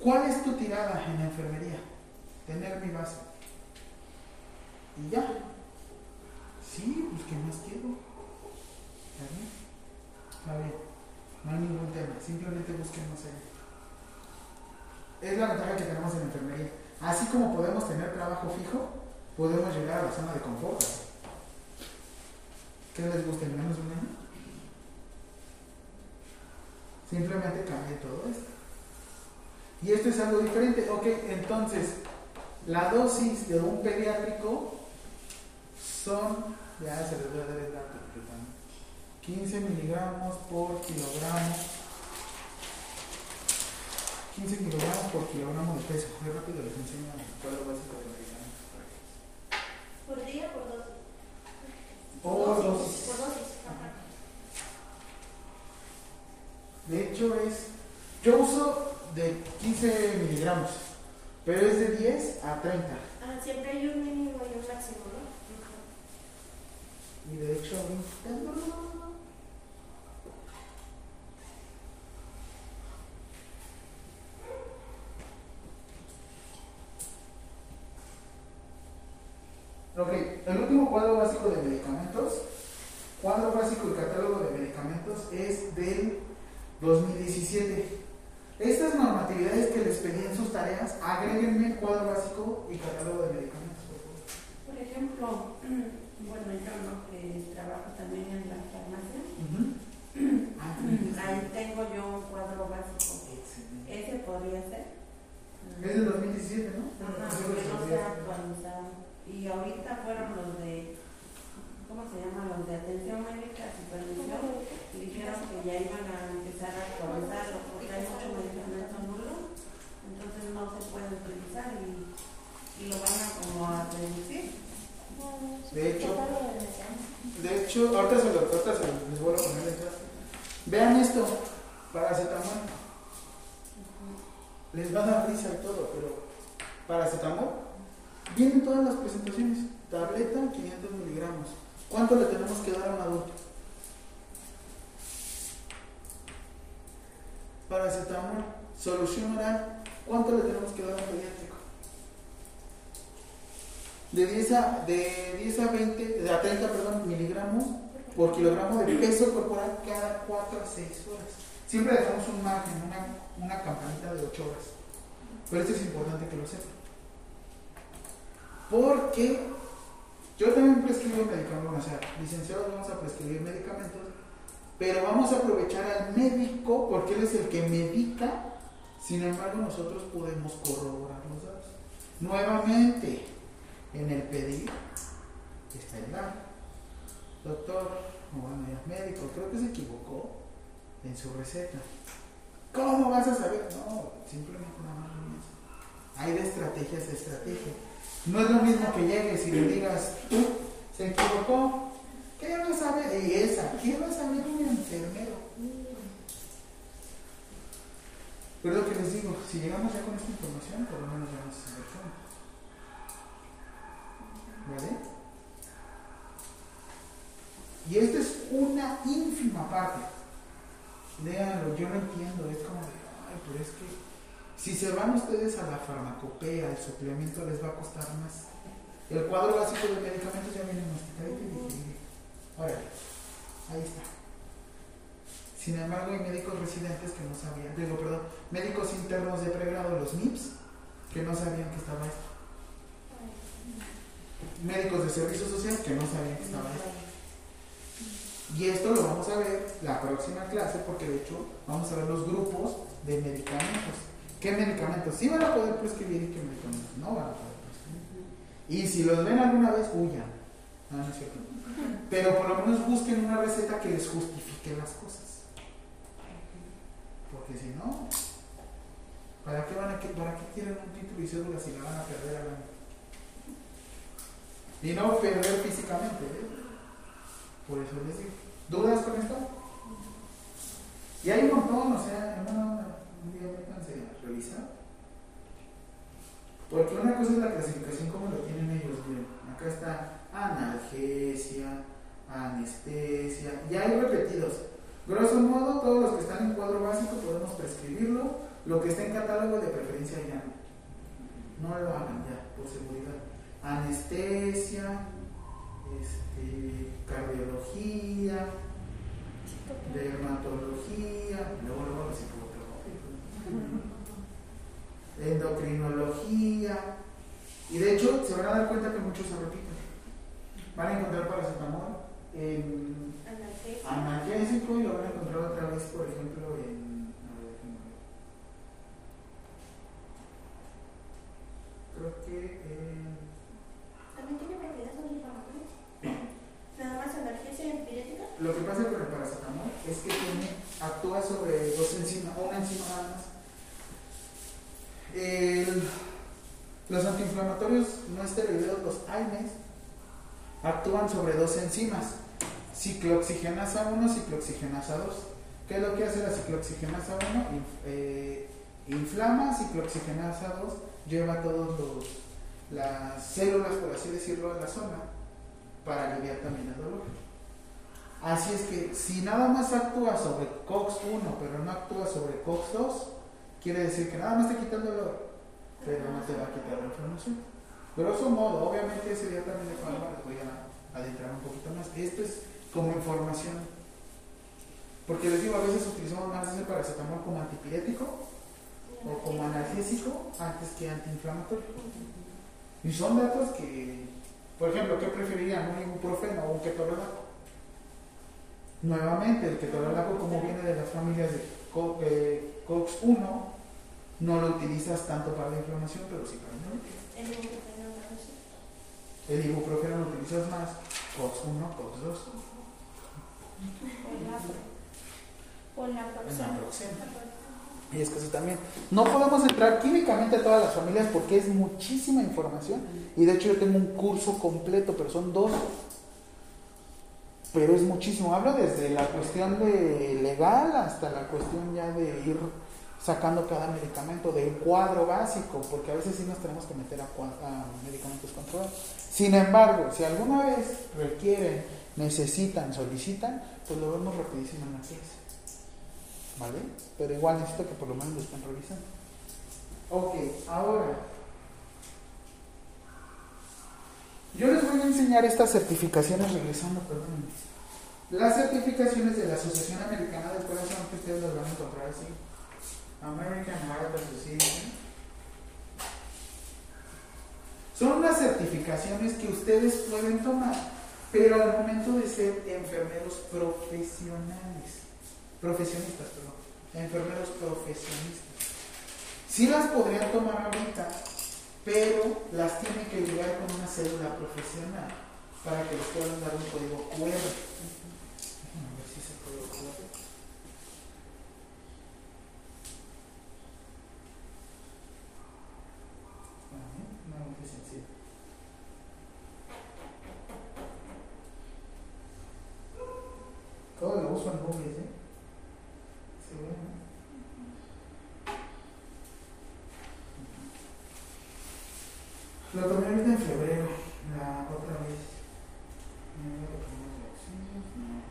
¿Cuál es tu tirada en la enfermería? Tener mi base. Y ya. Sí, pues ¿qué más quiero? ¿Está bien? Está bien. No hay ningún tema. Simplemente busquen no sé. Es la ventaja que tenemos en enfermería. Así como podemos tener trabajo fijo, podemos llegar a la zona de confort. ¿Qué les gusta en menos de un año? Simplemente cambia todo esto. Y esto es algo diferente. Ok, entonces, la dosis de un pediátrico son, ya se les voy a dar el dato, porque también, 15 miligramos por kilogramo. 15 kilogramos por kilogramo de peso. Muy rápido les enseño el cuadro básico de medicamentos. ¿Por día o por dosis? Por dosis. Por dosis. Ajá. De hecho es, yo uso de 15 miligramos, pero es de 10 a 30. Ah, siempre hay un mínimo y un máximo, ¿no? Y de hecho ahorita... Ok, el último cuadro básico de medicamentos, cuadro básico y catálogo de medicamentos es del 2017. Estas normatividades que les pedí en sus tareas, agréguenme el cuadro básico y catálogo de medicamentos, por favor. Por ejemplo, bueno, yo no que trabajo también en la farmacia, Ah, ahí tengo yo un cuadro básico. Excelente. Ese podría ser. Es del 2017, ¿no? Ajá, Así que lo no sabía. se ha actualizado. Y ahorita fueron los de, ¿cómo se llama? Los de atención médica, supervisión, y dijeron que ya iban a empezar a actualizarlo porque hay mucho medicamento nulo, entonces no se puede utilizar y, y lo van a como a reducir. De hecho, de hecho, ahorita se lo, ahorita se lo- les vuelvo a poner en clase. Vean esto, paracetamol. Les va a dar risa y todo, pero paracetamol. Vienen todas las presentaciones. Tableta, 500 miligramos. ¿Cuánto le tenemos que dar a un adulto? Paracetamol, solución oral. ¿Cuánto le tenemos que dar a un pediátrico? De 10 a, de 10 a 20, de a 30 perdón, miligramos por kilogramo de peso corporal cada 4 a 6 horas. Siempre dejamos un margen, una, una campanita de 8 horas. Pero esto es importante que lo sepan. Porque yo también prescribo medicamentos, o sea, licenciados vamos a prescribir medicamentos, pero vamos a aprovechar al médico porque él es el que medica, sin embargo nosotros podemos corroborar los datos. Nuevamente, en el pedir está el dar. Doctor, bueno, ya médico, creo que se equivocó en su receta. ¿Cómo vas a saber? No, simplemente nada más. Hay de estrategias a estrategias. No es lo mismo que llegues y le digas, tú, se equivocó. ¿Qué vas a saber? Esa, ¿qué vas a saber un enfermero? Pero lo que les digo, si llegamos ya con esta información, por lo menos ya vamos a saber cómo. ¿Vale? Y esta es una ínfima parte. Léanlo, yo lo entiendo, es como de, ay, pero es que si se van ustedes a la farmacopea, el suplemento les va a costar más. El cuadro básico de medicamentos ya viene masticadito y. Órale, ahí está. Sin embargo, hay médicos residentes que no sabían, digo, perdón, médicos internos de pregrado, los MIPS, que no sabían que estaba esto. Médicos de servicio social que no sabían que estaba esto. Y esto lo vamos a ver la próxima clase porque de hecho vamos a ver los grupos de medicamentos. ¿Qué medicamentos sí van a poder prescribir y qué medicamentos no van a poder prescribir? Y si los ven alguna vez, huyan. No, no es cierto. Pero por lo menos busquen una receta que les justifique las cosas. Porque si no, ¿Para qué, van a, ¿Para qué quieren un título y cédula si la van a perder al año? Y no perder físicamente, ¿eh? Por eso les digo. ¿Dudas con esto? Y hay un montón, o sea, un día métanse a revisar. Porque una cosa es la clasificación como lo tienen ellos, miren. Acá está analgesia, anestesia, y hay repetidos. Grosso modo, todos los que están en cuadro básico podemos prescribirlo. Lo que está en catálogo de preferencia ya no. Lo hagan ya, por seguridad. Anestesia, este, cardiología, dermatología, luego luego los endocrinología, y de hecho se van a dar cuenta que muchos se repiten. Van a encontrar paracetamol en analgésico y lo van a encontrar otra vez, por ejemplo, en. Creo que en. También tiene propiedades antiinflamatorias. Nada más analgesia antipirética. Lo que pasa con el paracetamol es que tiene, actúa sobre dos enzimas, una enzima nada más. El- los antiinflamatorios no esteroideos, los AINES, actúan sobre dos enzimas, ciclooxigenasa 1, ciclooxigenasa 2. ¿Qué es lo que hace la ciclooxigenasa 1? Inf- eh, inflama, ciclooxigenasa 2 lleva todos los las células, por así decirlo, a la zona para aliviar también el dolor. Así es que si nada más actúa sobre COX-1 pero no actúa sobre COX-2, quiere decir que nada más te quita el dolor, pero no te va a quitar la inflamación. Grosso modo, obviamente ese día también de Juanma les voy a adentrar un poquito más. Esto es como información. Porque les digo, a veces utilizamos más ese paracetamol como antipirético o como analgésico antes que antiinflamatorio. Y son datos que, por ejemplo, ¿qué preferirían? ¿Un ibuprofeno o un ketorolaco? Nuevamente, el ketorolaco como viene de las familias de Co- eh, COX-1, no lo utilizas tanto para la inflamación, pero sí para el dolor. El ibuprofeno también sí. El ibuprofeno lo utilizas más, COX-1, COX-2. Por la En próxima. naproxeno. Y es que eso también. No podemos entrar químicamente a todas las familias porque es muchísima información. Y de hecho yo tengo un curso completo, pero son dos. Pero es muchísimo. Hablo desde la cuestión de legal hasta la cuestión ya de ir sacando cada medicamento del cuadro básico, porque a veces sí nos tenemos que meter a, a medicamentos controlados. Sin embargo, si alguna vez requieren, necesitan, solicitan, pues lo vemos rapidísimo en la clase. ¿Vale? Pero igual necesito que por lo menos lo estén revisando. Ok, ahora. Yo les voy a enseñar estas certificaciones regresando, perdón. Las certificaciones de la Asociación Americana del Corazón, que ustedes las van a encontrar así. American Heart Association. Son unas certificaciones que ustedes pueden tomar, pero al momento de ser enfermeros profesionales, profesionistas, perdón, enfermeros profesionistas. Sí las podrían tomar ahorita, pero las tienen que ligar con una cédula profesional para que les puedan dar un código QR. Déjenme ver si ese código QR. No, muy sencillo. Todo lo uso en Google, ¿eh? Sí, bueno. Lo en febrero, la otra vez. No, lo tomé de auxilios, no.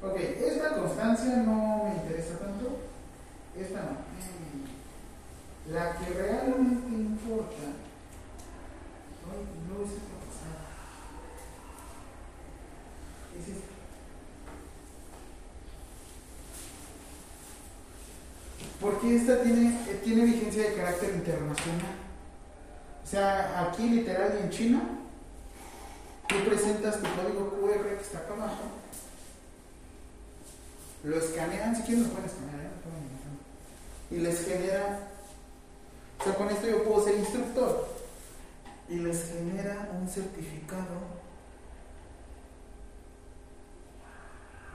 Ok, esta constancia no me interesa tanto. Esta no. Mm. La que realmente importa. Ay, no es esta pasada. Es esta. Porque esta tiene, eh, tiene vigencia de carácter internacional. O sea, aquí literal en China, tú presentas tu código QR que está acá abajo lo escanean, si quieren lo pueden escanear, ¿eh? Y les genera, o sea, con esto yo puedo ser instructor, y les genera un certificado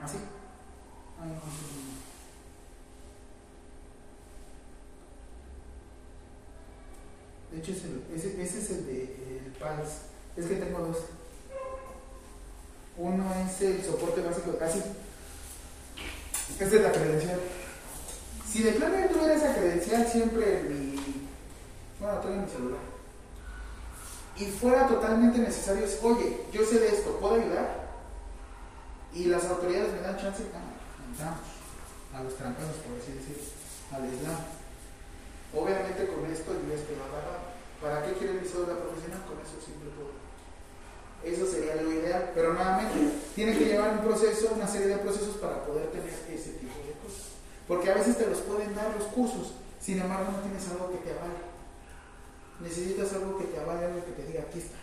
así. Ay, no sé. De hecho, es el- ese, ese es el de el PALS. Es que tengo dos. Uno es el soporte básico, así. Esta es la credencial. Si de plano yo tuviera esa credencial siempre mi. Bueno, en mi celular. Y fuera totalmente necesario, es, oye, yo sé de esto, ¿puedo ayudar? Y las autoridades me dan chance, no, entramos. A los tramposos, por así decirlo, al Islam. Obviamente con esto yo ya estoy agarrado. ¿Para qué quiere mi cédula profesional? Con eso siempre puedo. Eso sería lo ideal, pero nuevamente tiene que llevar un proceso, una serie de procesos para poder tener ese tipo de cosas. Porque a veces te los pueden dar los cursos, sin embargo no tienes algo que te avale. Necesitas algo que te avale, algo que te diga, aquí está.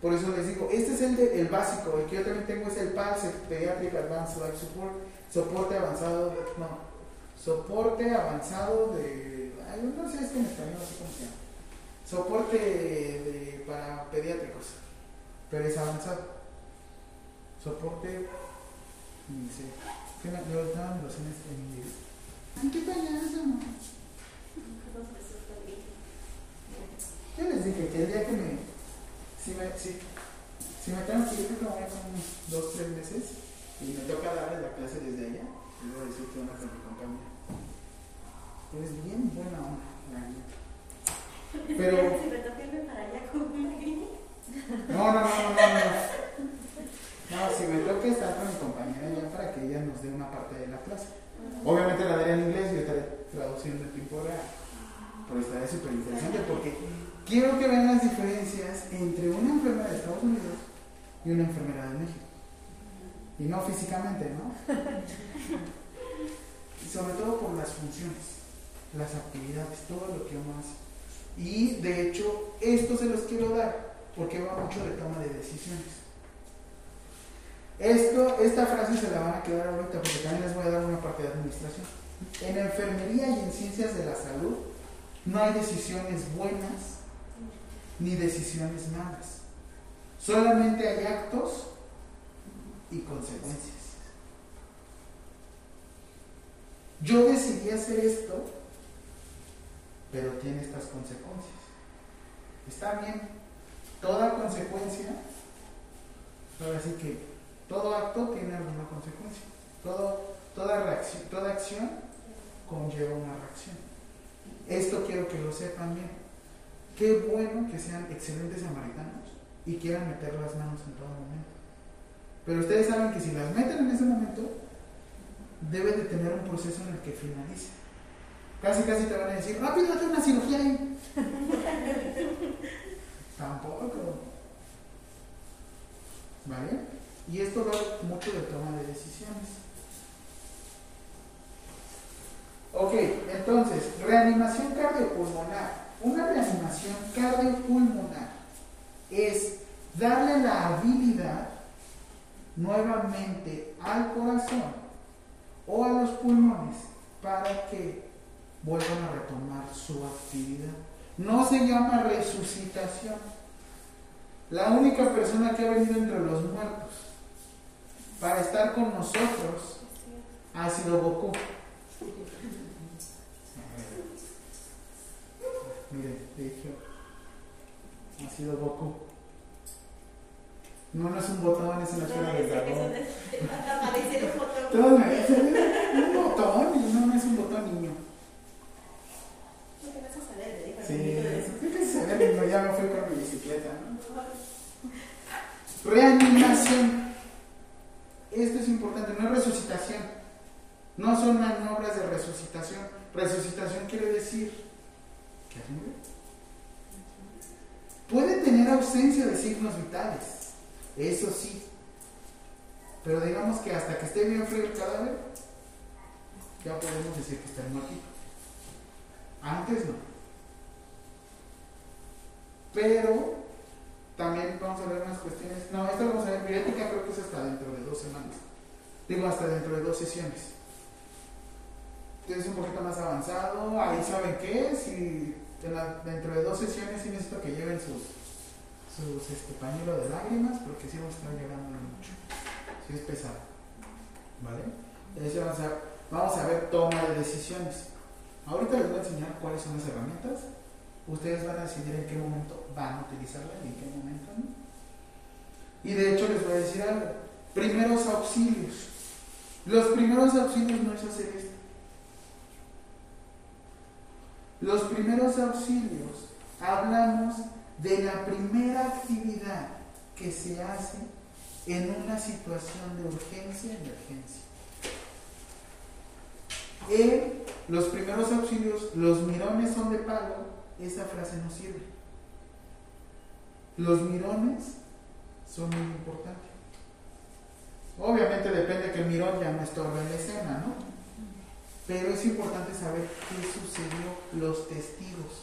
Por eso les digo, este es el, el básico, el que yo también tengo es el PALS, el Pediatric Advanced Life Support, soporte avanzado, no, soporte avanzado de, ay, no sé, es en español no sé cómo se llama, soporte de- para pediátricos, pero es avanzado, soporte, ni sé, ¿qué me lo daban los en en inglés? Qué payaso. Yo les dije que el día que me, si me, si, si me tengo que ir, creo que unos dos, tres meses y me toca darle la clase desde allá, y voy a decir que onda con mi compañera. Eres bien buena onda, la neta. Pero, Si me toca irme para allá con una no, no, no, no, no, no. Si me toca estar con mi compañera ya para que ella nos dé una parte de la clase. Obviamente la daré en inglés y yo estaré traduciendo en tiempo real. Pero estará súper interesante porque quiero que vean las diferencias entre una enfermera de Estados Unidos y una enfermera de México. Y no físicamente, ¿no? Y sobre todo por las funciones, las actividades, todo lo que uno hace. Y de hecho, esto se los quiero dar porque va mucho de toma de decisiones. Esto, esta frase se la van a quedar ahorita porque también les voy a dar una parte de administración. En enfermería y en ciencias de la salud no hay decisiones buenas ni decisiones malas. Solamente hay actos y consecuencias. Yo decidí hacer esto, pero tiene estas consecuencias. Está bien, toda consecuencia, ahora sí que todo acto tiene alguna consecuencia. Todo, toda, reacción, toda acción conlleva una reacción. Esto quiero que lo sepan bien. Qué bueno que sean excelentes samaritanos y quieran meter las manos en todo momento. Pero ustedes saben que si las meten en ese momento, debe de tener un proceso en el que finalice. Casi, casi te van a decir, rápido, hazte una cirugía ahí. Tampoco. ¿Vale? Y esto va mucho de toma de decisiones. Ok, entonces, reanimación cardiopulmonar. Una reanimación cardiopulmonar es darle la habilidad nuevamente al corazón o a los pulmones para que vuelvan a retomar su actividad. No se llama resucitación. La única persona que ha venido entre los muertos para estar con nosotros ha sido Goku. Miren, de hecho, ha sido Goku. No, no es un botón, es una esfera del dragón. Todos me dicen, un botón, no, no es un botón, niño. El Sí, de ya me fui con mi bicicleta, ¿no? Reanimación. Esto es importante, no es resucitación. No son maniobras de resucitación. Quiere decir que morir. Puede tener ausencia de signos vitales, eso sí. Pero digamos que hasta que esté bien frío el cadáver, ya podemos decir que está muertito. Antes no. Pero también vamos a ver unas cuestiones. No, esta vamos a ver. Bioética creo que es hasta dentro de dos semanas. Digo, hasta dentro de dos sesiones. Entonces un poquito más avanzado, ahí saben qué es y en dentro de dos sesiones sí necesito que lleven sus, sus este, pañuelo de lágrimas porque sí vamos a estar llorando mucho. Sí es pesado. ¿Vale? Vamos a, vamos a ver toma de decisiones. Ahorita les voy a enseñar cuáles son las herramientas. Ustedes van a decidir en qué momento van a utilizarla y en qué momento no. Y de hecho les voy a decir algo. Primeros auxilios. Los primeros auxilios no es hacer esto. Los primeros auxilios hablamos de la primera actividad que se hace en una situación de urgencia emergencia. En los primeros auxilios, los mirones son de palo, esa frase no sirve. Los mirones son muy importantes. Obviamente depende que el mirón ya no estorbe la escena, ¿no? Pero es importante saber qué sucedió, los testigos.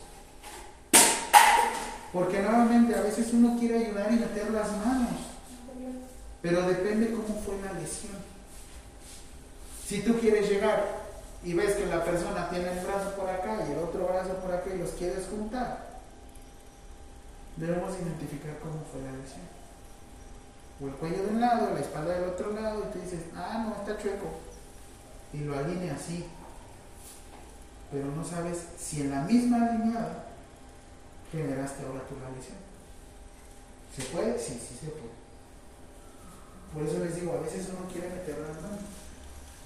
Porque nuevamente a veces uno quiere ayudar y meter las manos, pero depende cómo fue la lesión. Si tú quieres llegar y ves que la persona tiene un brazo por acá y el otro brazo por acá y los quieres juntar, debemos identificar cómo fue la lesión. O el cuello de un lado, la espalda del otro lado, y tú dices, ah, no, está chueco. Y lo alinea así. Pero no sabes si en la misma alineada generaste ahora tu lesión. ¿Se puede? Sí, sí se puede. Por eso les digo, a veces uno quiere meter las manos.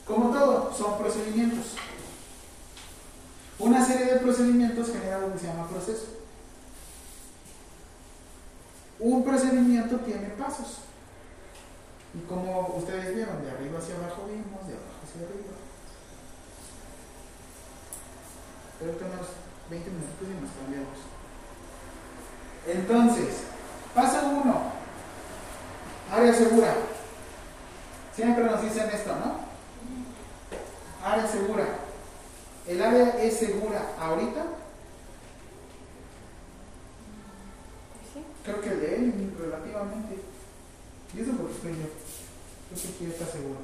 Como todo, son procedimientos. Una serie de procedimientos genera lo que se llama proceso. Un procedimiento tiene pasos. Y como ustedes vieron, de arriba hacia abajo vimos, de abajo hacia arriba. Creo que unos 20 minutos y nos cambiamos. Entonces, paso 1. Área segura. Siempre nos dicen esto, ¿no? Área segura. ¿El área es segura ahorita? Creo que de él, relativamente. Y eso porque estoy yo. Creo que aquí está seguro.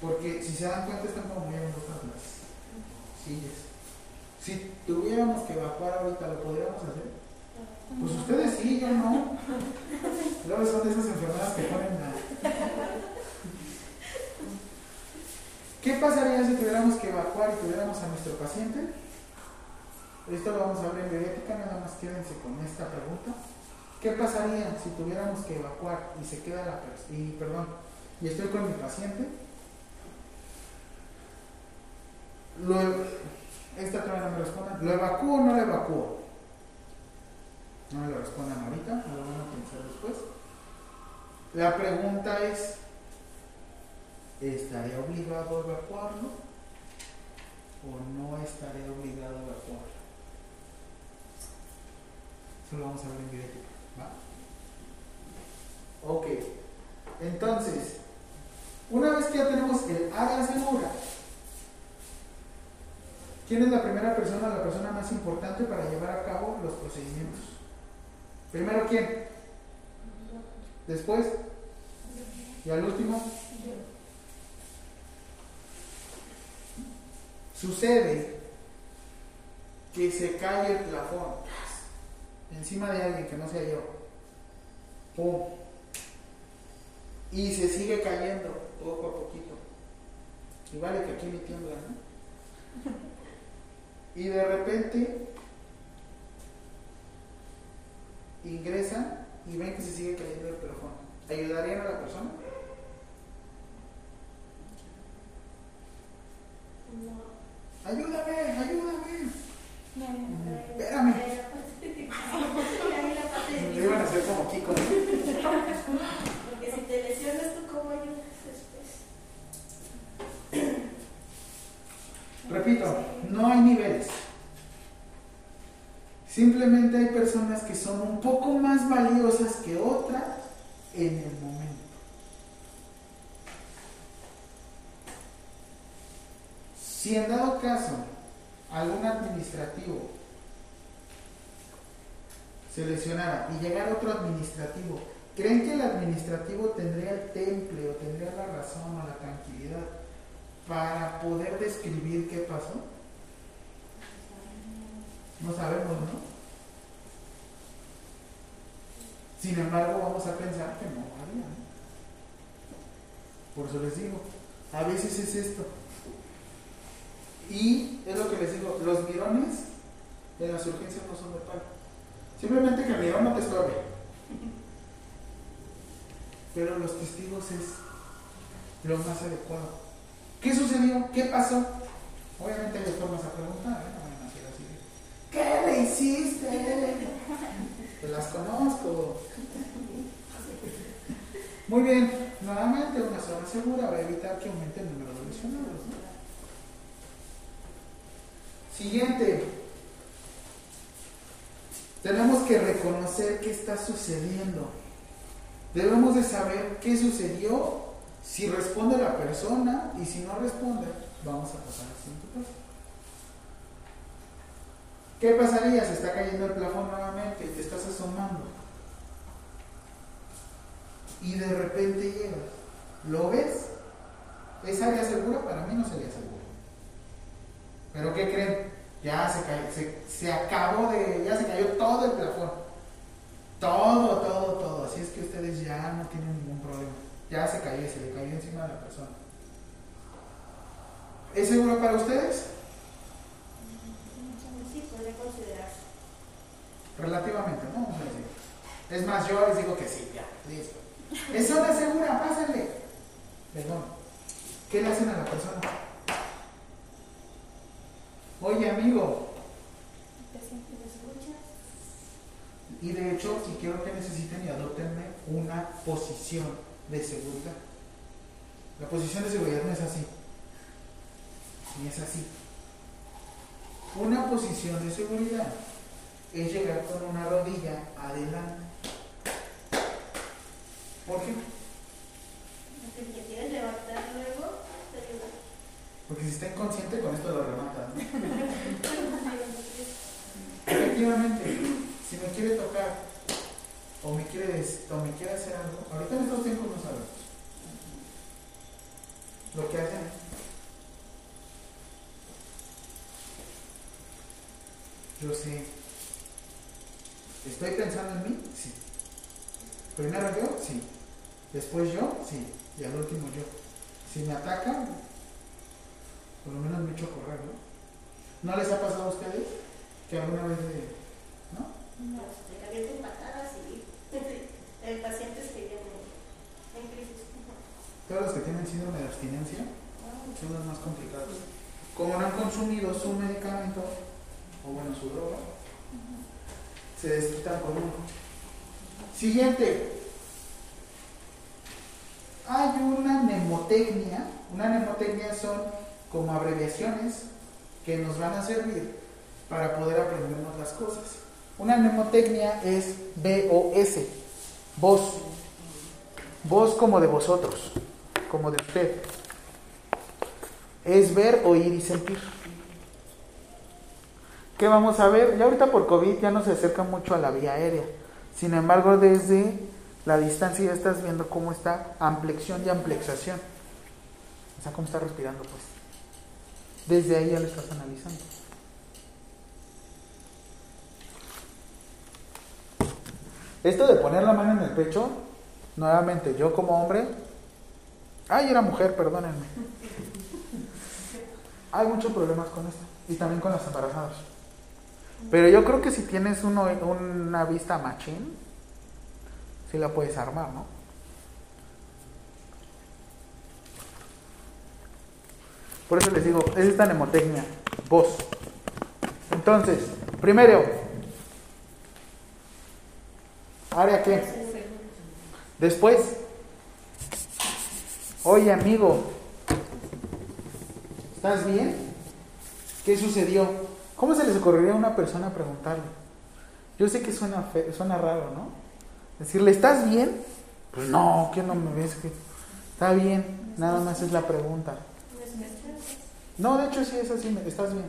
Porque si se dan cuenta están como muy las Si tuviéramos que evacuar ahorita, ¿lo podríamos hacer? Pues ustedes sí, yo no. Luego son de esas enfermedades que ponen a... ¿Qué pasaría si tuviéramos que evacuar y tuviéramos a nuestro paciente? Esto lo vamos a ver en bioética, nada más quédense con esta pregunta. ¿Qué pasaría si tuviéramos que evacuar y se queda la? Y perdón, y estoy con mi paciente. Lo, esta todavía no me respondan. ¿Lo evacúo o no lo evacúo? No me lo respondan ahorita, lo van a pensar después. La pregunta es, ¿estaré obligado a evacuarlo o no estaré obligado a evacuarlo? Eso lo vamos a ver en directo. ¿va? Ok, entonces, una vez que ya tenemos el área segura, ¿quién es la primera persona, la persona más importante para llevar a cabo los procedimientos? Primero, ¿quién? Después, y al último, sucede que se cae el plafón encima de alguien que no sea yo. ¡Pum! Y se sigue cayendo poco a poquito. Y vale que aquí me tiembla, ¿no? Y de repente ingresan y ven que se sigue cayendo el plafón. ¿Ayudarían a la persona? Ayúdame, ayúdame. Espérame. Me iban a hacer como Kiko. ¿no? Porque si te lesionas, ¿tú cómo ayudas después? Repito, no hay niveles. Simplemente hay personas que son un poco más valiosas que otras en el momento. Si en dado caso algún administrativo se lesionara y llegara otro administrativo ¿Creen que el administrativo tendría el temple o tendría la razón o la tranquilidad para poder describir qué pasó? No sabemos, ¿no? Sin embargo, vamos a pensar que no haría. ¿no? Por eso les digo, a veces es esto. Y es lo que les digo, los mirones en las urgencias no son de palo. Simplemente que el mirón no te estorbe. Pero los testigos es lo más adecuado. ¿Qué sucedió? ¿Qué pasó? Obviamente hay formas a preguntar, ¿eh? ¿Qué le hiciste? Te las conozco. Muy bien, nuevamente una zona segura va a evitar que aumente el número de lesionados. Siguiente. Tenemos que reconocer qué está sucediendo. Debemos de saber qué sucedió, si responde la persona y si no responde, vamos a pasar al siguiente paso. ¿Qué pasaría si está cayendo el plafón nuevamente y te estás asomando? Y de repente llegas. ¿Lo ves? ¿Es área segura? Para mí no sería segura. ¿Pero qué creen? Ya se, cayó, se, se acabó de. Ya se cayó todo el plafón. Todo, todo, todo. Así es que ustedes ya no tienen ningún problema. Ya se cayó, se le cayó encima de la persona. ¿Es seguro para ustedes? Sí, podría considerarse. Relativamente, ¿no? A. Es más, yo les digo que sí, ya, listo. Es zona segura, pásenle. Perdón. ¿Qué le hacen a la persona? Oye, amigo, ¿Te escuchas? y de hecho, si quiero que necesiten y adoptenme una posición de seguridad. La posición de seguridad no es así, ni es así. Una posición de seguridad es llegar con una rodilla adelante. ¿Por qué? Porque si quieres levantar luego, te ayuda. Porque si está inconsciente, con esto lo remata. ¿no? Efectivamente, si me quiere tocar o me quiere, o me quiere hacer algo, ahorita en estos tiempos no sabemos. Lo que hacen yo sé. ¿Estoy pensando en mí? Sí. Primero yo, sí. Después yo, sí. Y al último yo. Si me atacan, por lo menos me echo a correr, ¿no? ¿No les ha pasado a ustedes que alguna vez ¿no? No, te avienten patadas el paciente se viene en crisis. Todos los que tienen síndrome de abstinencia son los más complicados. Como no han consumido su medicamento, o bueno, su droga, se desquitan con uno. Siguiente. Hay una mnemotecnia. Una mnemotecnia son como abreviaciones que nos van a servir para poder aprendernos las cosas. Una mnemotecnia es VOS, voz. Voz como de vosotros, como de usted. Es ver, oír y sentir. ¿Qué vamos a ver? Ya ahorita por COVID ya no se acerca mucho a la vía aérea. Sin embargo, desde la distancia ya estás viendo cómo está amplexión y amplexación. O sea, cómo está respirando, pues. Desde ahí ya lo estás analizando. Esto de poner la mano en el pecho, nuevamente, yo como hombre, ay, era mujer, perdónenme. Hay muchos problemas con esto y también con las embarazadas. Pero yo creo que si tienes una vista machín, sí la puedes armar, ¿no? Por eso les digo, es esta mnemotecnia, voz. Entonces, primero, área qué? Después, oye amigo, ¿estás bien? ¿Qué sucedió? ¿Cómo se les ocurriría a una persona preguntarle? Yo sé que suena, fe- suena raro, ¿no? Decirle, ¿estás bien? Pues no, que no me ves está bien, nada más es la pregunta. No, de hecho sí es así, estás bien.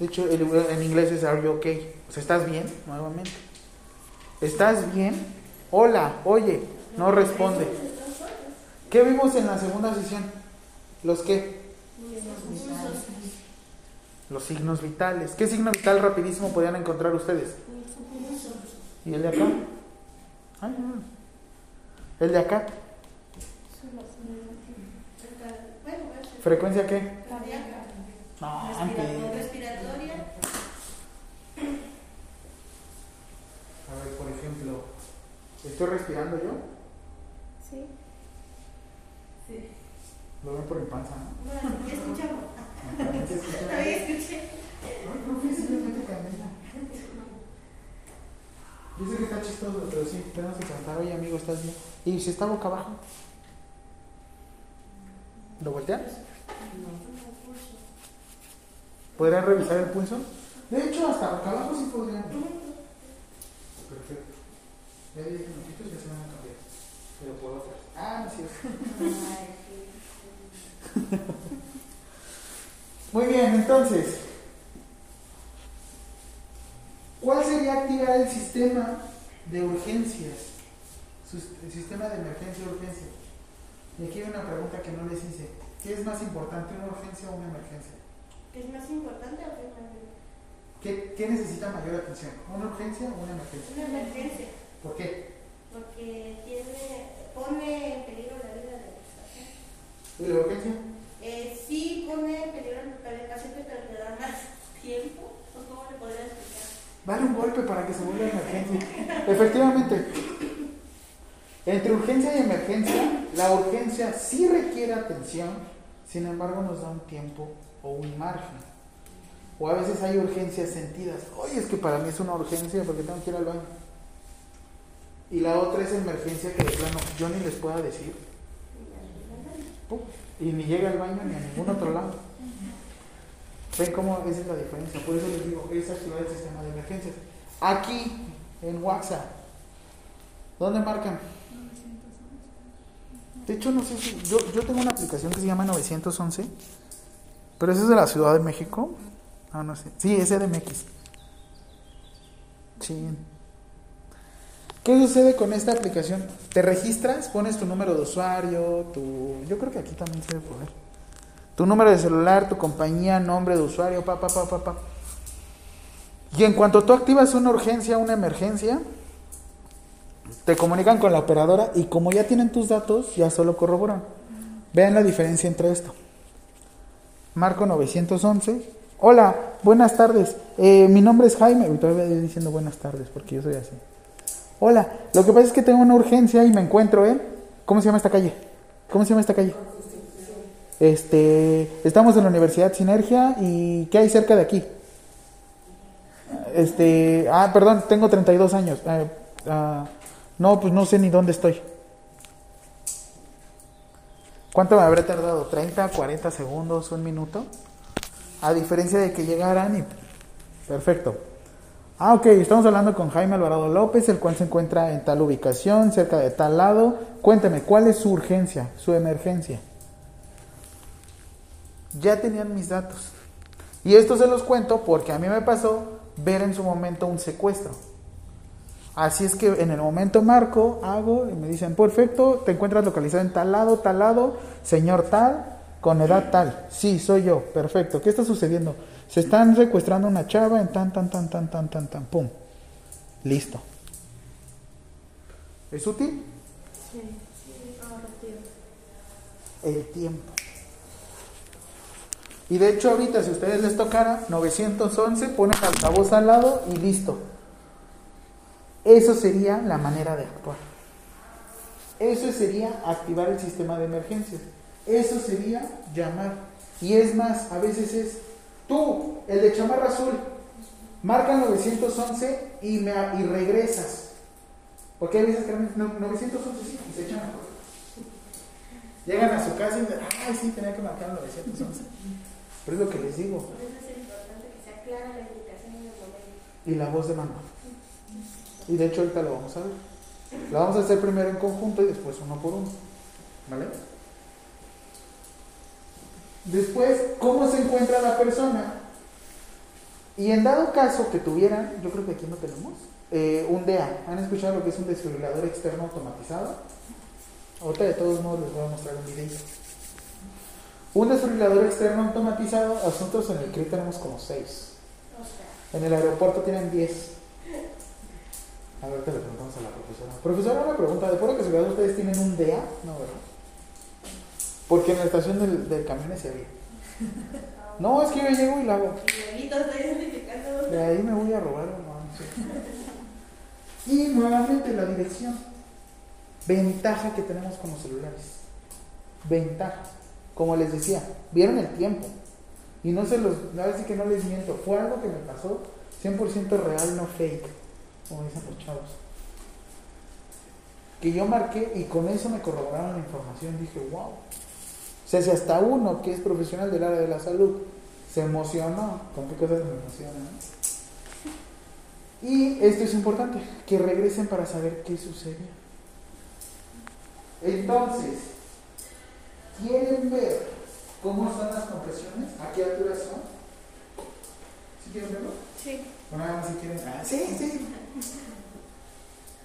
De hecho, en inglés es are you okay? O ¿estás bien? Nuevamente. ¿Estás bien? Hola, oye, no responde. ¿Qué vimos en la segunda sesión? ¿Los qué? Los signos vitales. ¿Qué signo vital rapidísimo podían encontrar ustedes? ¿Y el de acá? Ay, no. ¿El de acá? ¿Frecuencia qué? No, antes. A ver, por ejemplo, ¿estoy respirando yo? Sí. Sí. Lo ven por mi panza, ¿no? bueno, ya escuchamos. Todavía escuché. Mete candela. Dice que está chistoso, pero sí, tenemos que cantar. Oye, amigo, ¿estás bien? ¿Y si está boca abajo? ¿Lo volteas? ¿Podrían revisar el pulso? De hecho, hasta boca abajo sí podrían. Perfecto. Ya 10 minutitos ya se van a cambiar. Pero por otras. Ah, no es cierto. Muy bien, entonces, ¿cuál sería activar el sistema de urgencias? El sistema de emergencia y urgencia. Y aquí hay una pregunta que no les hice. ¿Qué es más importante, una urgencia o una emergencia? ¿Qué es más importante o qué es más importante? ¿Qué, qué necesita mayor atención? ¿Una urgencia o una emergencia? Una emergencia, ¿Por qué? porque tiene, pone en peligro la vida de la persona. ¿Y la urgencia? Eh, sí pone en peligro al paciente, pero le da más tiempo. ¿O cómo le podría explicar? Dale un golpe para que se vuelva emergencia. Efectivamente. Entre urgencia y emergencia, la urgencia sí requiere atención, sin embargo nos da un tiempo o un margen. O a veces hay urgencias sentidas. Oye, es que para mí es una urgencia porque tengo que ir al baño. Y la otra es emergencia que de plano yo ni les pueda decir. Y ni llega al baño ni a ningún otro lado. ¿Ven cómo esa es la diferencia? Por eso les digo, es activar el sistema de emergencias. Aquí, en WhatsApp, ¿dónde marcan? De hecho, no sé si. Yo, yo tengo una aplicación que se llama 911, pero esa es de la Ciudad de México. Ah, no sé. Sí, es CDMX. Sí. ¿Qué sucede con esta aplicación? Te registras, pones tu número de usuario, tu. Yo creo que aquí también se debe poner. Tu número de celular, tu compañía, nombre de usuario, pa, pa, pa, pa, pa. Y en cuanto tú activas una urgencia, una emergencia, te comunican con la operadora y como ya tienen tus datos, ya solo corroboran. Vean la diferencia entre esto. Marco 911. Hola, buenas tardes. Eh, mi nombre es Jaime. Y todavía diciendo buenas tardes porque yo soy así. Hola, lo que pasa es que tengo una urgencia y me encuentro en... ¿Cómo se llama esta calle? ¿Cómo se llama esta calle? Este, estamos en la Universidad Sinergia y ¿qué hay cerca de aquí? Este, ah, perdón, tengo 32 años. Eh, ah, no, pues no sé ni dónde estoy. ¿Cuánto me habré tardado? ¿30, 40 segundos, un minuto? A diferencia de que llegaran y... Perfecto. Ah, ok, estamos hablando con Jaime Alvarado López, el cual se encuentra en tal ubicación, cerca de tal lado. Cuénteme, ¿cuál es su urgencia, su emergencia? Ya tenían mis datos. Y esto se los cuento porque a mí me pasó ver en su momento un secuestro. Así es que en el momento marco, hago y me dicen, perfecto, te encuentras localizado en tal lado, tal lado, señor tal, con edad tal. Sí, soy yo, perfecto. ¿Qué está sucediendo? Se están secuestrando una chava en tan, tan, tan, tan, tan, tan, tan, pum. Listo. ¿Es útil? Sí. El tiempo. Y de hecho ahorita si ustedes les tocara 911, ponen altavoz al lado y listo. Eso sería la manera de actuar. Eso sería activar el sistema de emergencias. Eso sería llamar. Y es más, a veces es tú, el de chamarra azul, marca 911 y, me, y regresas. Porque hay veces que no, 911 sí, y se echan a. Llegan a su casa y dicen, ay, sí, tenía que marcar 911. Pero es lo que les digo. Por eso es importante que sea clara la indicación el. Y la voz de mando. Y de hecho ahorita lo vamos a ver. Lo vamos a hacer primero en conjunto y después uno por uno. ¿Vale? Después, ¿cómo se encuentra la persona? Y en dado caso que tuvieran, yo creo que aquí no tenemos, eh, un DEA. ¿Han escuchado lo que es un desfibrilador externo automatizado? Ahorita de todos modos les voy a mostrar un videito. Un desfibrilador externo automatizado, nosotros en el CRI tenemos como 6. En el aeropuerto tienen 10. A ver, te le preguntamos a la profesora. Profesora, una pregunta. ¿De fuera que se ustedes tienen un DEA? No, ¿verdad? Porque en la estación del, del camiones se había. No, es que yo llego y la hago. De ahí me voy a robar no. Y nuevamente la dirección. Ventaja que tenemos con los celulares. Ventaja. Como les decía, vieron el tiempo. Y no se los, a ver si que no les miento, fue algo que me pasó 100% real, no fake, como dicen los chavos. Que yo marqué y con eso me corroboraron la información. Dije, wow. O sea, si hasta uno que es profesional del área de la salud se emocionó, ¿con qué cosas me emocionan? Y esto es importante, que regresen para saber qué sucedió. Entonces, ¿quieren ver cómo son las compresiones? ¿A qué altura son? ¿Sí quieren verlo? Sí. Bueno, nada más si quieren. Ah, sí, sí.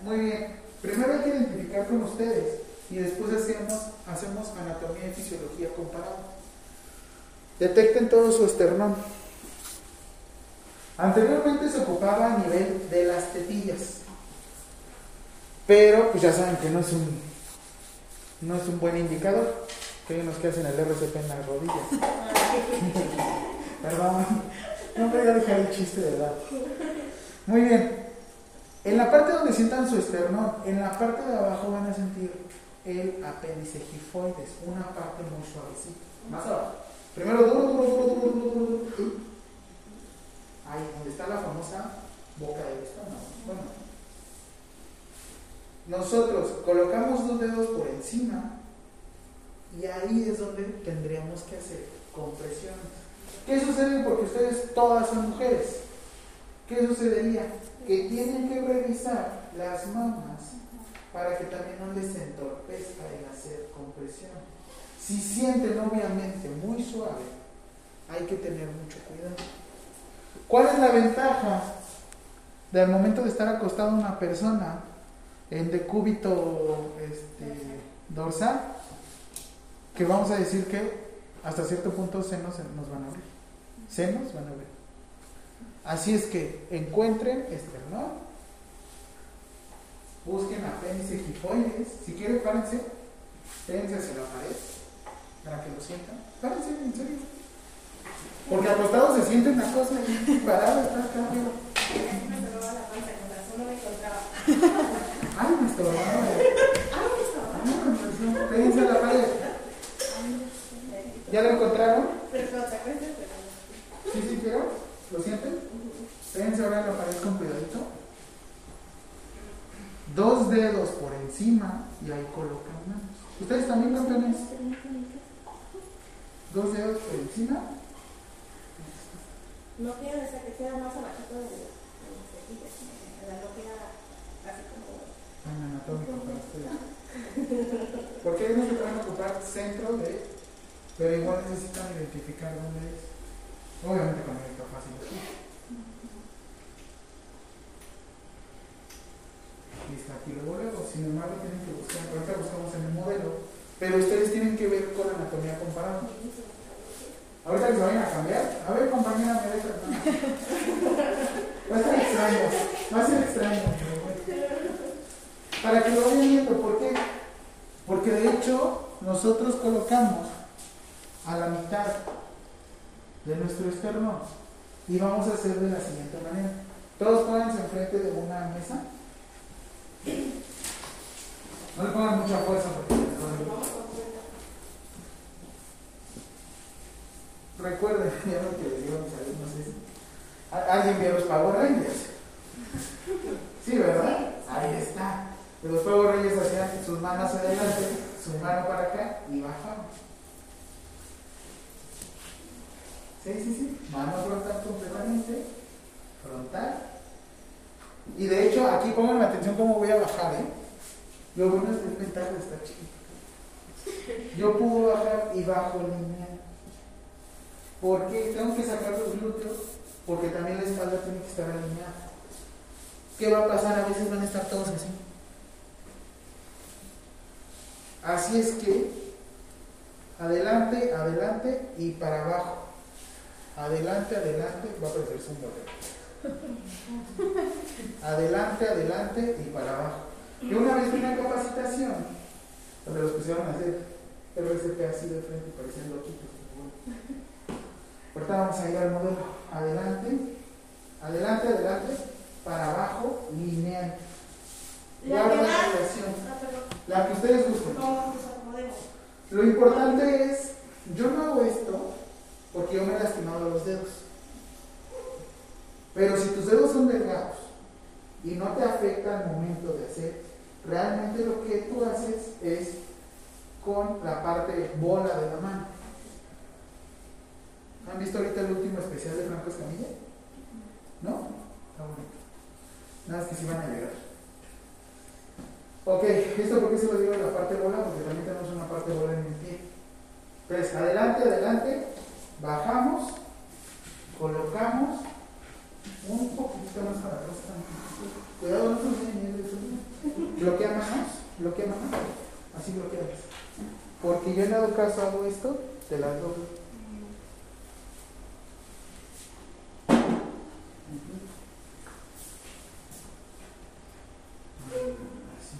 Muy bien. Primero hay que identificar con ustedes y después hacemos, hacemos anatomía y fisiología comparada. Detecten todo su esternón. Anteriormente se ocupaba a nivel de las tetillas, pero pues ya saben que no es un, no es un buen indicador. Que hay unos que hacen el RCP en las rodillas. Perdón, no voy a dejar el chiste de edad. Muy bien. En la parte donde sientan su esternón, en la parte de abajo van a sentir el apéndice gifoides, una parte muy suavecita. Más abajo. Primero duro, duro, duro, duro, duro, duro, duro. Ahí, donde está la famosa boca del estómago. Bueno. Nosotros colocamos los dedos por encima y ahí es donde tendríamos que hacer compresiones. ¿Qué sucede? Porque ustedes todas son mujeres. ¿Qué sucedería? Que tienen que revisar las mamas para que también no les entorpezca el hacer compresión. Si sienten obviamente muy suave, hay que tener mucho cuidado. ¿Cuál es la ventaja del momento de estar acostada una persona en decúbito este, dorsal? Que vamos a decir que hasta cierto punto senos nos van a abrir. Senos van a abrir. Así es que encuentren esternón, busquen apéndice gifoides. Si quieren, párense, pérense hacia la pared para que lo sientan. Párense, en serio. Porque acostado se siente una cosa y parado está acá arriba. Ay, me estorbaba. Ay, me estorbaba. Pérense a la pared. ¿Ya lo encontraron? ¿Sí, sí quiero? ¿Lo sienten? Pérense ahora en la pared con cuidadito. Dos dedos por encima y ahí colocan manos. ¿Ustedes también campeones? Dos dedos por encima. No quiero esa que queda más abajito de la no queda así como... Porque ellos no se pueden ocupar centro de, pero igual necesitan identificar dónde es. Obviamente con el fácil. Y está aquí luego. Sin embargo, tienen que buscar. Ahorita buscamos en el modelo. Pero ustedes tienen que ver con anatomía comparada. Ahorita que se vayan a cambiar. A ver, compañera, me deja. Va a ser extraño. Va a ser extraño. Para que lo vayan viendo. ¿Por qué? Porque de hecho, nosotros colocamos a la mitad de nuestro esternón y vamos a hacer de la siguiente manera. Todos pónganse enfrente de una mesa. No le pongan mucha fuerza porque Recuerden, ya lo que les digo a mis alumnos es, ¿a- ¿alguien vio los Power Rangers? Sí, ¿verdad? Ahí está. Los Power Rangers hacían sus manos adelante, su mano para acá y bajaban. Sí, sí, sí. Mano frontal completamente. Frontal. Y de hecho, aquí pongan atención cómo voy a bajar, ¿eh? Lo bueno es que es ventaja de estar chiquito. Yo puedo bajar y bajo lineal. ¿Por qué? Tengo que sacar los glúteos porque también la espalda tiene que estar alineada. ¿qué va a pasar? A veces van a estar todos así. Así es que, adelante, adelante y para abajo. Adelante, adelante, va a parecerse un modelo. Adelante, adelante y para abajo. Yo una vez vi una capacitación donde los pusieron a hacer RCP así de frente, parecían loquitos. Ahorita vamos a ir al modelo. Adelante, adelante, adelante, para abajo, lineal. La la relación. Ah. La que ustedes gusten. Pues. Lo importante es, yo no hago esto porque yo me he lastimado los dedos. Pero si tus dedos son delgados y no te afecta al momento de hacer, realmente lo que tú haces es con la parte bola de la mano. ¿Han visto ahorita el último especial de Franco Escamilla? ¿No? Está bonito. Nada más que si van a llegar. Ok, ¿esto por qué se lo digo la parte bola? Porque también tenemos una parte bola en el pie. Entonces, adelante, adelante, bajamos, colocamos un poquito más para atrás. Cuidado, no se. Bloquea manos, bloquea manos, así bloqueas. Porque yo en dado caso hago esto, te la doblo. Así.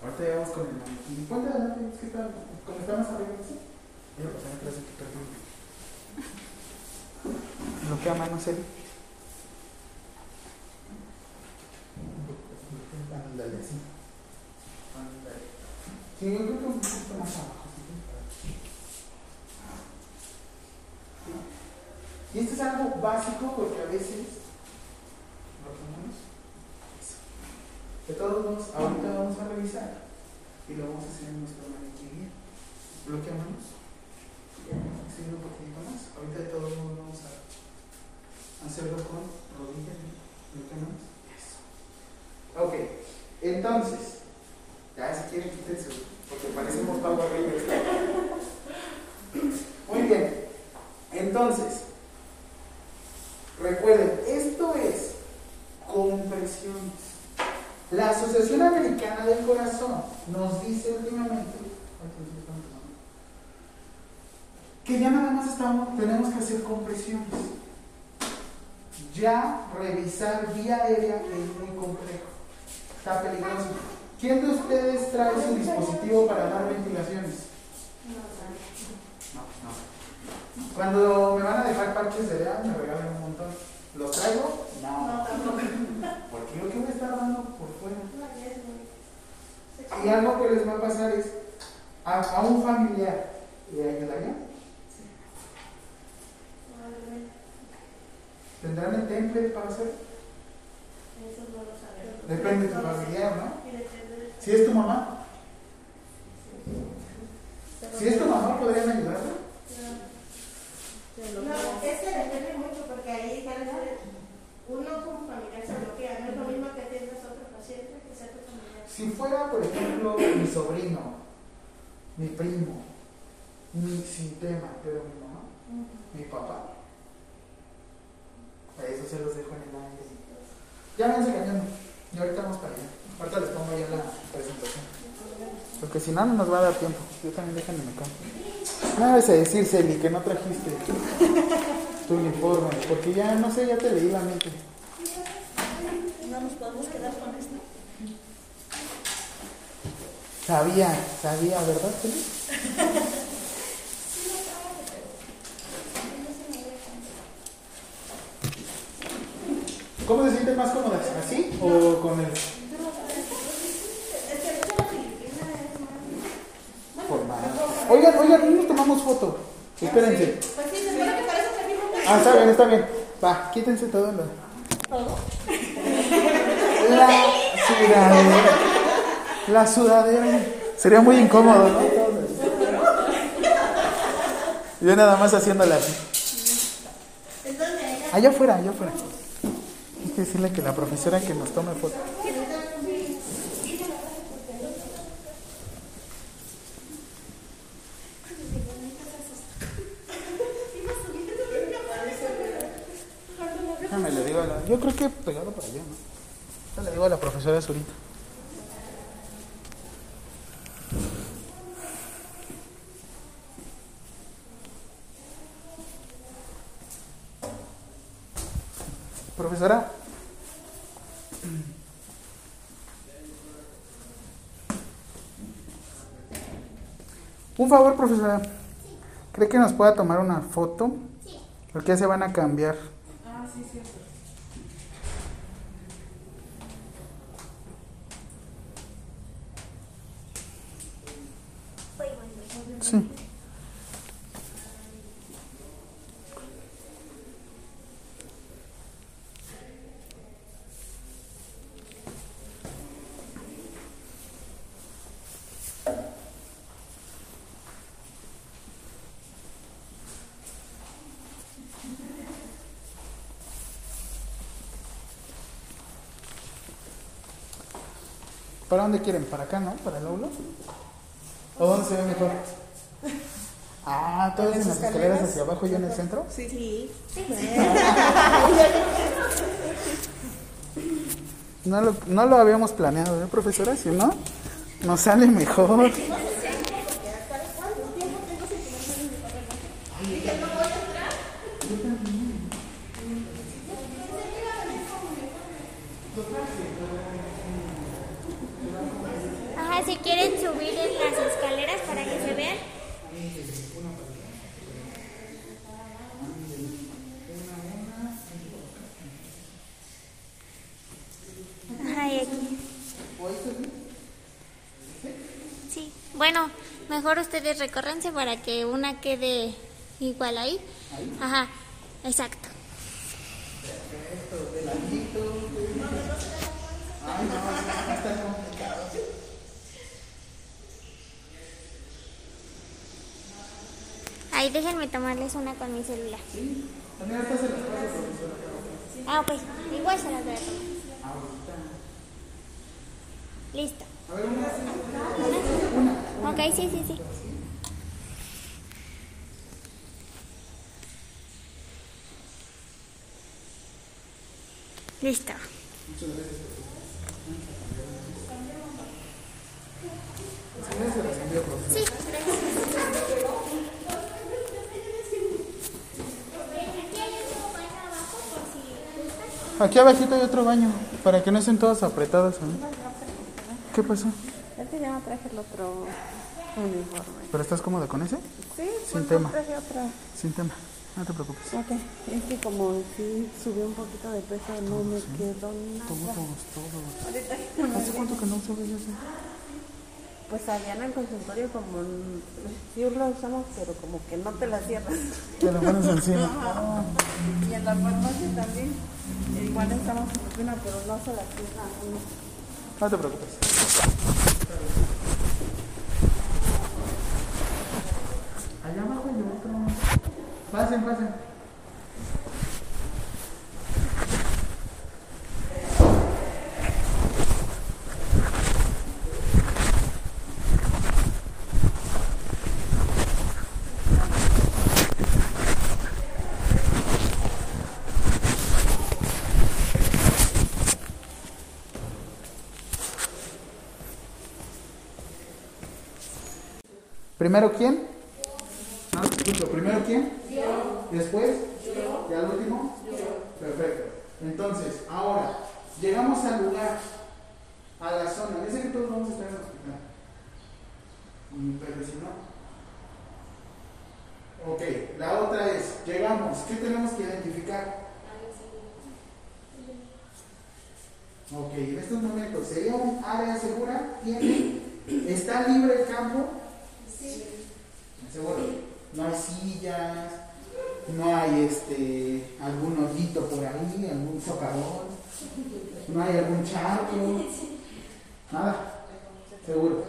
Ahorita ya vamos con el maniquí. Ponte adelante, es que está, como está más arriba, ¿sí? Voy a pasar atrás de tu perfil. Bloquea manos, él. Ándale, así. Ándale. Sí, yo creo que un poquito más abajo. ¿sí? Y esto es algo básico porque a veces bloqueamos eso. De todos modos, ahorita vamos a revisar y lo vamos a hacer en nuestro maniquí bien. Bloqueamos. Sí, un poquito más. Ahorita de todos modos vamos a hacerlo con rodillas. Bloqueamos. Eso. Ok. Entonces, ya si quieren quítense, porque parecemos Power Rangers. Muy bien. Entonces, recuerden, esto es compresiones. La Asociación Americana del Corazón nos dice últimamente que ya nada más estamos, tenemos que hacer compresiones. Ya vía aérea es muy complejo. Está peligroso. ¿Quién de ustedes trae su dispositivo para dar ventilaciones? No, no. Cuando me van a dejar parches de DEA, me regalan un montón. ¿Los traigo? No, tampoco. Porque yo que voy a estar dando por fuera. No, ya es muy- Y algo que les va a pasar es a, a un familiar le ayudaría. Probablemente. ¿Tendrán el temple para hacer? Eso no lo sabemos. Depende de tu No lo sé. familiar, ¿no? Y depende de- Si es tu mamá, si es tu mamá, ¿podrían ayudarla? No, es que depende mucho porque ahí tal vez uno como familiar se bloquea. No es lo mismo que atiendas a otro paciente que sea tu familiar. Si fuera, por ejemplo, mi sobrino, mi primo, mi sin tema, pero mi mamá, mi papá, a eso se los dejo en el aire. Ya váyanse cambiando. Y ahorita vamos para allá. Ahorita les pongo ya la presentación. Porque si no, no nos va a dar tiempo. Yo también déjenme acá. No debes decir, Celi, que no trajiste tu uniforme. Porque ya, no sé, ya te leí la mente. No nos podemos quedar con esto. Sabía, sabía, ¿verdad, Celi? ¿Cómo se sienten más cómodas? ¿Así o con el Es que eso la Filipina es más. formal? Oigan, tomamos foto. Espérense. Pues sí, se supone que para eso servimos Ah, está bien, está bien. Va, quítense todo lo. todo. La sudadera. La sudadera. Sería muy incómodo, ¿no? Yo nada más haciéndola así. Allá afuera, allá afuera. Hay que decirle que la profesora que nos tome foto. Déjame le digo a la- yo creo que pegado para allá, ¿no? Ya le digo a la profesora Zurita. Profesora. Un favor, profesora. ¿Cree que nos pueda tomar una foto? Porque ya se van a cambiar. Ah, sí, cierto. ¿Para dónde quieren? ¿Para acá, no? ¿Para el aula? ¿O dónde se ve mejor? Ah, todas en las escaleras hacia abajo y en el centro. Sí. sí. No lo, no lo habíamos planeado, ¿eh, profesora? Si no, nos sale mejor. Ajá, si quieren subir en las escaleras para que se vean. Ajá, y aquí. Sí, bueno, mejor ustedes recórrense para que una quede igual ahí. Ajá, exacto. Ahí déjenme tomarles una con mi celular. Ah, pues, igual se las voy a tomar. Listo. ¿Una? Ok, sí, sí, sí. Listo. Sí, gracias. Otro gustan. Aquí abajito hay otro baño, para que no estén todas apretadas. ¿no? ¿Qué pasó? Es que ya no traje el otro uniforme. ¿Pero estás cómoda con ese? Sí, Sin pues tema. traje otra. Sin tema, no te preocupes. Ok, es que como sí subí un poquito de peso, no me quedó Todos, nada. todos. Ahorita ¿Hace cuánto que no subes eso? Pues allá en el consultorio como sí lo usamos, pero como que no te la cierras. Te lo pones encima. Y en la farmacia también, igual estamos en pero no se la cierra uno. No te preocupes. Allá abajo hay otro. Pasen, pasen. ¿Primero quién? No, escucho. ¿Primero quién? ¿Después? Yo. ¿Y al último? Yo. Perfecto. Entonces, ahora, llegamos al lugar, a la zona. Dice que todos vamos a estar en el hospital. Pero si no. Ok, la otra es, llegamos, ¿qué tenemos que identificar? Ok, en estos momentos, ¿sería un área segura? ¿Tiene? ¿Está libre el campo? Seguro. No hay sillas, no hay este algún hoyito por ahí, algún socavón, no hay algún charco, nada. Seguro.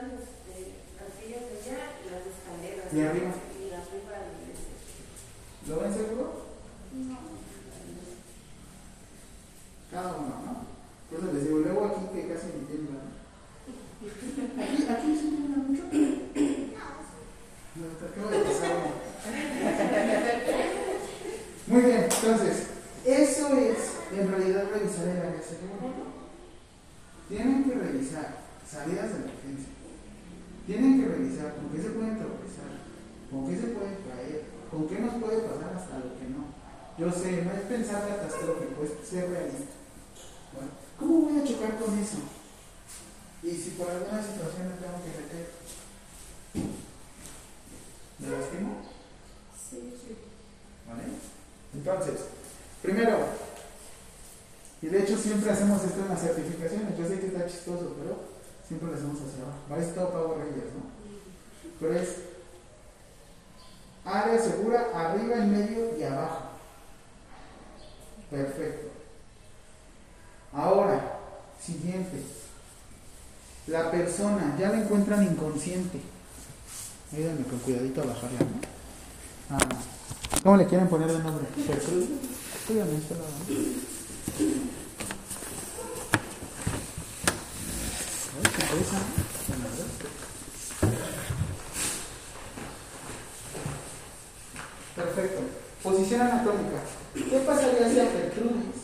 Este, de allá y las escaleras. ¿Y arriba? ¿Lo ven seguro? Cada uno, ¿no? Por eso les digo, luego aquí que casi me tiembla. Aquí, aquí sí tiembla mucho. Muy bien, entonces, eso es en realidad revisar el área segura. Tienen que revisar salidas de emergencia. Tienen que revisar con qué se pueden tropezar, con qué se pueden caer, con qué nos puede pasar hasta lo que no. Yo sé, no es pensar catastrófico, es ser realista. Bueno, ¿Cómo voy a chocar con eso? Y si por alguna situación me tengo que meter. ¿Me lastimo? Sí, sí. ¿Vale? Entonces, primero, y de hecho siempre hacemos esto en las certificaciones, yo sé que está chistoso, pero siempre lo hacemos hacia abajo. Parece todo Pavo Reyes, ¿no? Pero es área segura arriba, en medio y abajo. Perfecto. Ahora, siguiente. La persona ya la encuentran inconsciente. Ayúdenme con cuidadito a bajarla, ¿no? Ah, ¿Cómo le quieren poner de nombre? Gertrude. Dígame lado, ¿no? Ay, qué presa, ¿no? La verdad. Perfecto. Posición anatómica. ¿Qué pasaría si a Gertrudis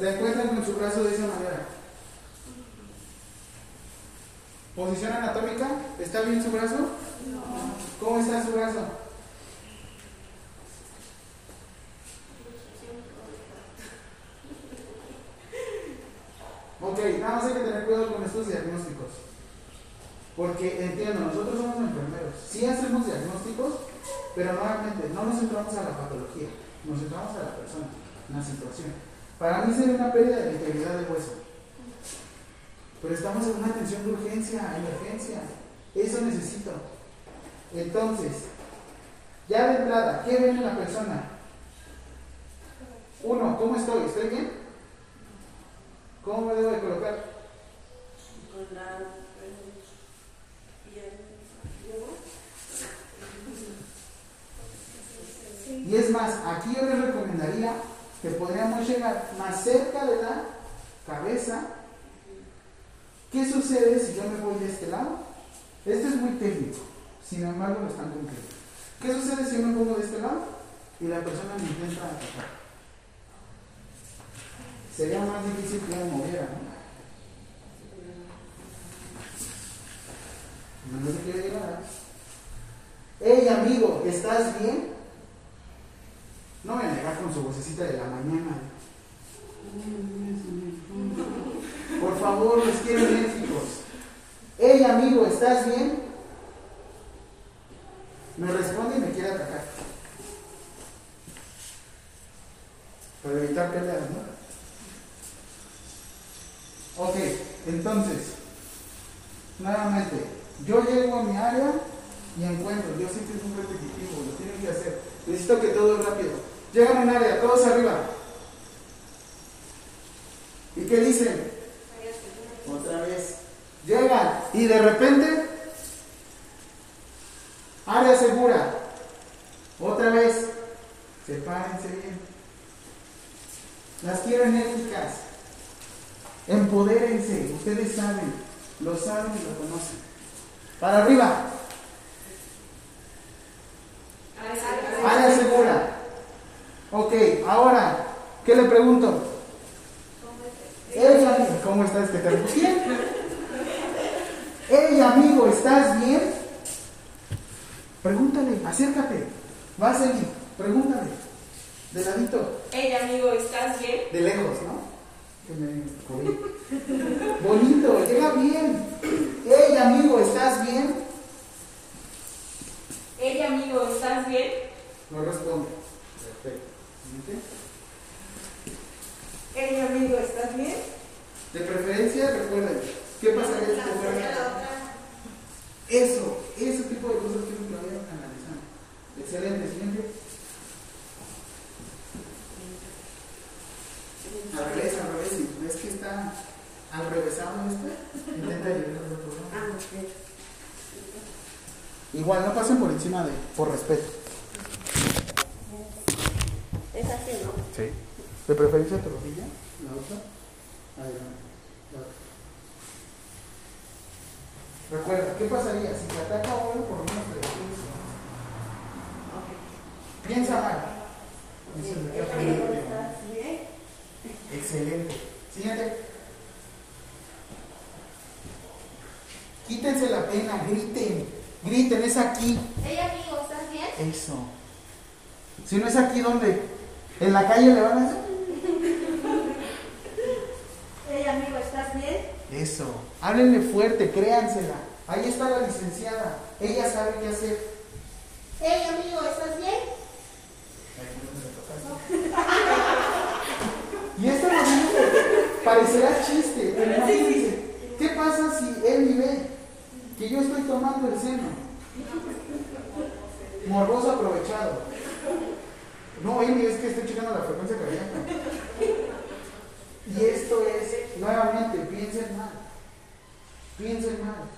la encuentran con su brazo de esa manera? Posición anatómica. ¿Está bien su brazo? ¿Cómo está su brazo? Ok, nada más hay que tener cuidado con estos diagnósticos. Porque entiendo, nosotros somos enfermeros, sí hacemos diagnósticos, pero nuevamente no nos centramos a la patología, nos centramos a la persona, en la situación. Para mí sería una pérdida de integridad del hueso. Pero estamos en una atención de urgencia, emergencia. Eso necesito. Entonces, ya de entrada, ¿qué ven en la persona? Uno, ¿cómo estoy? ¿Estoy bien? ¿Cómo me debo de colocar? Con la Y es más, aquí yo les recomendaría que podríamos llegar más cerca de la cabeza. ¿Qué sucede si yo me voy de este lado? Esto es muy técnico, sin embargo lo están cumpliendo. ¿Qué sucede si yo me pongo de este lado y la persona me intenta atacar? Sería más difícil que yo me moviera, ¿no? No se quiere llegar. Hey amigo, ¿estás bien? No me negar con su vocecita de la mañana. Por favor, les quiero enérgicos. Hey amigo, ¿estás bien? Me responde y me quiere atacar. Para evitar peleas, ¿no? Ok, entonces, nuevamente, yo llego a mi área y encuentro, yo sé que es un repetitivo, lo tienen que hacer. Necesito que todo es rápido. Llegan a un área, todos arriba. ¿Y qué dicen? Otra vez. Llegan y de repente, área segura. Otra vez. Sepárense bien. Las quiero enérgicas. Empodérense. Ustedes saben. Lo saben y lo conocen. Para arriba. Área segura. Ok, ahora, ¿qué le pregunto? Ella, ¿cómo estás? ¿Qué tal? Bien. Ella, amigo, ¿estás bien? Pregúntale, acércate. Va a seguir, pregúntale. De ladito, Hey amigo, ¿estás bien? de lejos, ¿no? Que me corrí. Bonito, llega bien. Ella, amigo, ¿estás bien? Hey amigo, ¿estás bien? No responde. Perfecto. ¿Ok? Hey amigo, ¿estás bien? De preferencia, recuerden, ¿qué pasaría si te fuera Eso, ese tipo de cosas quiero que vayan analizando. Excelente, siguiente. Al revés, al revés, si ves que está al revésado este, intenta llegar al otro lado. Ah, ok. Igual, no pasen por encima de, por respeto. Es así, ¿no? Sí. De preferencia rodilla, la otra. Adelante. Recuerda, ¿qué pasaría si te ataca uno por lo menos te defiendes? Piensa mal. Dice, me queda Amigo, bien. ¿estás bien? Excelente. Siguiente. Quítense la pena, griten. Griten, es aquí. Hey amigo, ¿estás bien? Eso. Si no es aquí, ¿dónde? En la calle le van a hacer. Hey amigo, ¿estás bien? Eso. Háblenle fuerte, créansela. Ahí está la licenciada. Ella sabe qué hacer. Hey amigo, ¿estás bien? Y esto lo digo, parecerá chiste, pero ¿qué pasa si él ve que yo estoy tomando el seno? Morboso aprovechado. No, Amy, es que estoy checando la frecuencia cardíaca. Y esto es, nuevamente, piensen mal. Piensen mal.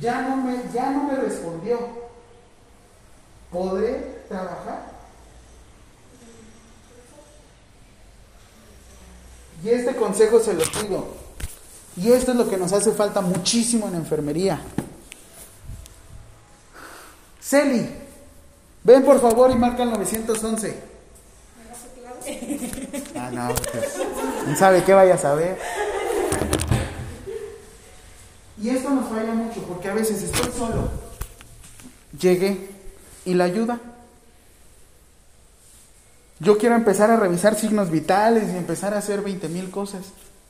Ya no me, ya no me respondió. ¿Podré trabajar? Y este consejo se lo pido. Y esto es lo que nos hace falta muchísimo en enfermería. Celi, ven por favor y marca el 911. Ah, no, pues, ¿quién sabe qué vaya a saber? Y esto nos falla mucho porque a veces estoy solo. Llegué y la ayuda. Yo quiero empezar a revisar signos vitales y empezar a hacer 20 mil cosas.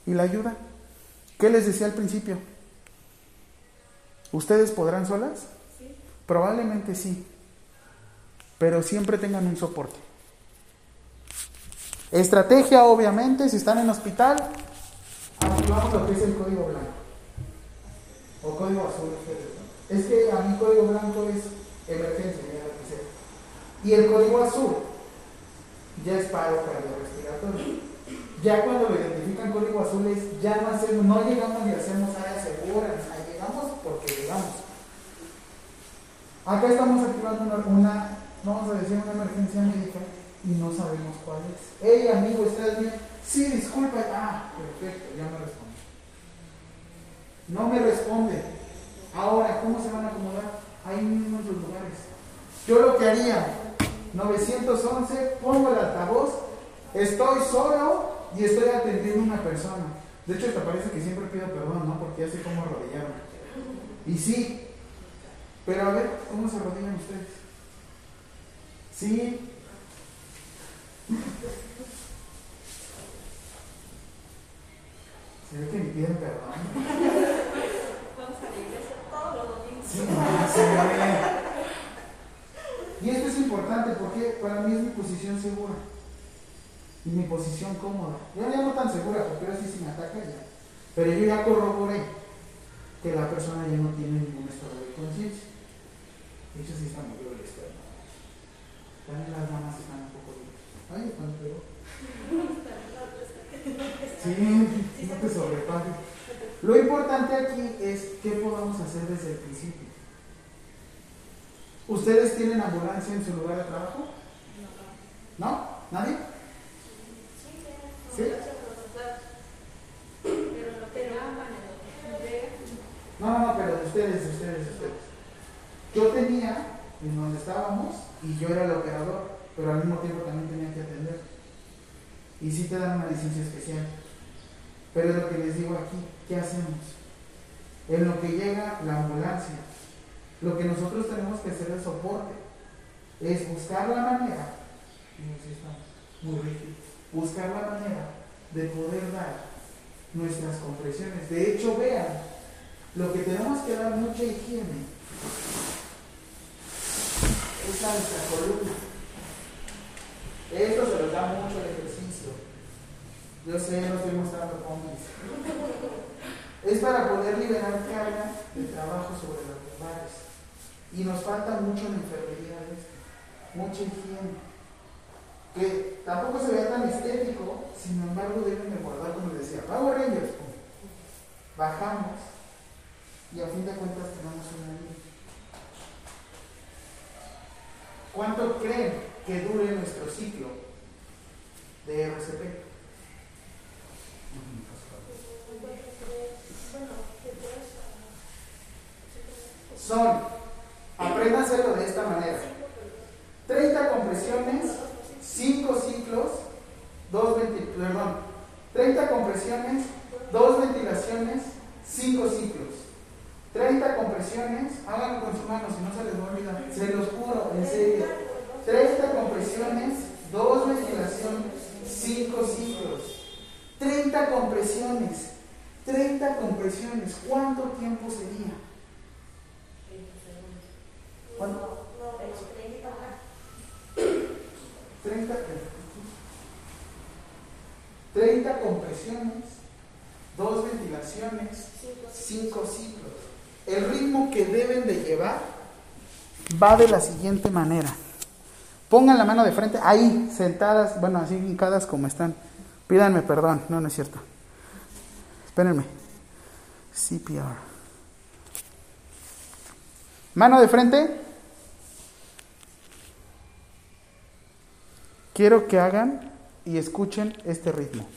¿Y la ayuda? ¿Qué les decía al principio? ¿Ustedes podrán solas? Probablemente sí. Pero siempre tengan un soporte. Estrategia, obviamente, si están en hospital, activamos lo que es el código blanco. O código azul. Es que a mi código blanco es emergencia, ya lo que sea. Y el código azul ya es paro cardiorrespiratorio. Ya cuando lo identifican código azul es, ya no hacemos, no llegamos y hacemos área segura, ahí llegamos porque llegamos. Acá estamos activando una, vamos a decir, una emergencia médica y no sabemos cuál es. Hey amigo, ¿estás bien? Sí, disculpa. Ah, perfecto, ya me responde. No me responde. Ahora, ¿cómo se van a acomodar? Ahí mismo sus lugares. Yo lo que haría, 911, pongo el altavoz, estoy solo y estoy atendiendo a una persona. De hecho, te parece que siempre pido perdón, ¿no? Porque ya sé cómo arrodillarme. Y sí, pero a ver, ¿cómo se arrodillan ustedes? Sí. Se ve que me piden perdón. Vamos a la iglesia todos los domingos. Sí, se ve. Y esto es importante porque para mí es mi posición segura y mi posición cómoda. Yo ya no tan segura porque ahora sí si me ataca ya. Pero yo ya corroboré que la persona ya no tiene ningún estado de conciencia. De hecho, sí está muy externo. También las mamas están un poco duras. Ay, están peor. Sí, no te sobrepases. Lo importante aquí es qué podamos hacer desde el principio. ¿Ustedes tienen ambulancia en su lugar de trabajo? ¿No? ¿Nadie? ¿Sí? No, no, no, pero de ustedes, de ustedes, de ustedes. Yo tenía en donde estábamos y yo era el operador, pero al mismo tiempo también tenía que atender. Y sí te dan una licencia especial. Pero es lo que les digo aquí, ¿qué hacemos? En lo que llega la ambulancia, lo que nosotros tenemos que hacer es soporte, es buscar la manera, y muy rígido, buscar la manera de poder dar nuestras compresiones. De hecho, vean, lo que tenemos que dar mucha higiene es a nuestra columna. Esto se los da mucho el ejercicio. Yo sé, no estoy mostrando pompis. Es para poder liberar carga de trabajo sobre los lumbares. Y nos falta mucho en enfermería. Mucha higiene. Que tampoco se vea tan estético, sin embargo deben de guardar, como les decía, Power Rangers. Bajamos y a fin de cuentas tenemos una línea. ¿Cuánto creen que dure nuestro ciclo de RCP? Son, apréndanselo de esta manera, 30 compresiones, 5 ciclos, 2 perdón, 30 compresiones, 2 ventilaciones, 5 ciclos. 30 compresiones, háganlo con sus manos, si no se les va a olvidar, se los juro, en serio. 30 compresiones, 2 ventilaciones, 5 ciclos. 30 compresiones, 30 compresiones, ¿cuánto tiempo sería? ¿Cuánto? 30, 30 compresiones, 2 ventilaciones, 5 ciclos el ritmo que deben de llevar va de la siguiente manera. Pongan la mano de frente, ahí, sentadas, bueno, así hincadas como están. Pídanme perdón, no, no es cierto. Espérenme. CPR. Mano de frente. Quiero que hagan y escuchen este ritmo.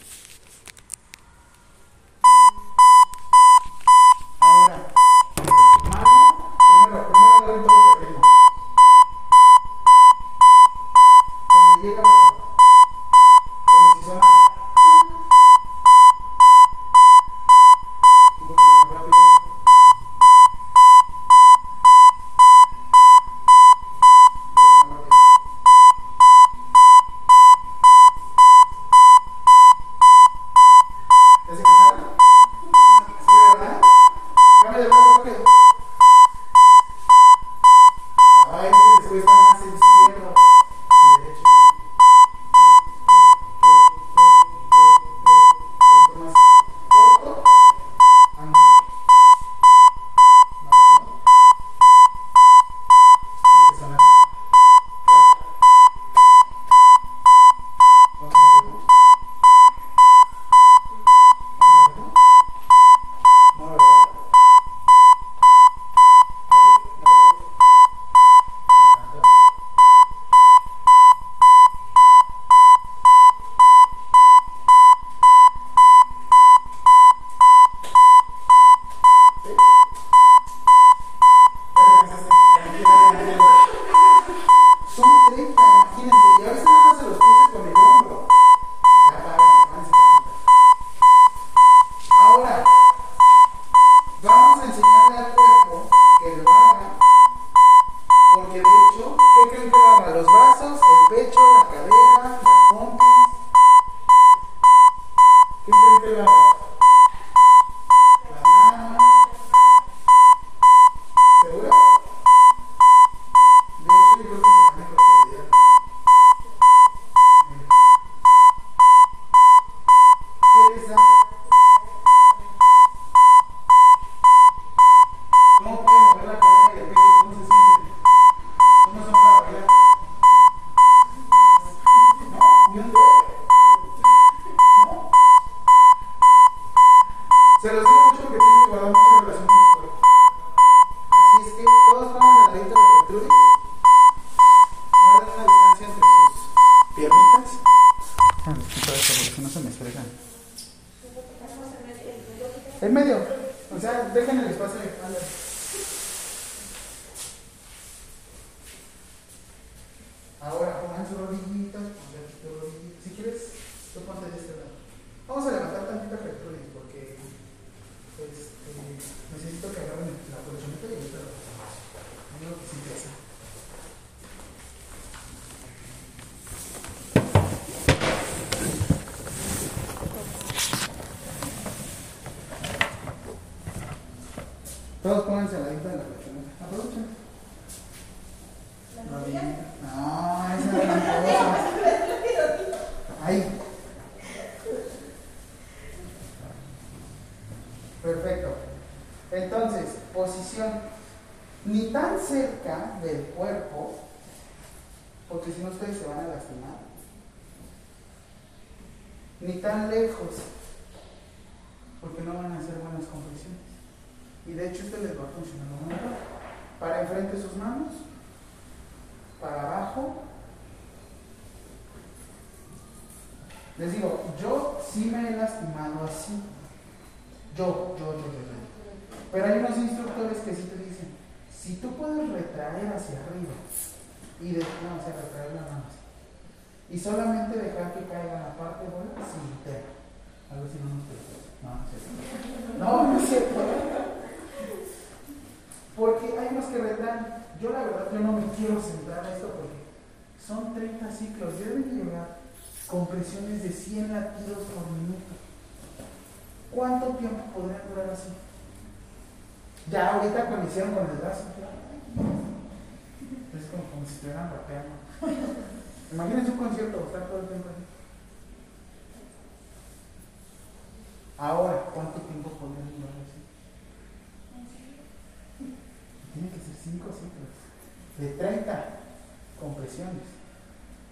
Les digo,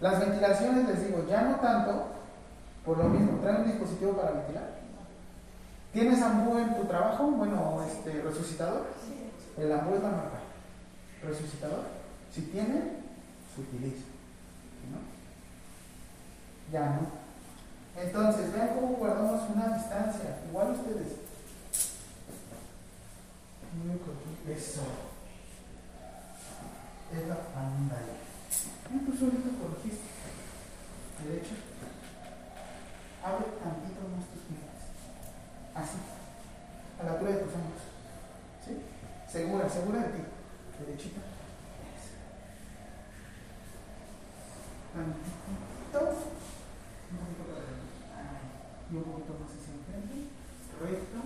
Las ventilaciones, les digo, ya no tanto, por lo mismo, traen un dispositivo para ventilar. ¿Tienes ambú en tu trabajo? Bueno, este, resucitador. El ambú es la marca. Resucitador. Si tiene se utiliza. toma 60 recto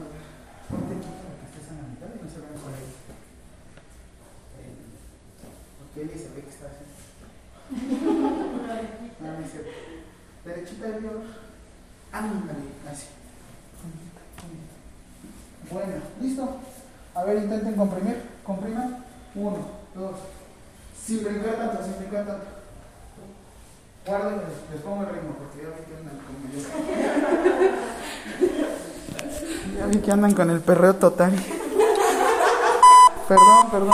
ahora ponte aquí para que estés en la mitad y no se vean por ahí. Eh, Porque él se ve que está así. Ah, no, me derechita de Dios. Ándale así. Bueno listo. A ver intenten comprimir. que andan con el perreo total. perdón, perdón.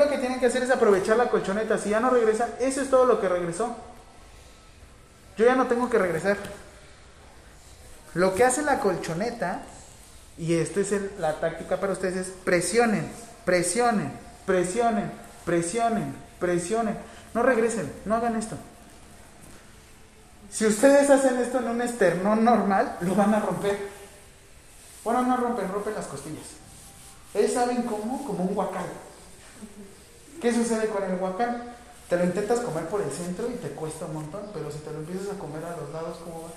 lo que tienen que hacer es aprovechar la colchoneta. Si ya no regresa, eso es todo lo que regresó. Yo ya no tengo que regresar. Lo que hace la colchoneta, y esta es la táctica para ustedes, es presionen, presionen, presionen, presionen, presionen. No regresen, no hagan esto. Si ustedes hacen esto en un esternón normal, lo van a romper. Bueno, no rompen, rompen las costillas. Ellos saben cómo, como un guacal. ¿Qué sucede con el guacal? Te lo intentas comer por el centro y te cuesta un montón, pero si te lo empiezas a comer a los lados, ¿cómo vas?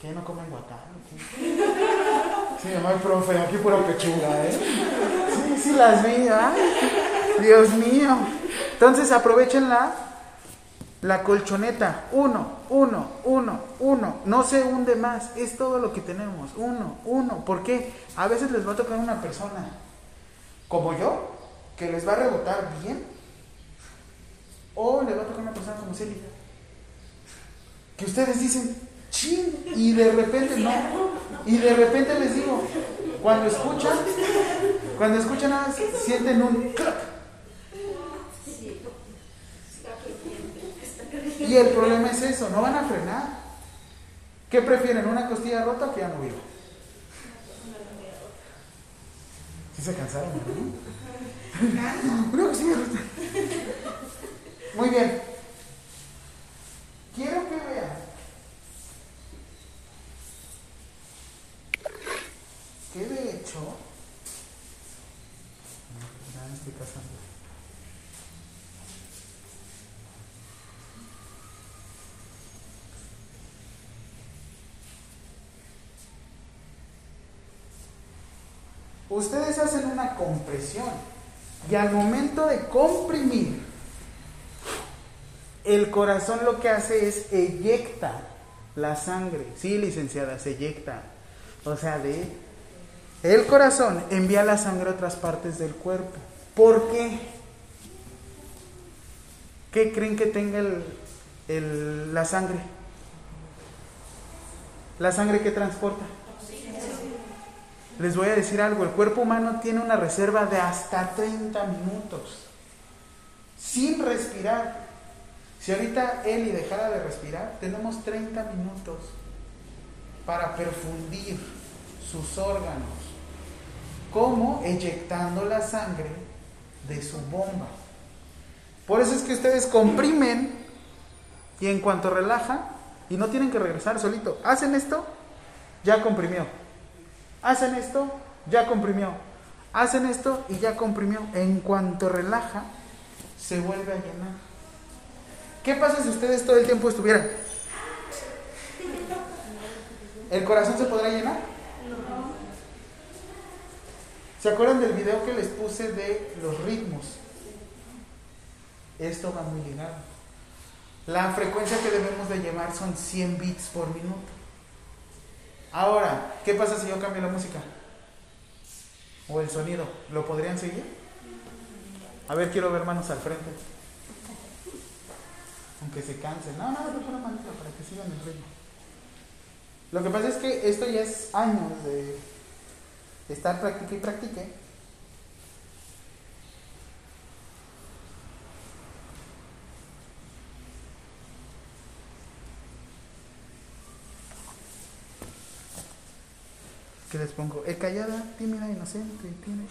¿Qué? ¿No comen qué? Sí, mamá, profe, aquí pura pechuga, ¿eh? Sí, sí las vi, ay, Dios mío. Entonces aprovechen la, la colchoneta. Uno, uno, uno, uno. No se hunde más. Es todo lo que tenemos. Uno, uno. ¿Por qué? A veces les va a tocar una persona como yo, que les va a rebotar bien. O les va a tocar una persona como Celia. Que ustedes dicen, chin, y de repente no. Y de repente les digo, cuando escuchan, cuando escuchan nada, sienten un clap. Y el problema es eso, no van a frenar. ¿Qué prefieren? ¿Una costilla rota o que ya no vivo? ¿Sí se cansaron? ¿no? Muy bien. Quiero que vean que de hecho. Ustedes hacen una compresión y al momento de comprimir, el corazón lo que hace es eyecta la sangre. Sí, licenciada, se eyecta. O sea, de el corazón envía la sangre a otras partes del cuerpo. ¿Por qué? ¿Qué creen que tenga el- el- la sangre? ¿La sangre que transporta? Les voy a decir algo, el cuerpo humano tiene una reserva de hasta 30 minutos sin respirar. Si ahorita Eli dejara de respirar, tenemos 30 minutos para perfundir sus órganos. ¿Cómo? Eyectando la sangre de su bomba. Por eso es que ustedes comprimen y en cuanto relajan, y no tienen que regresar solito, hacen esto, ya comprimió. Hacen esto, ya comprimió. Hacen esto y ya comprimió. En cuanto relaja, se vuelve a llenar. ¿Qué pasa si ustedes todo el tiempo estuvieran? ¿El corazón se podrá llenar? ¿Se acuerdan del video que les puse de los ritmos? Esto va muy ligado. La frecuencia que debemos de llevar son 100 bits por minuto. Ahora, ¿qué pasa si yo cambio la música? O el sonido. ¿Lo podrían seguir? A ver, quiero ver manos al frente. Aunque se cansen. No, no, no, una manita para que sigan el ritmo. Lo que pasa es que esto ya es años de estar practique y practique. ¿Qué les pongo? Es callada, tímida, inocente, tímida.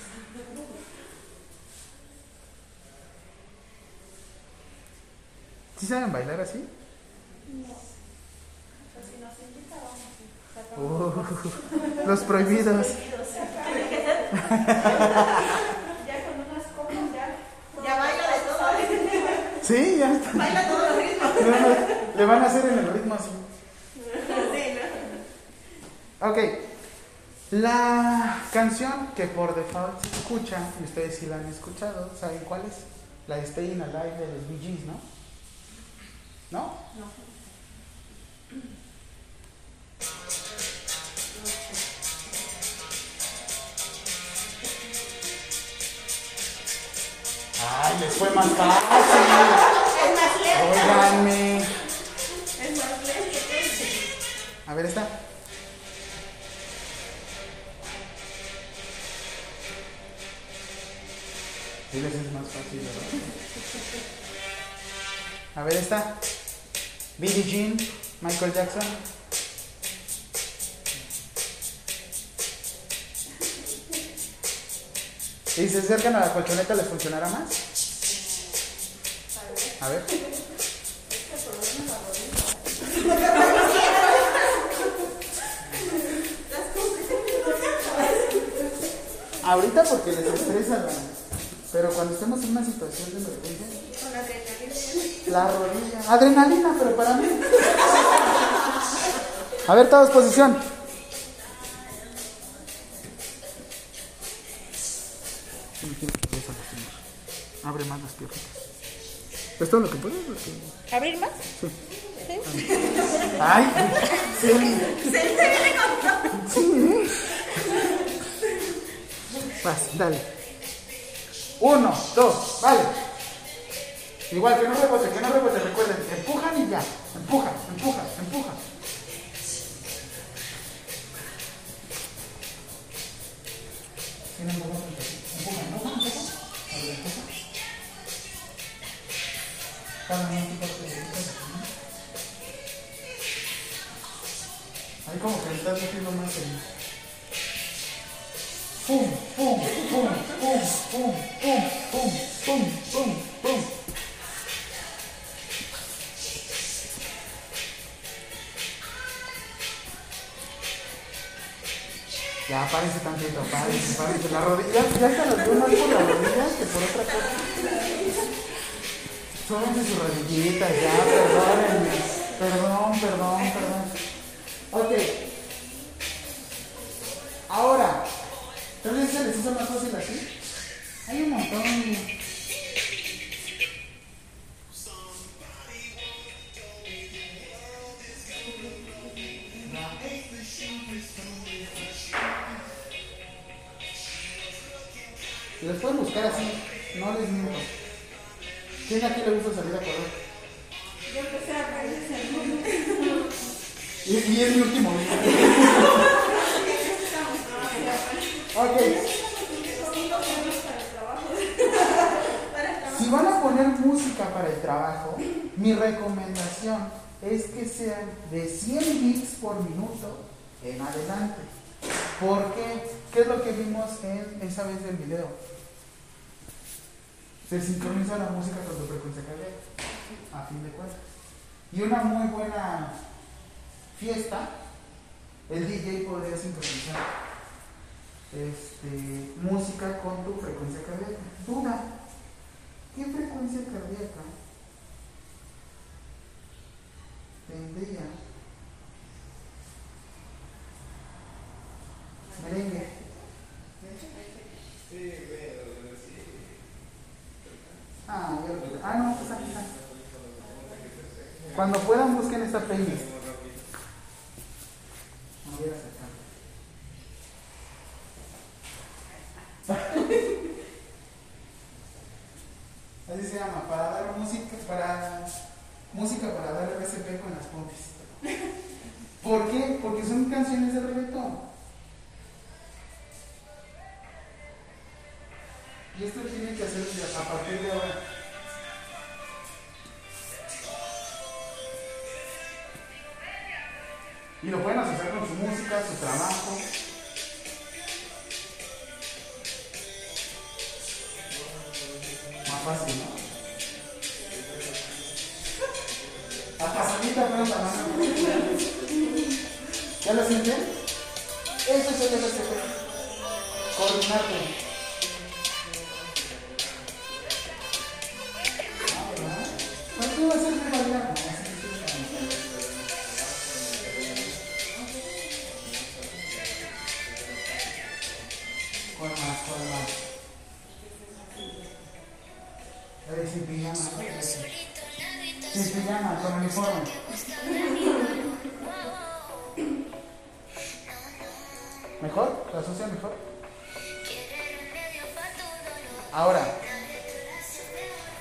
¿Sí saben bailar así? Uh, los prohibidos. Ya con unas copas ya. Ya baila de todo. Sí, ya está. Baila todos los ritmos. Le van a- Le van a hacer en el ritmo así. Sí, ¿no? Ok. La canción que por default se escucha, y ustedes sí la han escuchado, ¿saben cuál es? La de Staying Alive de los Bee Gees, ¿no? ¿No? Ay, les fue más fácil. Es más lento. Óiganme. Es más lento. A ver, esta. Hay veces es más fácil, ¿verdad? A ver esta. Billie Jean, Michael Jackson. ¿Y se acercan a la colchoneta les funcionará más? A ver. Ahorita porque les estresa la... Pero cuando estemos en una situación de emergencia... La rodilla. Adrenalina, pero para mí. A ver, todos posición. Abre más las piernas. ¿Es todo lo que puedes? porque- ¿Abrir más? Ay, sí. Sí. Vas, dale. Uno, dos, vale. Igual que no rebote, que no rebote, recuerden, empujan y ya. Empujan, empujan, empujan. Empujan, no, empujan. Ahí como que le estás metiendo más en Pum, pum, pum, pum, pum, pum, pum, pum, pum, pum. Ya, párense tantito, párense, párense. La rodilla, ya, se los veo más por las rodillas que por otra cosa. Súbense sus rodillitas, ya, perdónenme. Perdón, perdón, perdón. Ok. Ahora, ¿tal vez se les hizo más fácil así? Hay un montón. Les pueden buscar así, no les miento. ¿Quién aquí le gusta salir a correr? Yo empecé a segundo. Y, y es mi último día. ok. Si van a poner música para el trabajo, mi recomendación es que sean de 100 bits por minuto en adelante. ¿Por qué? ¿Qué es lo que vimos en esa vez del video? Se sincroniza la música con tu frecuencia cardíaca, a fin de cuentas. Y una muy buena fiesta, el DJ podría sincronizar este, música con tu frecuencia cardíaca. Duda, ¿qué frecuencia cardíaca tendría merengue? Ah, vi. Ah, no, pues aquí está. Cuando puedan busquen esta playlist. Me voy a acercar. Así se llama, para dar música, para música para dar RCP con las pompis. ¿Por qué? Porque son canciones de reggaetón. Y esto tiene que hacerse a partir de ahora. Y lo pueden asociar con su música, su trabajo. Fácil, ¿no? Hasta solita fueron. ¿Ya lo sienten? Eso es el RCP. Coordinarte. Tú vas a ser de tres en pijama. Sin sí, pijama, con uniforme. ¿Mejor? ¿La asocia mejor? Ahora.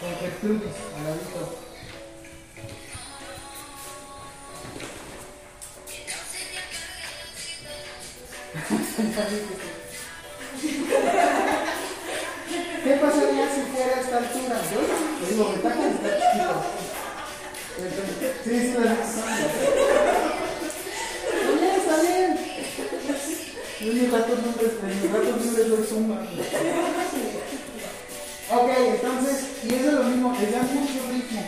Con que extrudes al ladito. ¿Qué pasa? Esta altura? Yo le digo, me tacan está chiquito. Entonces, Sí, sí, la Está bien, está bien. Y mis ratos libres, en mis ratos libres doy zumba. ritmo, les da mucho ritmo.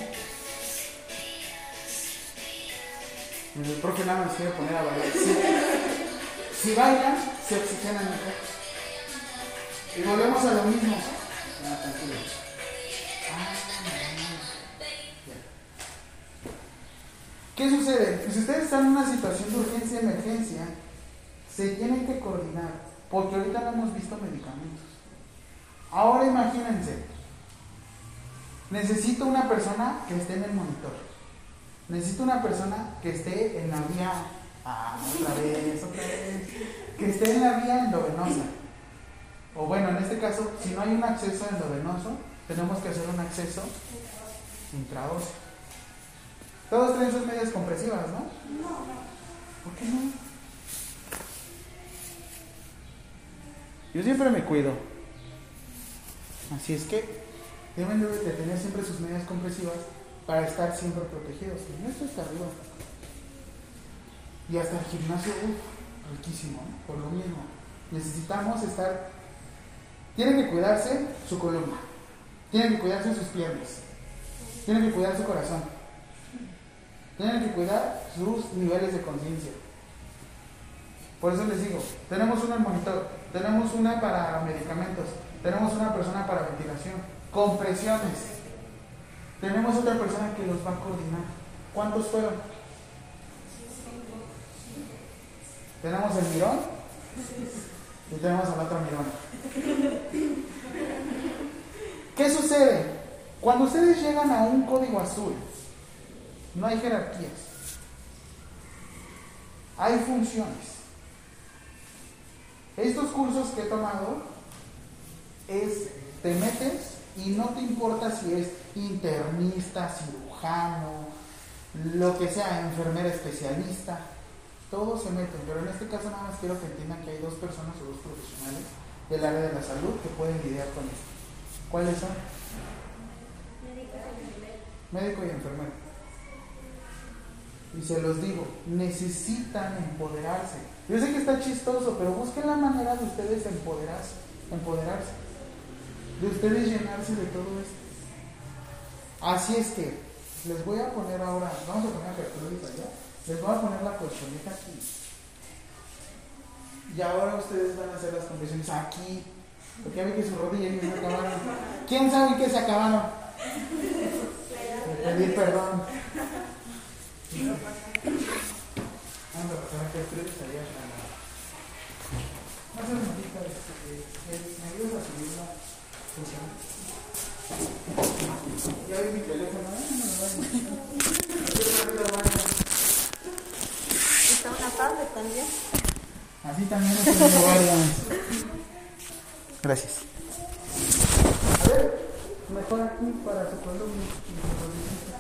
El profe nada más quiere poner a bailar. Si, si bailan, se oxigenan mejor. Y volvemos a lo mismo. Ah, tranquilo. ¿Qué sucede? Si ustedes están en una situación de urgencia emergencia, se tienen que coordinar, porque ahorita no hemos visto medicamentos. Ahora imagínense, necesito una persona que esté en el monitor. Necesito una persona que esté en la vía, ah, otra vez, otra vez, que esté en la vía endovenosa. O bueno, en este caso, si no hay un acceso endovenoso, tenemos que hacer un acceso intraóseo. Todos traen sus medias compresivas, ¿no? No, ¿Por qué no? Yo siempre me cuido. Así es que deben de tener siempre sus medias compresivas para estar siempre protegidos. Y esto está arriba. Y hasta el gimnasio, uff, riquísimo, ¿no? por lo mismo. Necesitamos estar. Tienen que cuidarse su columna. Tienen que cuidarse sus piernas. Tienen que cuidar su corazón. Tienen que cuidar sus niveles de conciencia. Por eso les digo, tenemos una monitor, tenemos una para medicamentos, tenemos una persona para ventilación, compresiones. Tenemos otra persona que los va a coordinar. ¿Cuántos fueron? Tenemos el mirón y tenemos al otro mirón. ¿Qué sucede? Cuando ustedes llegan a un código azul, no hay jerarquías. Hay funciones. Estos cursos que he tomado es, te metes y no te importa si es internista, cirujano, lo que sea, enfermera especialista, todos se meten, pero en este caso nada más quiero que entiendan que hay dos personas o dos profesionales del área de la salud que pueden lidiar con esto. ¿Cuáles son? Médico y enfermero. Y se los digo, necesitan empoderarse. Yo sé que está chistoso, pero busquen la manera de ustedes empoderarse, empoderarse, de ustedes llenarse de todo esto. Así es que les voy a poner ahora, vamos a poner apertura allá, les voy a poner la colchoneta aquí. Y ahora ustedes van a hacer las compresiones aquí, porque ya vi que sus rodillas ya se acabaron. ¿Quién sabe qué se acabaron? Pedir perdón. Así también. Gracias. A ver, mejor aquí para su columna. y su rodillita.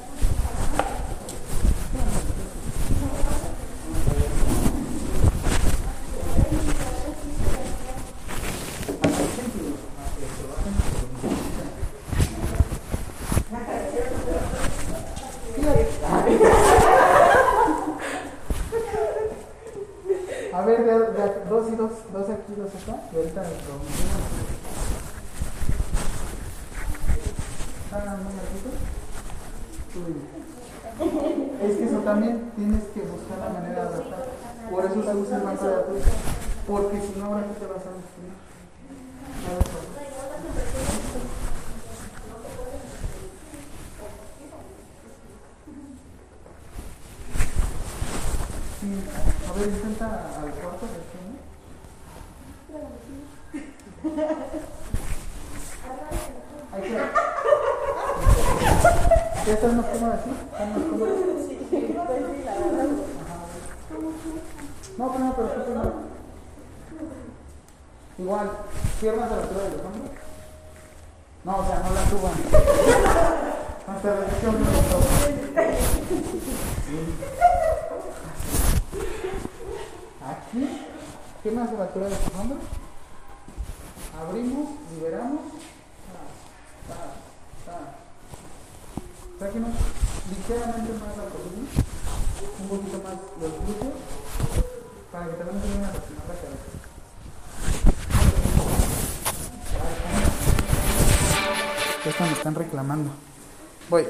A ver, de, dos y dos, dos aquí, dos acá, y ahorita lo ¿Están muy larguitos? Uy. Es que eso también tienes que buscar la manera de adaptar. Por eso se usa el banco de datos, porque si no, ahora sí te vas a destruir. A ver, por favor. Sí, a ver, intenta al cuarto de ¿no? Ahí queda. ¿Ya estás más cómoda así? ¿Estás más cómoda? Ajá. No, pero no, pero tú primero. Igual, piernas a la altura de los hombros. No, o sea, no la suban. Hasta la dirección de los ojos. Aquí, piernas a la altura de los hombros. Abrimos, liberamos. Sáquenos ligeramente más la columna, un poquito más los glúteos, para que también se vayan a reaccionar la cabeza. Esto me están reclamando. Voy.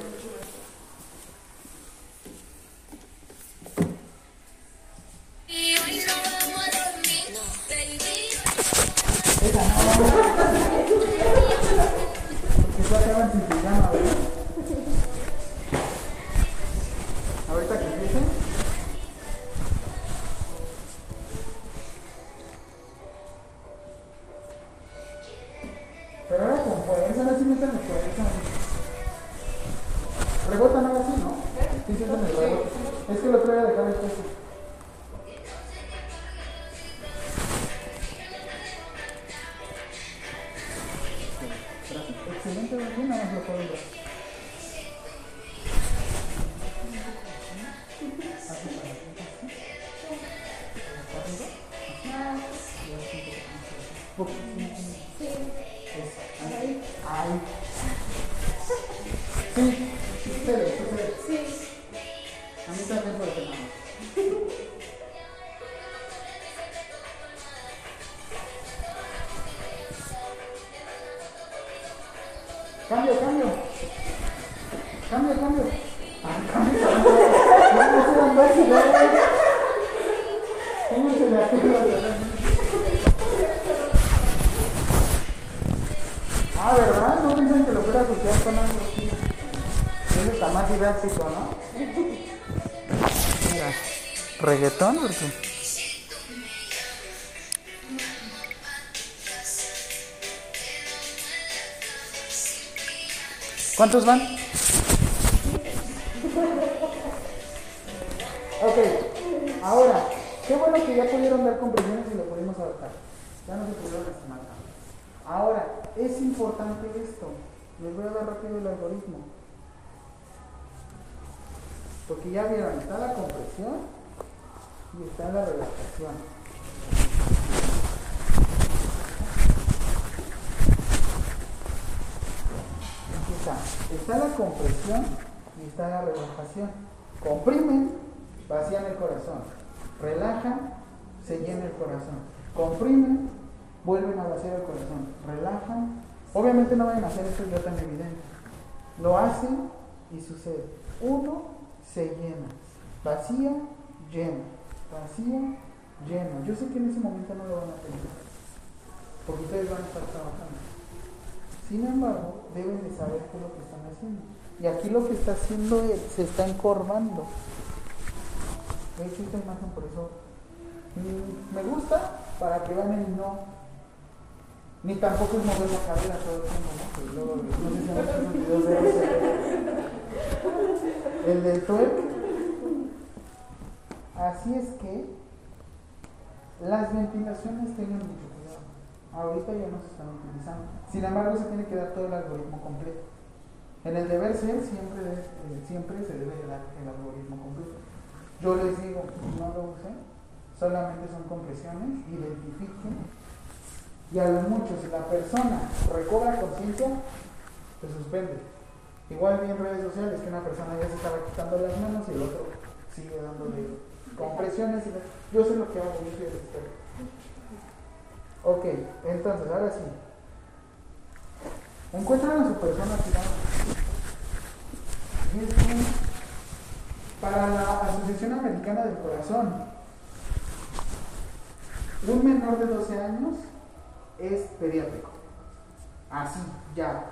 ¿Cuántos van? Se llena. Vacía, llena. Vacía, llena. Yo sé que en ese momento no lo van a tener. Porque ustedes van a estar trabajando. Sin embargo, deben de saber qué es lo que están haciendo. Y aquí lo que está haciendo él, se está encorvando. De hecho, esta imagen por eso mm, me gusta para que vean el no. Ni tampoco es mover la cadera todo el tiempo, ¿no? Luego, de. El del twerk. Así es que las ventilaciones tengan mucho cuidado. Ahorita ya no se están utilizando. Sin embargo, se tiene que dar todo el algoritmo completo. En el deber ser siempre, eh, siempre se debe de dar el algoritmo completo. Yo les digo, no lo usen, solamente son compresiones, identifiquen. Y a lo mucho, si la persona recobra conciencia, se suspende. Igual vi en redes sociales que una persona ya se estaba quitando las manos y el otro sigue dándole compresiones. Y yo sé lo que hago, yo soy el. Ok, entonces, ahora sí. Encuentran a su persona tirada. Y es que para la Asociación Americana del Corazón, un menor de 12 años es pediátrico. Así, ya.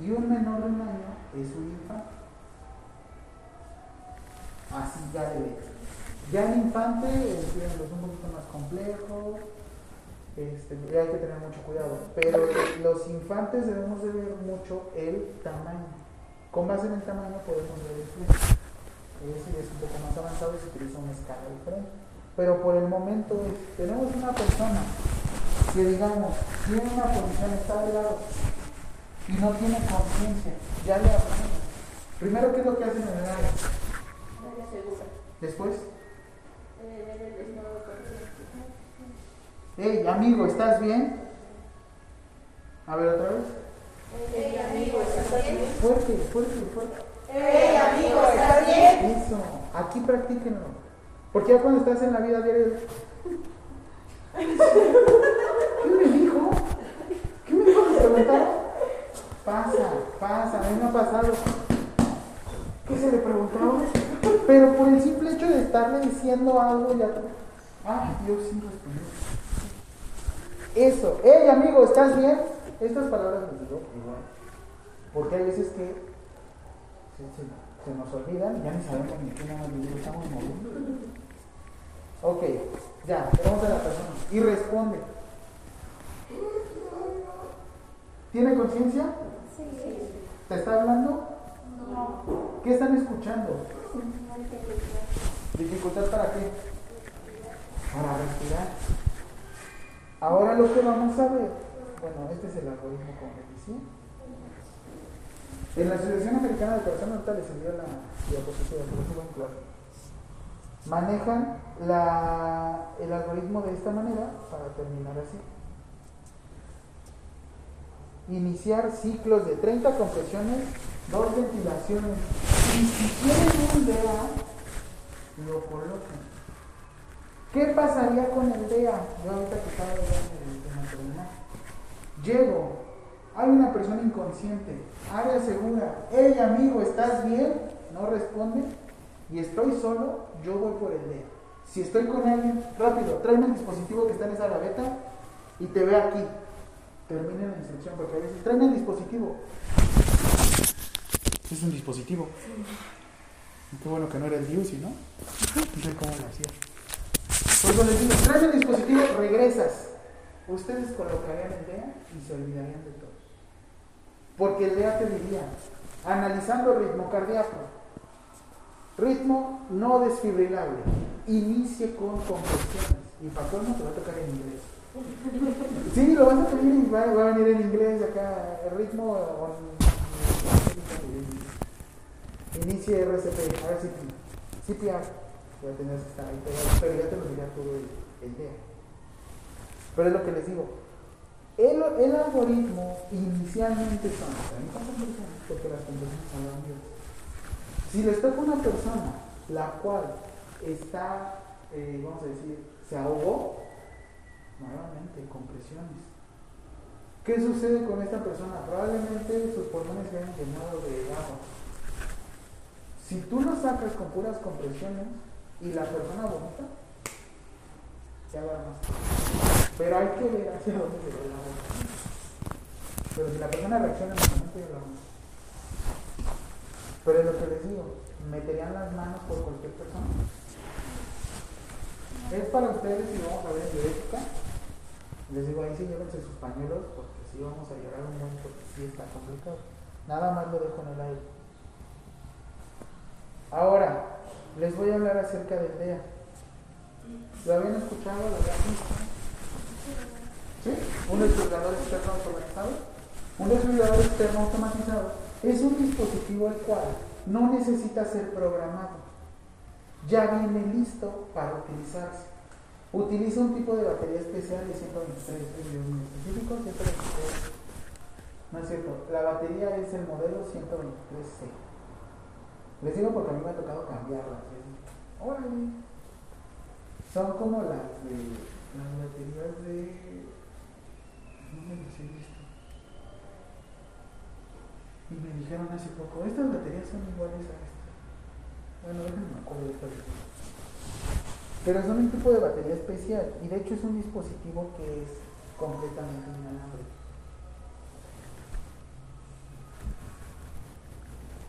Y un menor de un año es un infante. Así ya de. Ya el infante es un poquito más complejo, este, hay que tener mucho cuidado. Pero los infantes debemos de ver mucho el tamaño. Con base en el tamaño podemos ver el flujo. Ese es un poco más avanzado y se utiliza una escala diferente. Pero por el momento es, tenemos una persona que digamos tiene una posición, está de lado y no tiene conciencia, ya le hablamos. Primero, ¿qué es lo que hacen en el área? Después, hey amigo, ¿estás bien? A ver otra vez. Hey, amigo, ¿estás bien? Fuerte, fuerte, fuerte. Hey, amigo, ¿estás bien? Eso, aquí practíquenlo. Porque ya cuando estás en la vida diaria. ¿Qué me dijo? ¿Qué me dijo que preguntara? Pasa, pasa, a mí me ha pasado. ¿Qué se le preguntaba? Pero por el simple hecho de estarle diciendo algo ya. Ah, yo sí respondí. Eso, hey amigo, ¿estás bien? Estas palabras les digo igual. Porque hay veces que se, se- se nos olvidan y ya ni sabemos ni qué nada estamos moviendo. Ok, ya, tenemos a la persona. Y responde. ¿Tiene conciencia? Sí. ¿Te está hablando? No. ¿Qué están escuchando? ¿Dificultad para qué? Para respirar. Ahora lo que vamos a ver, bueno, este es el algoritmo les decía. En la Asociación Americana de Personas, ahorita les envió la diapositiva, pero es buen claro. Manejan el algoritmo de esta manera para terminar así. Iniciar ciclos de 30 compresiones, dos ventilaciones. Y si tienen un DEA, lo colocan. ¿Qué pasaría con el DEA? Yo ahorita que estaba en en maternidad. Llego, hay una persona inconsciente, área segura, hey amigo, ¿estás bien? No responde y estoy solo, yo voy por el DEA. Si estoy con alguien, rápido, tráeme el dispositivo que está en esa gaveta y te ve aquí. Termine la instrucción porque a veces tráeme el dispositivo. Es un dispositivo. Qué bueno que no era el Diusi, ¿no? No sé cómo lo hacía. Pues cuando les digo, traes el dispositivo, regresas. Ustedes colocarían el DEA y se olvidarían de todo. Porque el DEA te diría, analizando el ritmo cardíaco, ritmo no desfibrilable, inicie con compresiones. Y para colmo te va a tocar en inglés. Sí, lo vas a pedir y va, va a venir en inglés acá, el ritmo. o- Inicie RCP, RCP, CPR, ya tenías que estar ahí pero ya te lo dirá todo el, el día. Pero es lo que les digo, el, algoritmo inicialmente son 30 conversiones, porque las conversiones son. Si les toca una persona la cual está, eh, vamos a decir, se ahogó, nuevamente compresiones. ¿Qué sucede con esta persona? Probablemente sus pulmones se hayan llenado de agua. Si tú lo sacas con puras compresiones y la persona vomita, ya va más. Pero hay que ver hacia dónde se va el agua. Pero si la persona reacciona en el momento, ya la. Pero es lo que les digo, meterían las manos por cualquier persona. Es para ustedes y vamos a ver en bioética. Les digo, ahí sí llévense sus pañuelos porque sí vamos a llorar un buen porque sí está complicado. Nada más lo dejo en el aire. Ahora, les voy a hablar acerca del DEA. ¿Lo habían escuchado? ¿Lo habían visto? ¿Sí? Un desfibrilador externo automatizado. Un desfibrilador externo automatizado es un dispositivo el cual no necesita ser programado. Ya viene listo para utilizarse. Utiliza un tipo de batería especial de 123 muy específico, 123. No es cierto, la batería es el modelo 123C. Les digo porque a mí me ha tocado cambiarlas. Órale. Son como las de las baterías de. No he visto. Y me dijeron hace poco, estas baterías son iguales a estas. Bueno, déjenme me acuerdo de estas. Pero son un tipo de batería especial y de hecho es un dispositivo que es completamente inalámbrico.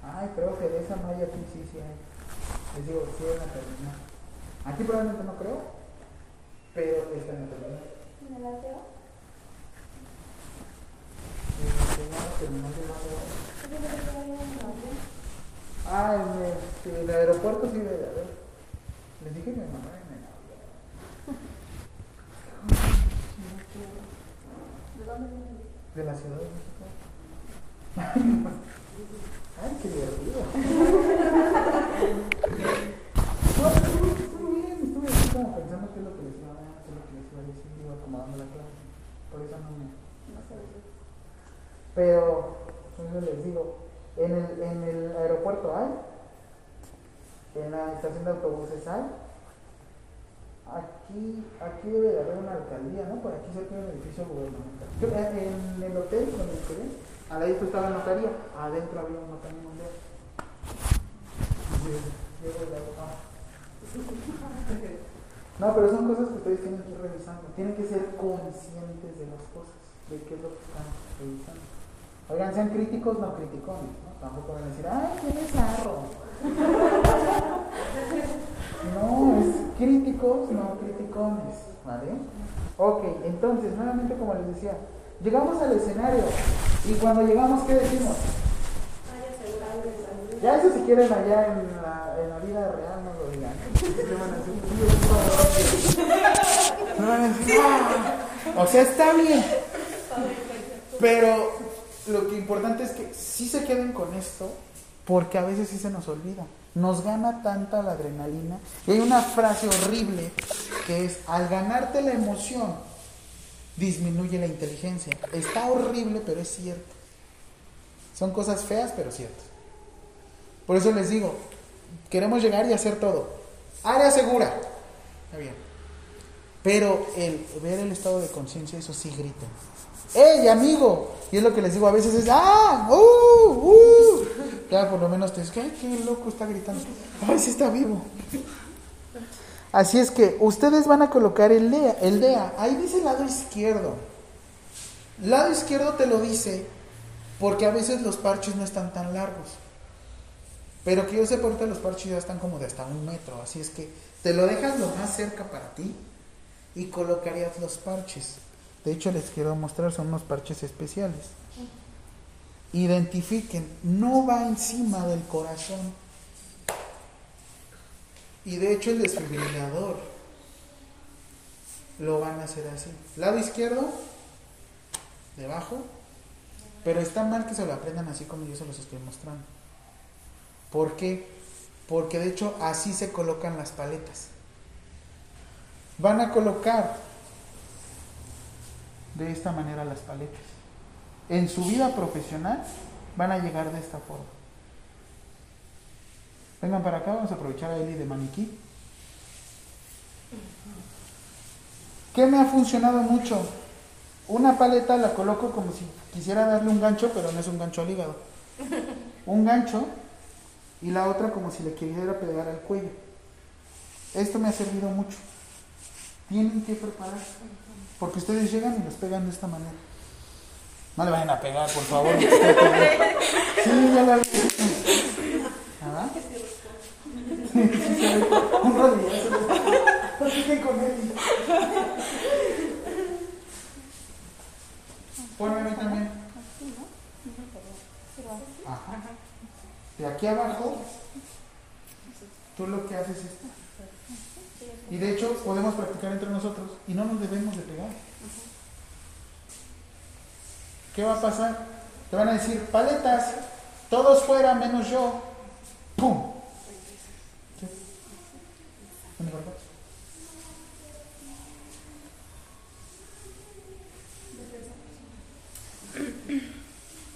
Ay, creo que de esa malla aquí sí, sí hay. Les digo, sí en la terminal. Aquí probablemente no creo, pero está en la terminal. ¿Me la veo? Eh, tenía la terminal de mando. Yo creo que todavía no Ah, en este, el aeropuerto sí debe de haber. Les dije que me mandaran en el. ¿De dónde? De la Ciudad de México. Ay, qué divertido. No, estuvo, estuvo bien, estuve así como pensando qué es lo que les iba a qué es lo que les iba a decir, iba acomodando la clase. Por eso no me. No sé. Pero, eso les digo, en el, en el aeropuerto hay, en la estación de autobuses hay, aquí, aquí debe de haber una alcaldía, ¿no? Por aquí cerca de un edificio gubernamental. En el hotel donde quedé, al ladito estaba la notaría, adentro había un notario mundial. No, pero son cosas que ustedes tienen que ir revisando. Tienen que ser conscientes de las cosas, de qué es lo que están revisando. Oigan, sean críticos, no criticones, ¿no? Tampoco van a decir, ¡ay, qué desarro! No, es críticos, no criticones, ¿vale? Ok, entonces, nuevamente como les decía, llegamos al escenario y cuando llegamos, ¿qué decimos? Ya eso si quieren allá en la, vida real no lo digan. No van a decir, "Ah". O sea, está bien. Pero lo que importante es que sí se queden con esto, porque a veces sí se nos olvida. Nos gana tanta la adrenalina. Y hay una frase horrible que es, al ganarte la emoción, disminuye la inteligencia. Está horrible, pero es cierto. Son cosas feas, pero ciertas. Por eso les digo, queremos llegar y hacer todo. Área segura. Está bien. Pero el ver el estado de conciencia, eso sí grita. ¡Ey, amigo! Y es lo que les digo a veces es, ¡ah! ¡Uh! ¡Uh! Ya por lo menos te dices, ¡ay, qué loco está gritando! ¡Ay, sí está vivo! Así es que ustedes van a colocar el DEA. El DEA, ahí dice lado izquierdo. Lado izquierdo te lo dice porque a veces los parches no están tan largos. Pero que yo sé, ahorita los parches ya están como de hasta un metro. Así es que te lo dejas lo más cerca para ti y colocarías los parches. De hecho, les quiero mostrar, son unos parches especiales. Identifiquen, no va encima del corazón. Y de hecho, el desfibrilador lo van a hacer así. Lado izquierdo, debajo, pero está mal que se lo aprendan así como yo se los estoy mostrando. ¿Por qué? Porque de hecho así se colocan las paletas. Van a colocar de esta manera las paletas. En su vida profesional van a llegar de esta forma. Vengan para acá, vamos a aprovechar a Eli de maniquí. ¿Qué me ha funcionado mucho? Una paleta la coloco como si quisiera darle un gancho, pero no es un gancho al hígado. Un gancho y la otra como si le quisiera pegar al cuello. Esto me ha servido mucho. Tienen que prepararse. Porque ustedes llegan y los pegan de esta manera. No le vayan a pegar, por favor. Sí, ya la vi. ¿Ah? Un rodillazo. Platiquen con él. Ponme a también. Ajá. De aquí abajo, tú lo que haces es esto. Y de hecho podemos practicar entre nosotros y no nos debemos de pegar. ¿Qué va a pasar? Te van a decir, paletas, todos fuera menos yo. ¡Pum!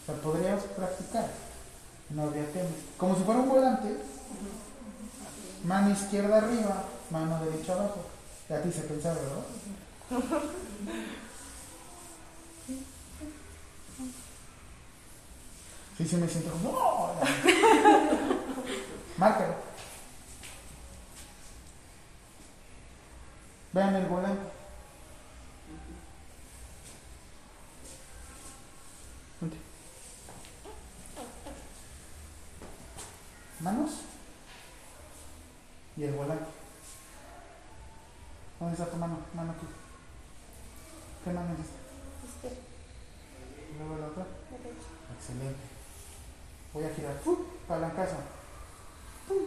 O sea, podrías practicar. No habría tema. Como si fuera un volante. Mano izquierda arriba, mano derecha abajo. Ya te hice pensar, ¿verdad? Sí, sí me siento como... ¡Oh! Márcalo. Vean el volante. Ponte. Manos y el volante. ¿Dónde está tu mano? Mano aquí. ¿Qué mano es esta? ¿Y luego la otra? Excelente. Voy a girar. ¡Fu! Palancazo. ¡Pum!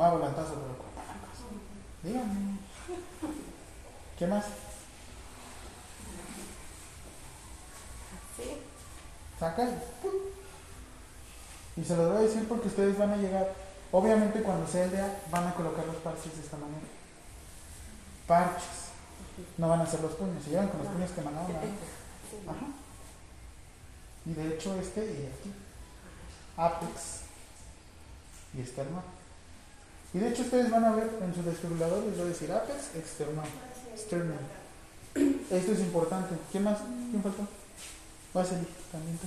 Va volantazo, pero con palancazo. Dígame. ¿Qué más? Y ¡pum! Y se los voy a decir porque ustedes van a llegar. Obviamente cuando sea el día van a colocar los parches de esta manera. Parches. No van a ser los puños. Si llegan con los puños que mandaban. Ajá. Y de hecho este y aquí. Apex. Y este hermano. Y de hecho ustedes van a ver en su desfibrilador, les voy a decir apex external. External. Esto es importante. ¿Quién más? ¿Quién faltó? Va a salir también.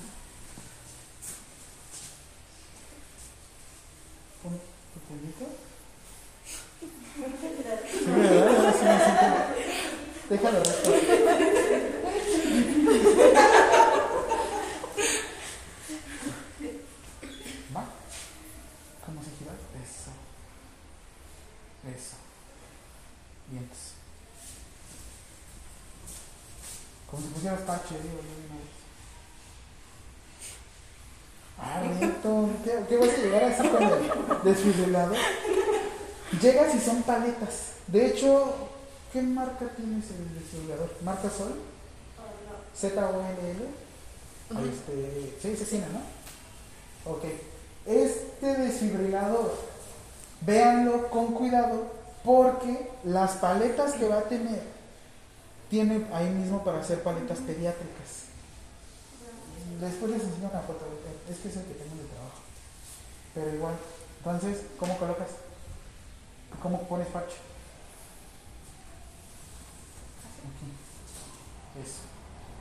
Pon tu puñito. Déjalo resto. ¿Va? ¿Cómo se gira? Eso. Eso. Vientos. Vez. Ah, bonito. ¿Qué, ¿Qué vas a llegar así con el desfibrilador? Llegas y son paletas. De hecho, ¿qué marca tienes el desfibrilador? ¿Marca Sol? Z-O-L-L. Este, sí, se tiene, ¿no? Ok. Este desfibrilador, véanlo con cuidado porque las paletas que va a tener, tiene ahí mismo para hacer paletas pediátricas. Después les enseño una foto, es que es el que tengo de trabajo. Pero igual, entonces, ¿cómo colocas? ¿Cómo pones parche? Aquí. Eso.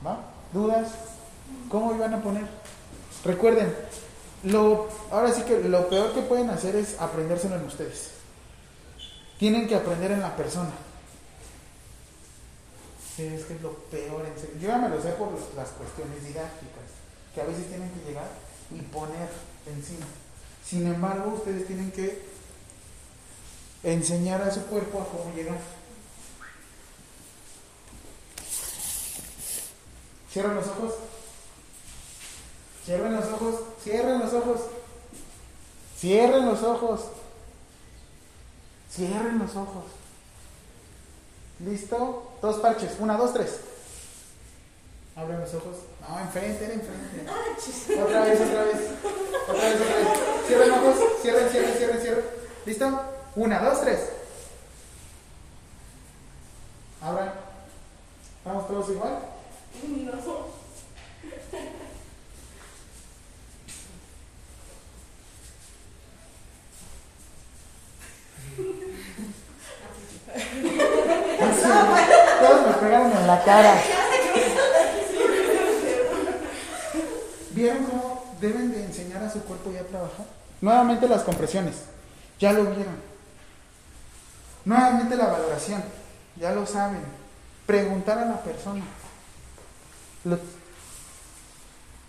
¿Va? ¿Dudas? ¿Cómo iban a poner? Recuerden, lo, ahora sí que lo peor que pueden hacer es aprendérselo en ustedes. Tienen que aprender en la persona. Es que es lo peor. En serio. Yo ya me lo sé por las cuestiones didácticas, que a veces tienen que llegar y poner encima. Sin embargo, ustedes tienen que enseñar a su cuerpo a cómo llegar. Cierran los ojos. Cierren los ojos. Cierren los ojos. Cierren los ojos. Cierren los ojos. ¿Listo? Dos parches. Una, dos, tres. Abren los ojos. No, enfrente, enfrente. Otra vez, otra vez. Otra vez, otra vez. Cierren ojos. Cierren, cierren, cierren, cierren. ¿Listo? Una, dos, tres. Abran. ¿Estamos todos igual? Todos me pegaron en la cara. ¿Vieron cómo deben de enseñar a su cuerpo ya a trabajar? Nuevamente las compresiones. Ya lo vieron. Nuevamente la valoración. Ya lo saben. Preguntar a la persona.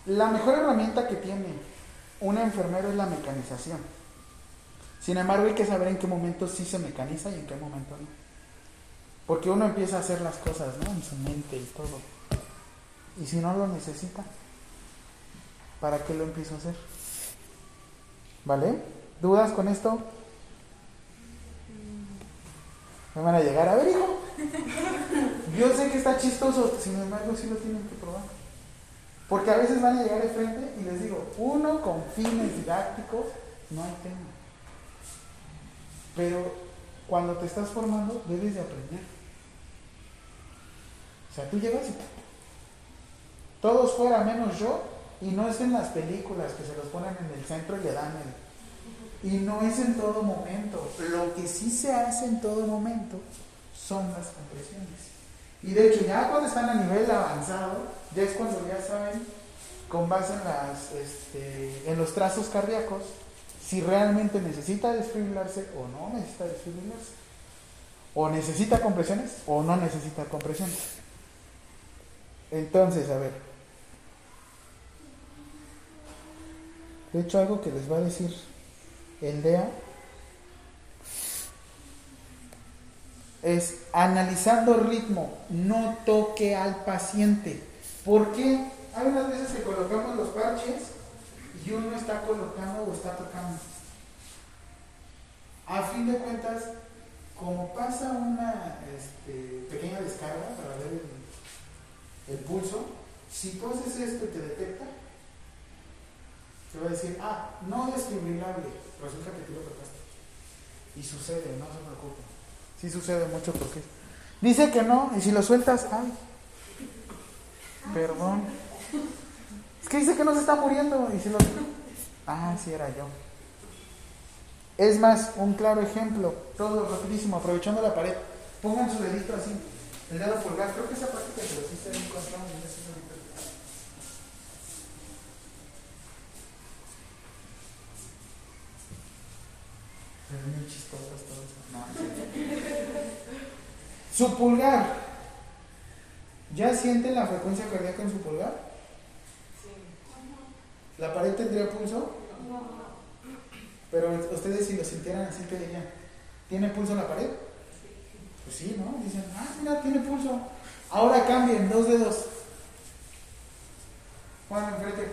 La mejor herramienta que tiene un enfermero es la mecanización. Sin embargo, hay que saber en qué momento sí se mecaniza y en qué momento no. Porque uno empieza a hacer las cosas, ¿no? En su mente y todo. Y si no lo necesita, ¿para qué lo empiezo a hacer? ¿Vale? ¿Dudas con esto? Me van a llegar a ver, hijo. Yo sé que está chistoso, sin embargo, sí lo tienen que probar. Porque a veces van a llegar de frente y les digo, uno con fines didácticos, no hay tema. Pero cuando te estás formando, debes de aprender. O sea, tú llegas y todos fuera menos yo, y no es en las películas que se los ponen en el centro y le dan el. Y no es en todo momento. Lo que sí se hace en todo momento son las compresiones. Y de hecho, ya cuando están a nivel avanzado, ya es cuando ya saben, con base en, las, este, en los trazos cardíacos, si realmente necesita desfibrilarse o no necesita desfibrilarse. O necesita compresiones o no necesita compresiones. Entonces, a ver. De hecho, algo que les va a decir el DEA es analizando ritmo, no toque al paciente. ¿Por qué? Hay unas veces que colocamos los parches y uno está colocando o está tocando. A fin de cuentas, como pasa una este, pequeña descarga para ver el, el pulso, si tú haces esto y te detecta, te va a decir, ah, no desfibrilable, resulta que tú lo tocaste. Y sucede, no se preocupe. Sí sucede mucho porque dice que no, y si lo sueltas, ay, perdón. Es que dice que no se está muriendo, y si lo... Ah, sí era yo. Es más, un claro ejemplo, todo rapidísimo, aprovechando la pared. Pongan su dedito así, el dedo pulgar. Creo que esa práctica se los hice en encontramos en ese ahorita. Se ven bien chistosas todas. No, no sé. Su pulgar. ¿Ya sienten la frecuencia cardíaca en su pulgar? ¿La pared tendría pulso? Pero ustedes si lo sintieran así, ¿qué dirían? ¿Tiene pulso la pared? Pues sí, ¿no? Dicen, ah, mira, tiene pulso. Ahora cambien, dos dedos. Juan, enfrente.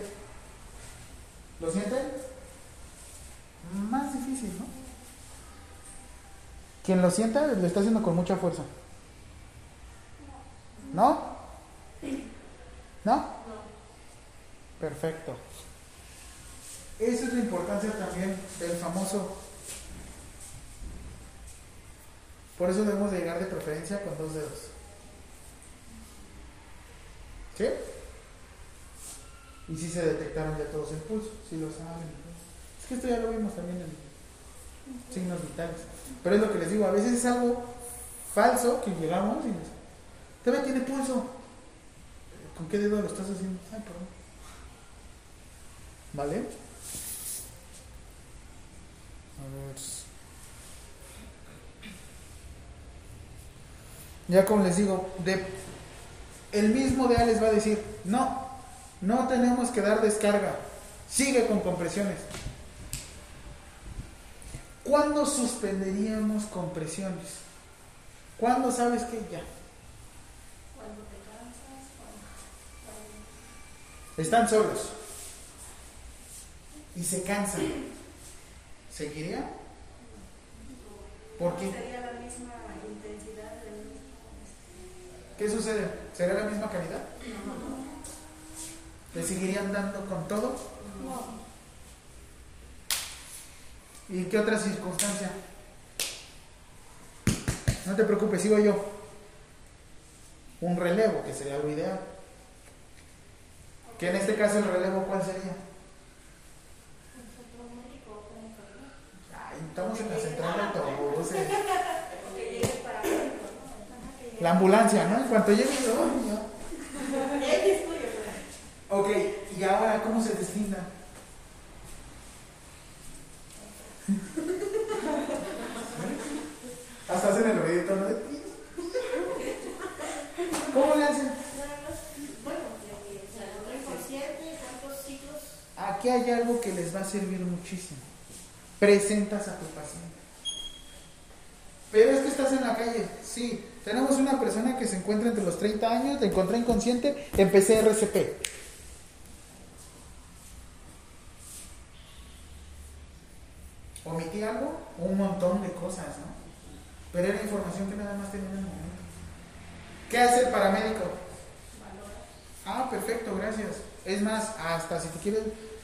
¿Lo sienten? Más difícil, ¿no? Quien lo sienta lo está haciendo con mucha fuerza. ¿No? ¿No? Perfecto. Esa es la importancia también del famoso. Por eso debemos de llegar de preferencia con dos dedos. ¿Sí? Y si se detectaron ya todos el pulso, si lo saben. Es que esto ya lo vimos también en signos vitales. Pero es lo que les digo, a veces es algo falso que llegamos y nos... Todavía tiene pulso. ¿Con qué dedo lo estás haciendo? Ay, perdón. ¿Vale? A ver. Ya como les digo, de, el mismo DA les va a decir, no, no tenemos que dar descarga, sigue con compresiones. ¿Cuándo suspenderíamos compresiones? ¿Cuándo sabes que ya? Cuando te cansas, cuando... Están solos y se cansan. ¿Seguiría? ¿Por qué? Sería la misma intensidad del mismo. ¿Qué sucede? ¿Será la misma calidad? ¿Le seguirían dando con todo? ¿Y qué otra circunstancia? No te preocupes, sigo yo. Un relevo, que sería lo ideal. Que en este caso el relevo, ¿cuál sería? Ay, estamos en la central de autobuses. Que llegue para México. La ambulancia, ¿no? En cuanto llegue yo, Ok, y ahora, ¿cómo se deslinda? Hasta hacen el ruidito, ¿no? ¿Cómo le hacen? Aquí hay algo que les va a servir muchísimo. Presentas a tu paciente. Pero es que estás en la calle. Sí, tenemos una persona que se encuentra entre los 30 años, te encontré inconsciente, empecé RCP. Omití algo, un montón de cosas, ¿no? Pero era información que nada más tenía en el momento. ¿Qué hace el paramédico? Ah, perfecto, gracias. Es más, hasta si te quieres.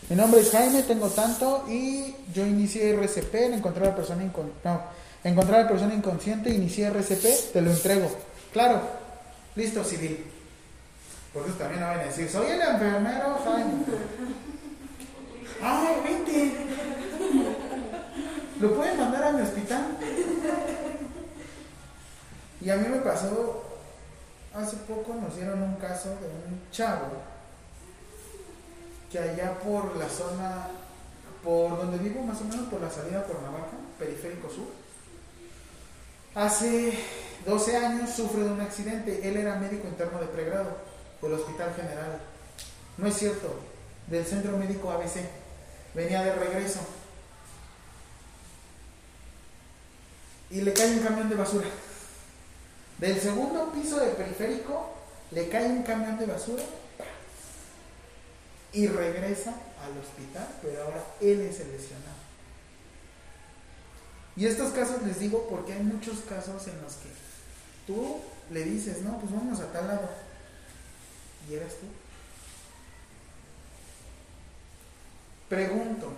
Mi nombre es Jaime, tengo tanto y yo inicié RCP en encontrar a la persona incon... no, encontrar a la persona inconsciente, inicié RCP, te lo entrego. Claro, listo, civil. Por eso también no van a decir, soy el enfermero Jaime. Ay, vente. ¿Lo pueden mandar a mi hospital? Y a mí me pasó, hace poco nos dieron un caso de un chavo que allá por la zona, por donde vivo, más o menos por la salida por Navaja, periférico sur, hace 12 años sufre de un accidente. Él era médico interno de pregrado del Hospital General. No es cierto, del Centro Médico ABC. Venía de regreso. Y le cae un camión de basura. Del segundo piso de periférico le cae un camión de basura y regresa al hospital, pero ahora él es el lesionado. Y estos casos les digo porque hay muchos casos en los que tú le dices, no, pues vamos a tal lado. ¿Y eras tú? Pregunto,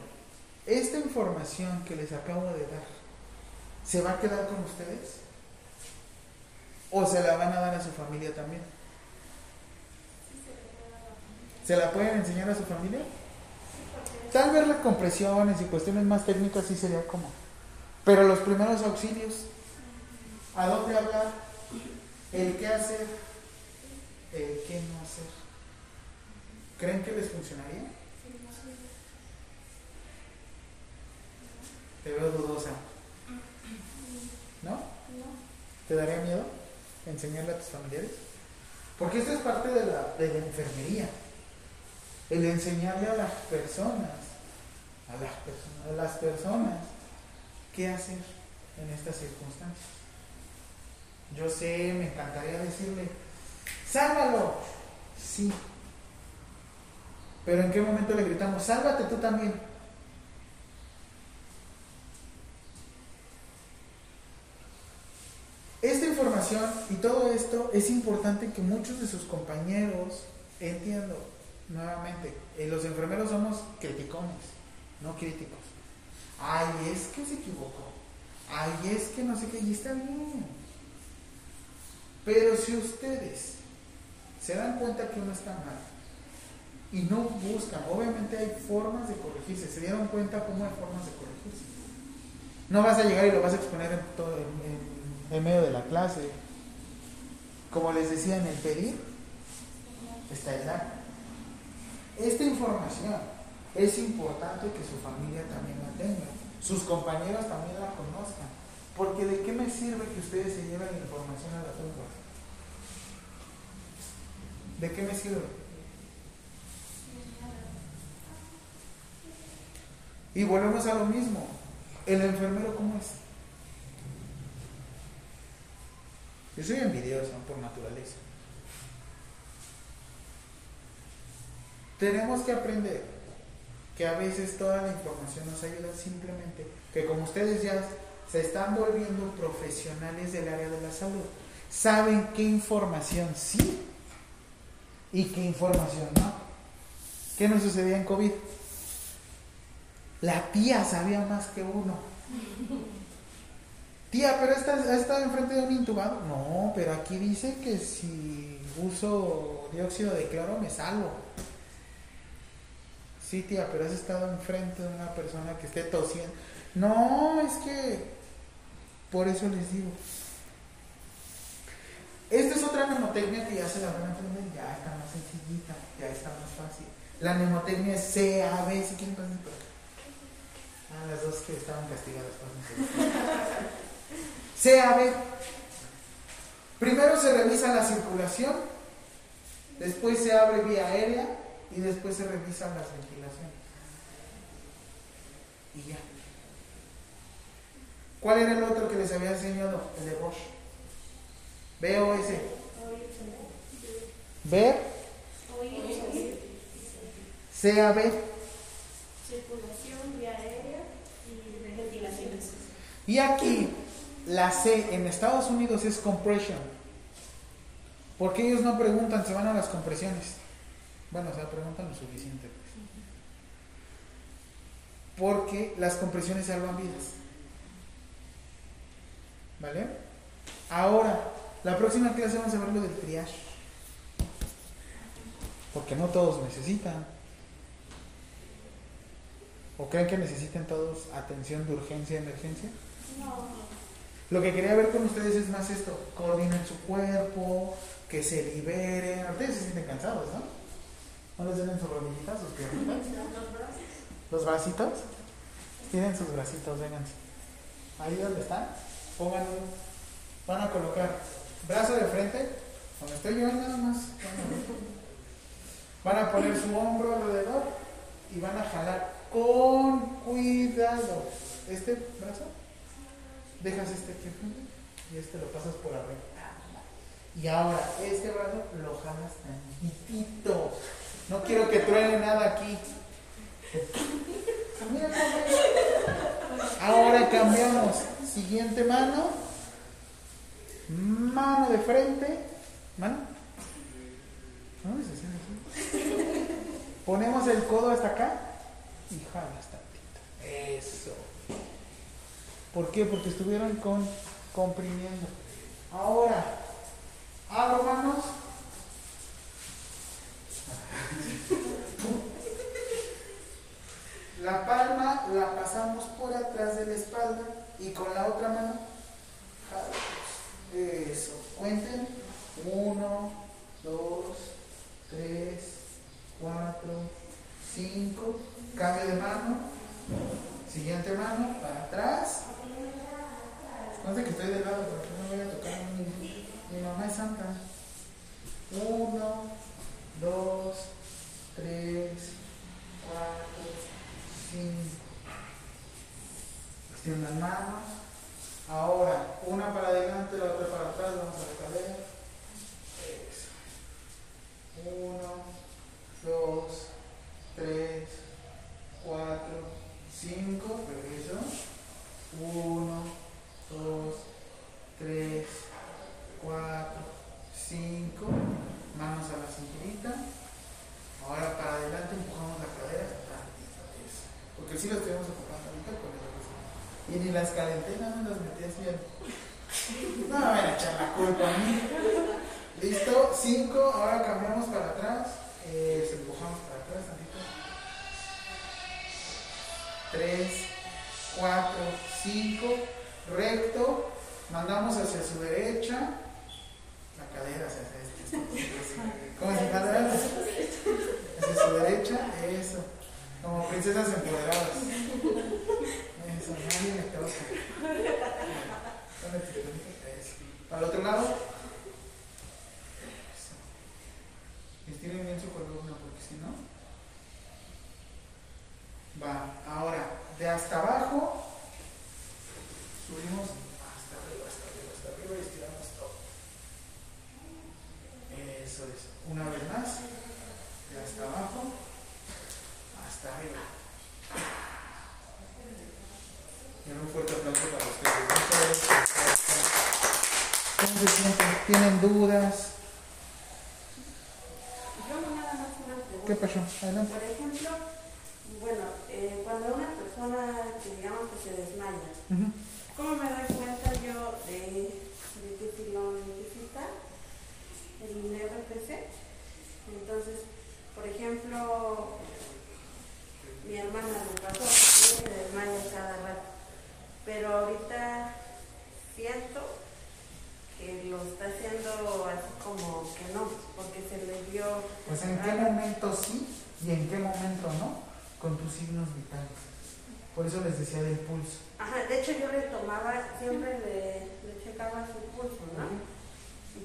¿esta información que les acabo de dar se va a quedar con ustedes? ¿O se la van a dar a su familia también? ¿Se la pueden enseñar a su familia? Tal vez las compresiones y cuestiones más técnicas sí sería como Pero los primeros auxilios, ¿a dónde hablar? El qué hacer, el qué no hacer. ¿Creen que les funcionaría? Te veo dudosa. ¿No? ¿Te daría miedo enseñarle a tus familiares? Porque esto es parte de la, de la enfermería. El enseñarle a las personas, a las, personas, a las personas, qué hacer en estas circunstancias. Yo sé, me encantaría decirle, sálvalo. Sí. Pero ¿en qué momento le gritamos, sálvate tú también? Esta información y todo esto es importante que muchos de sus compañeros entiendan nuevamente. eh, los enfermeros somos criticones, no críticos. Ay, es que se equivocó. Ay, es que no sé qué, y está bien. Pero si ustedes se dan cuenta que uno está mal y no buscan, obviamente hay formas de corregirse. ¿Se dieron cuenta cómo hay formas de corregirse? No vas a llegar y lo vas a exponer en, todo, en, en- medio de la clase. Como les decía, en el pedir está el dar. Esta información es importante que su familia también la tenga, sus compañeros también la conozcan. Porque de qué me sirve que ustedes se lleven la información a la tumba? ¿De qué me sirve? Y volvemos a lo mismo. ¿El enfermero cómo es? Yo soy envidioso por naturaleza. Tenemos que aprender que a veces toda la información nos ayuda simplemente, que como ustedes ya se están volviendo profesionales del área de la salud, saben qué información sí y qué información no. ¿Qué nos sucedía en COVID? La tía sabía más que uno. Tía, pero estás has estado enfrente de un intubado. No, pero aquí dice que si uso dióxido de cloro me salvo. Sí, tía, pero has estado enfrente de una persona que esté tosiendo. No, es que por eso les digo. Esta es otra mnemotecnia que ya se la van a aprender, ya está más sencillita, ya está más fácil. La mnemotecnia es C, A, B, si quieren pasen por. Ah, las dos que estaban castigadas, pásense. C, A, B. Primero se revisa la circulación, después se abre vía aérea y después se revisan las ventilaciones. Y ya. ¿Cuál era el otro que les había enseñado? El de Roche. B o S. Ver, C, A, B. Circulación, vía aérea y ventilaciones. Y aquí, la C en Estados Unidos es compression. Porque ellos no preguntan, se van a las compresiones. Bueno, o sea, preguntan lo suficiente. pues. Porque las compresiones salvan vidas. ¿Vale? Ahora, la próxima clase vamos a ver lo del triage. Porque no todos necesitan. ¿O creen que necesiten todos atención de urgencia emergencia? Lo que quería ver con ustedes es más esto, coordinen su cuerpo, que se liberen. Ustedes se sienten cansados, ¿no? ¿No les duelen sus rodillitas, sus piernitas? ¿Los bracitos? Tienen sus bracitos, vénganse. Ahí donde están, pónganlo. Van a colocar brazo de frente, donde estoy yo nada más. Van a poner su hombro alrededor y van a jalar con cuidado. Este brazo dejas este aquí enfrente y este lo pasas por arriba. Y ahora este brazo lo jalas tantitito. No quiero que truene nada aquí. Ahora cambiamos. Siguiente mano. Mano de frente. Mano. Ponemos el codo hasta acá y jalas tantito. Eso. ¿Por qué? Porque estuvieron con, comprimiendo. Ahora, abro manos. La palma la pasamos por atrás de la espalda y con la otra mano. Eso, cuenten. Uno, dos, tres, cuatro, cinco. Cambio de mano. Siguiente mano, para atrás. Conste que estoy de lado porque no voy a tocar a mi, mi mamá es santa. Uno, dos, tres, cuatro, cinco. Extiendo las manos. Ahora, una para adelante, la otra para atrás, vamos a recaler. Eso. Uno, dos, tres, cuatro, cinco, regreso. Uno, dos, tres, cuatro, cinco. Manos a la cinturita. Ahora para adelante empujamos la cadera. eso. Porque si lo estuvimos ocupando ahorita con el. Y ni las calenté, nada más las metí así. al- No me van a echar la culpa a mí. Listo, cinco. Ahora cambiamos para atrás. Eso, empujamos para atrás tantito. Tres, cuatro, cinco. Recto. Mandamos hacia su derecha. La cadera hacia este. ¿Cómo se llama? Hacia su derecha. Eso. Como princesas empoderadas. Eso, nadie me toca. Eso. Para el otro lado. Eso. Estiren bien su columna porque si no. Va. Ahora, de hasta abajo. Subimos hasta arriba, hasta arriba, hasta arriba. Eso es. Una vez más. De hasta abajo. Hasta arriba. Y un fuerte aplauso para ustedes. ¿Cómo se sienten? ¿Tienen dudas? Yo nada más una pregunta. ¿Qué pasó? Adelante. Por ejemplo, bueno, eh, cuando una persona que digamos que se desmaya, Ujú. ¿cómo me doy cuenta yo de, de que si lo necesita Entonces, por ejemplo, mi hermana me pasó, se desmaya cada rato, pero ahorita siento que lo está haciendo así como que no, porque se le dio... Pues en qué momento sí y en qué momento no, con tus signos vitales. Por eso les decía del pulso. Ajá, de hecho yo le tomaba, siempre le, le checaba su pulso, ¿no?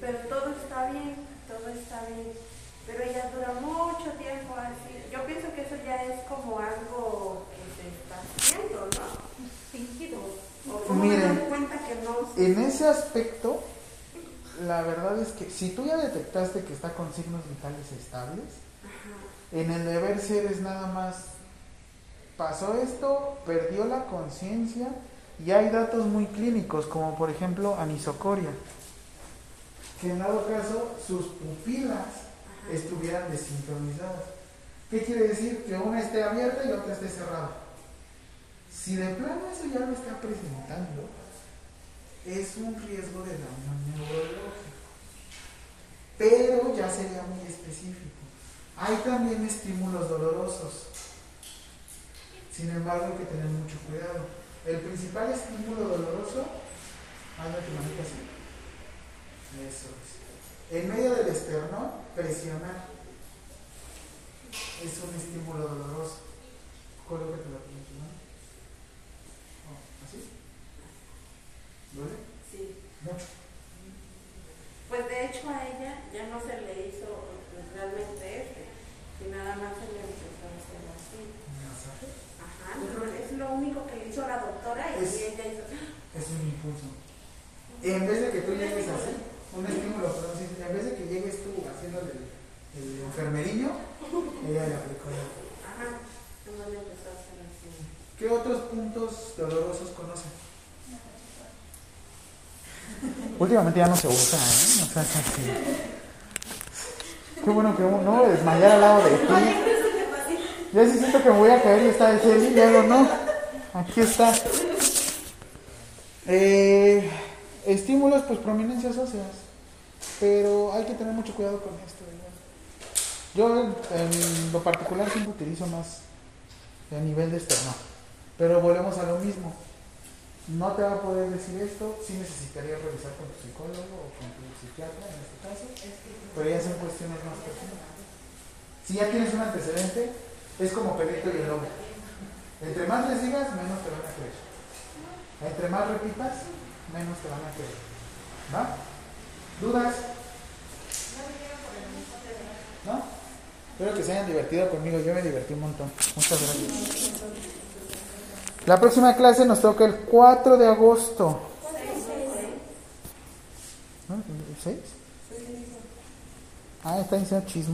Pero todo está bien, todo está bien. Pero ella dura mucho tiempo así. Yo pienso que eso ya es como algo que se está haciendo, ¿no? Fingido. O Miren. cuenta que no. En ese aspecto, la verdad es que si tú ya detectaste que está con signos vitales estables, Ajá. en el deber ser es nada más, pasó esto, perdió la conciencia y hay datos muy clínicos, como por ejemplo anisocoria, que en dado caso sus pupilas estuvieran desincronizadas. ¿Qué quiere decir? Que una esté abierta y la otra esté cerrada. Si de plano eso ya lo está presentando, es un riesgo de daño neurológico. Pero ya sería muy específico. Hay también estímulos dolorosos. Sin embargo, hay que tener mucho cuidado. El principal estímulo doloroso, hazme tu manita así. Eso es. En medio del esternón, presionar. Es un estímulo doloroso. Colócate la mano. Oh, ¿Así? ¿Duele? Sí. Mucho. Pues de hecho a ella ya no se le hizo realmente este, y nada más se le empezó a hacer así. ¿Un masaje? Ajá, no, es lo único que le hizo la doctora y Es- ella hizo. Es un impulso. En vez de que tú llegues así, un estímulo, pero sí, en vez de que llegues tú haciéndole el, el enfermerillo, ella le aplicó. Ajá, empezó a hacer así. ¿Qué otros puntos dolorosos conocen? Últimamente ya no se usa, ¿eh? O sea, es así. Qué bueno que no voy a desmayar al lado de ti. Ya sí siento que me voy a caer y está de serio y luego no. Aquí está. Eh, estímulos, pues prominencias óseas. Pero hay que tener mucho cuidado con esto. Yo en, lo particular siempre utilizo más a nivel de esternón. Pero volvemos a lo mismo. no te va a poder decir esto, sí necesitarías revisar con tu psicólogo o con tu psiquiatra en este caso, pero ya son cuestiones más personales. Si ya tienes un antecedente, es como Pedrito y el lobo. Entre más les digas, menos te van a creer. Entre más repitas, menos te van a creer. ¿Va? ¿Dudas? ¿No? Espero que se hayan divertido conmigo. Yo me divertí un montón. Muchas gracias. La próxima clase nos toca el 4 de agosto. ¿No? ¿El 6? Ah, está diciendo chisme.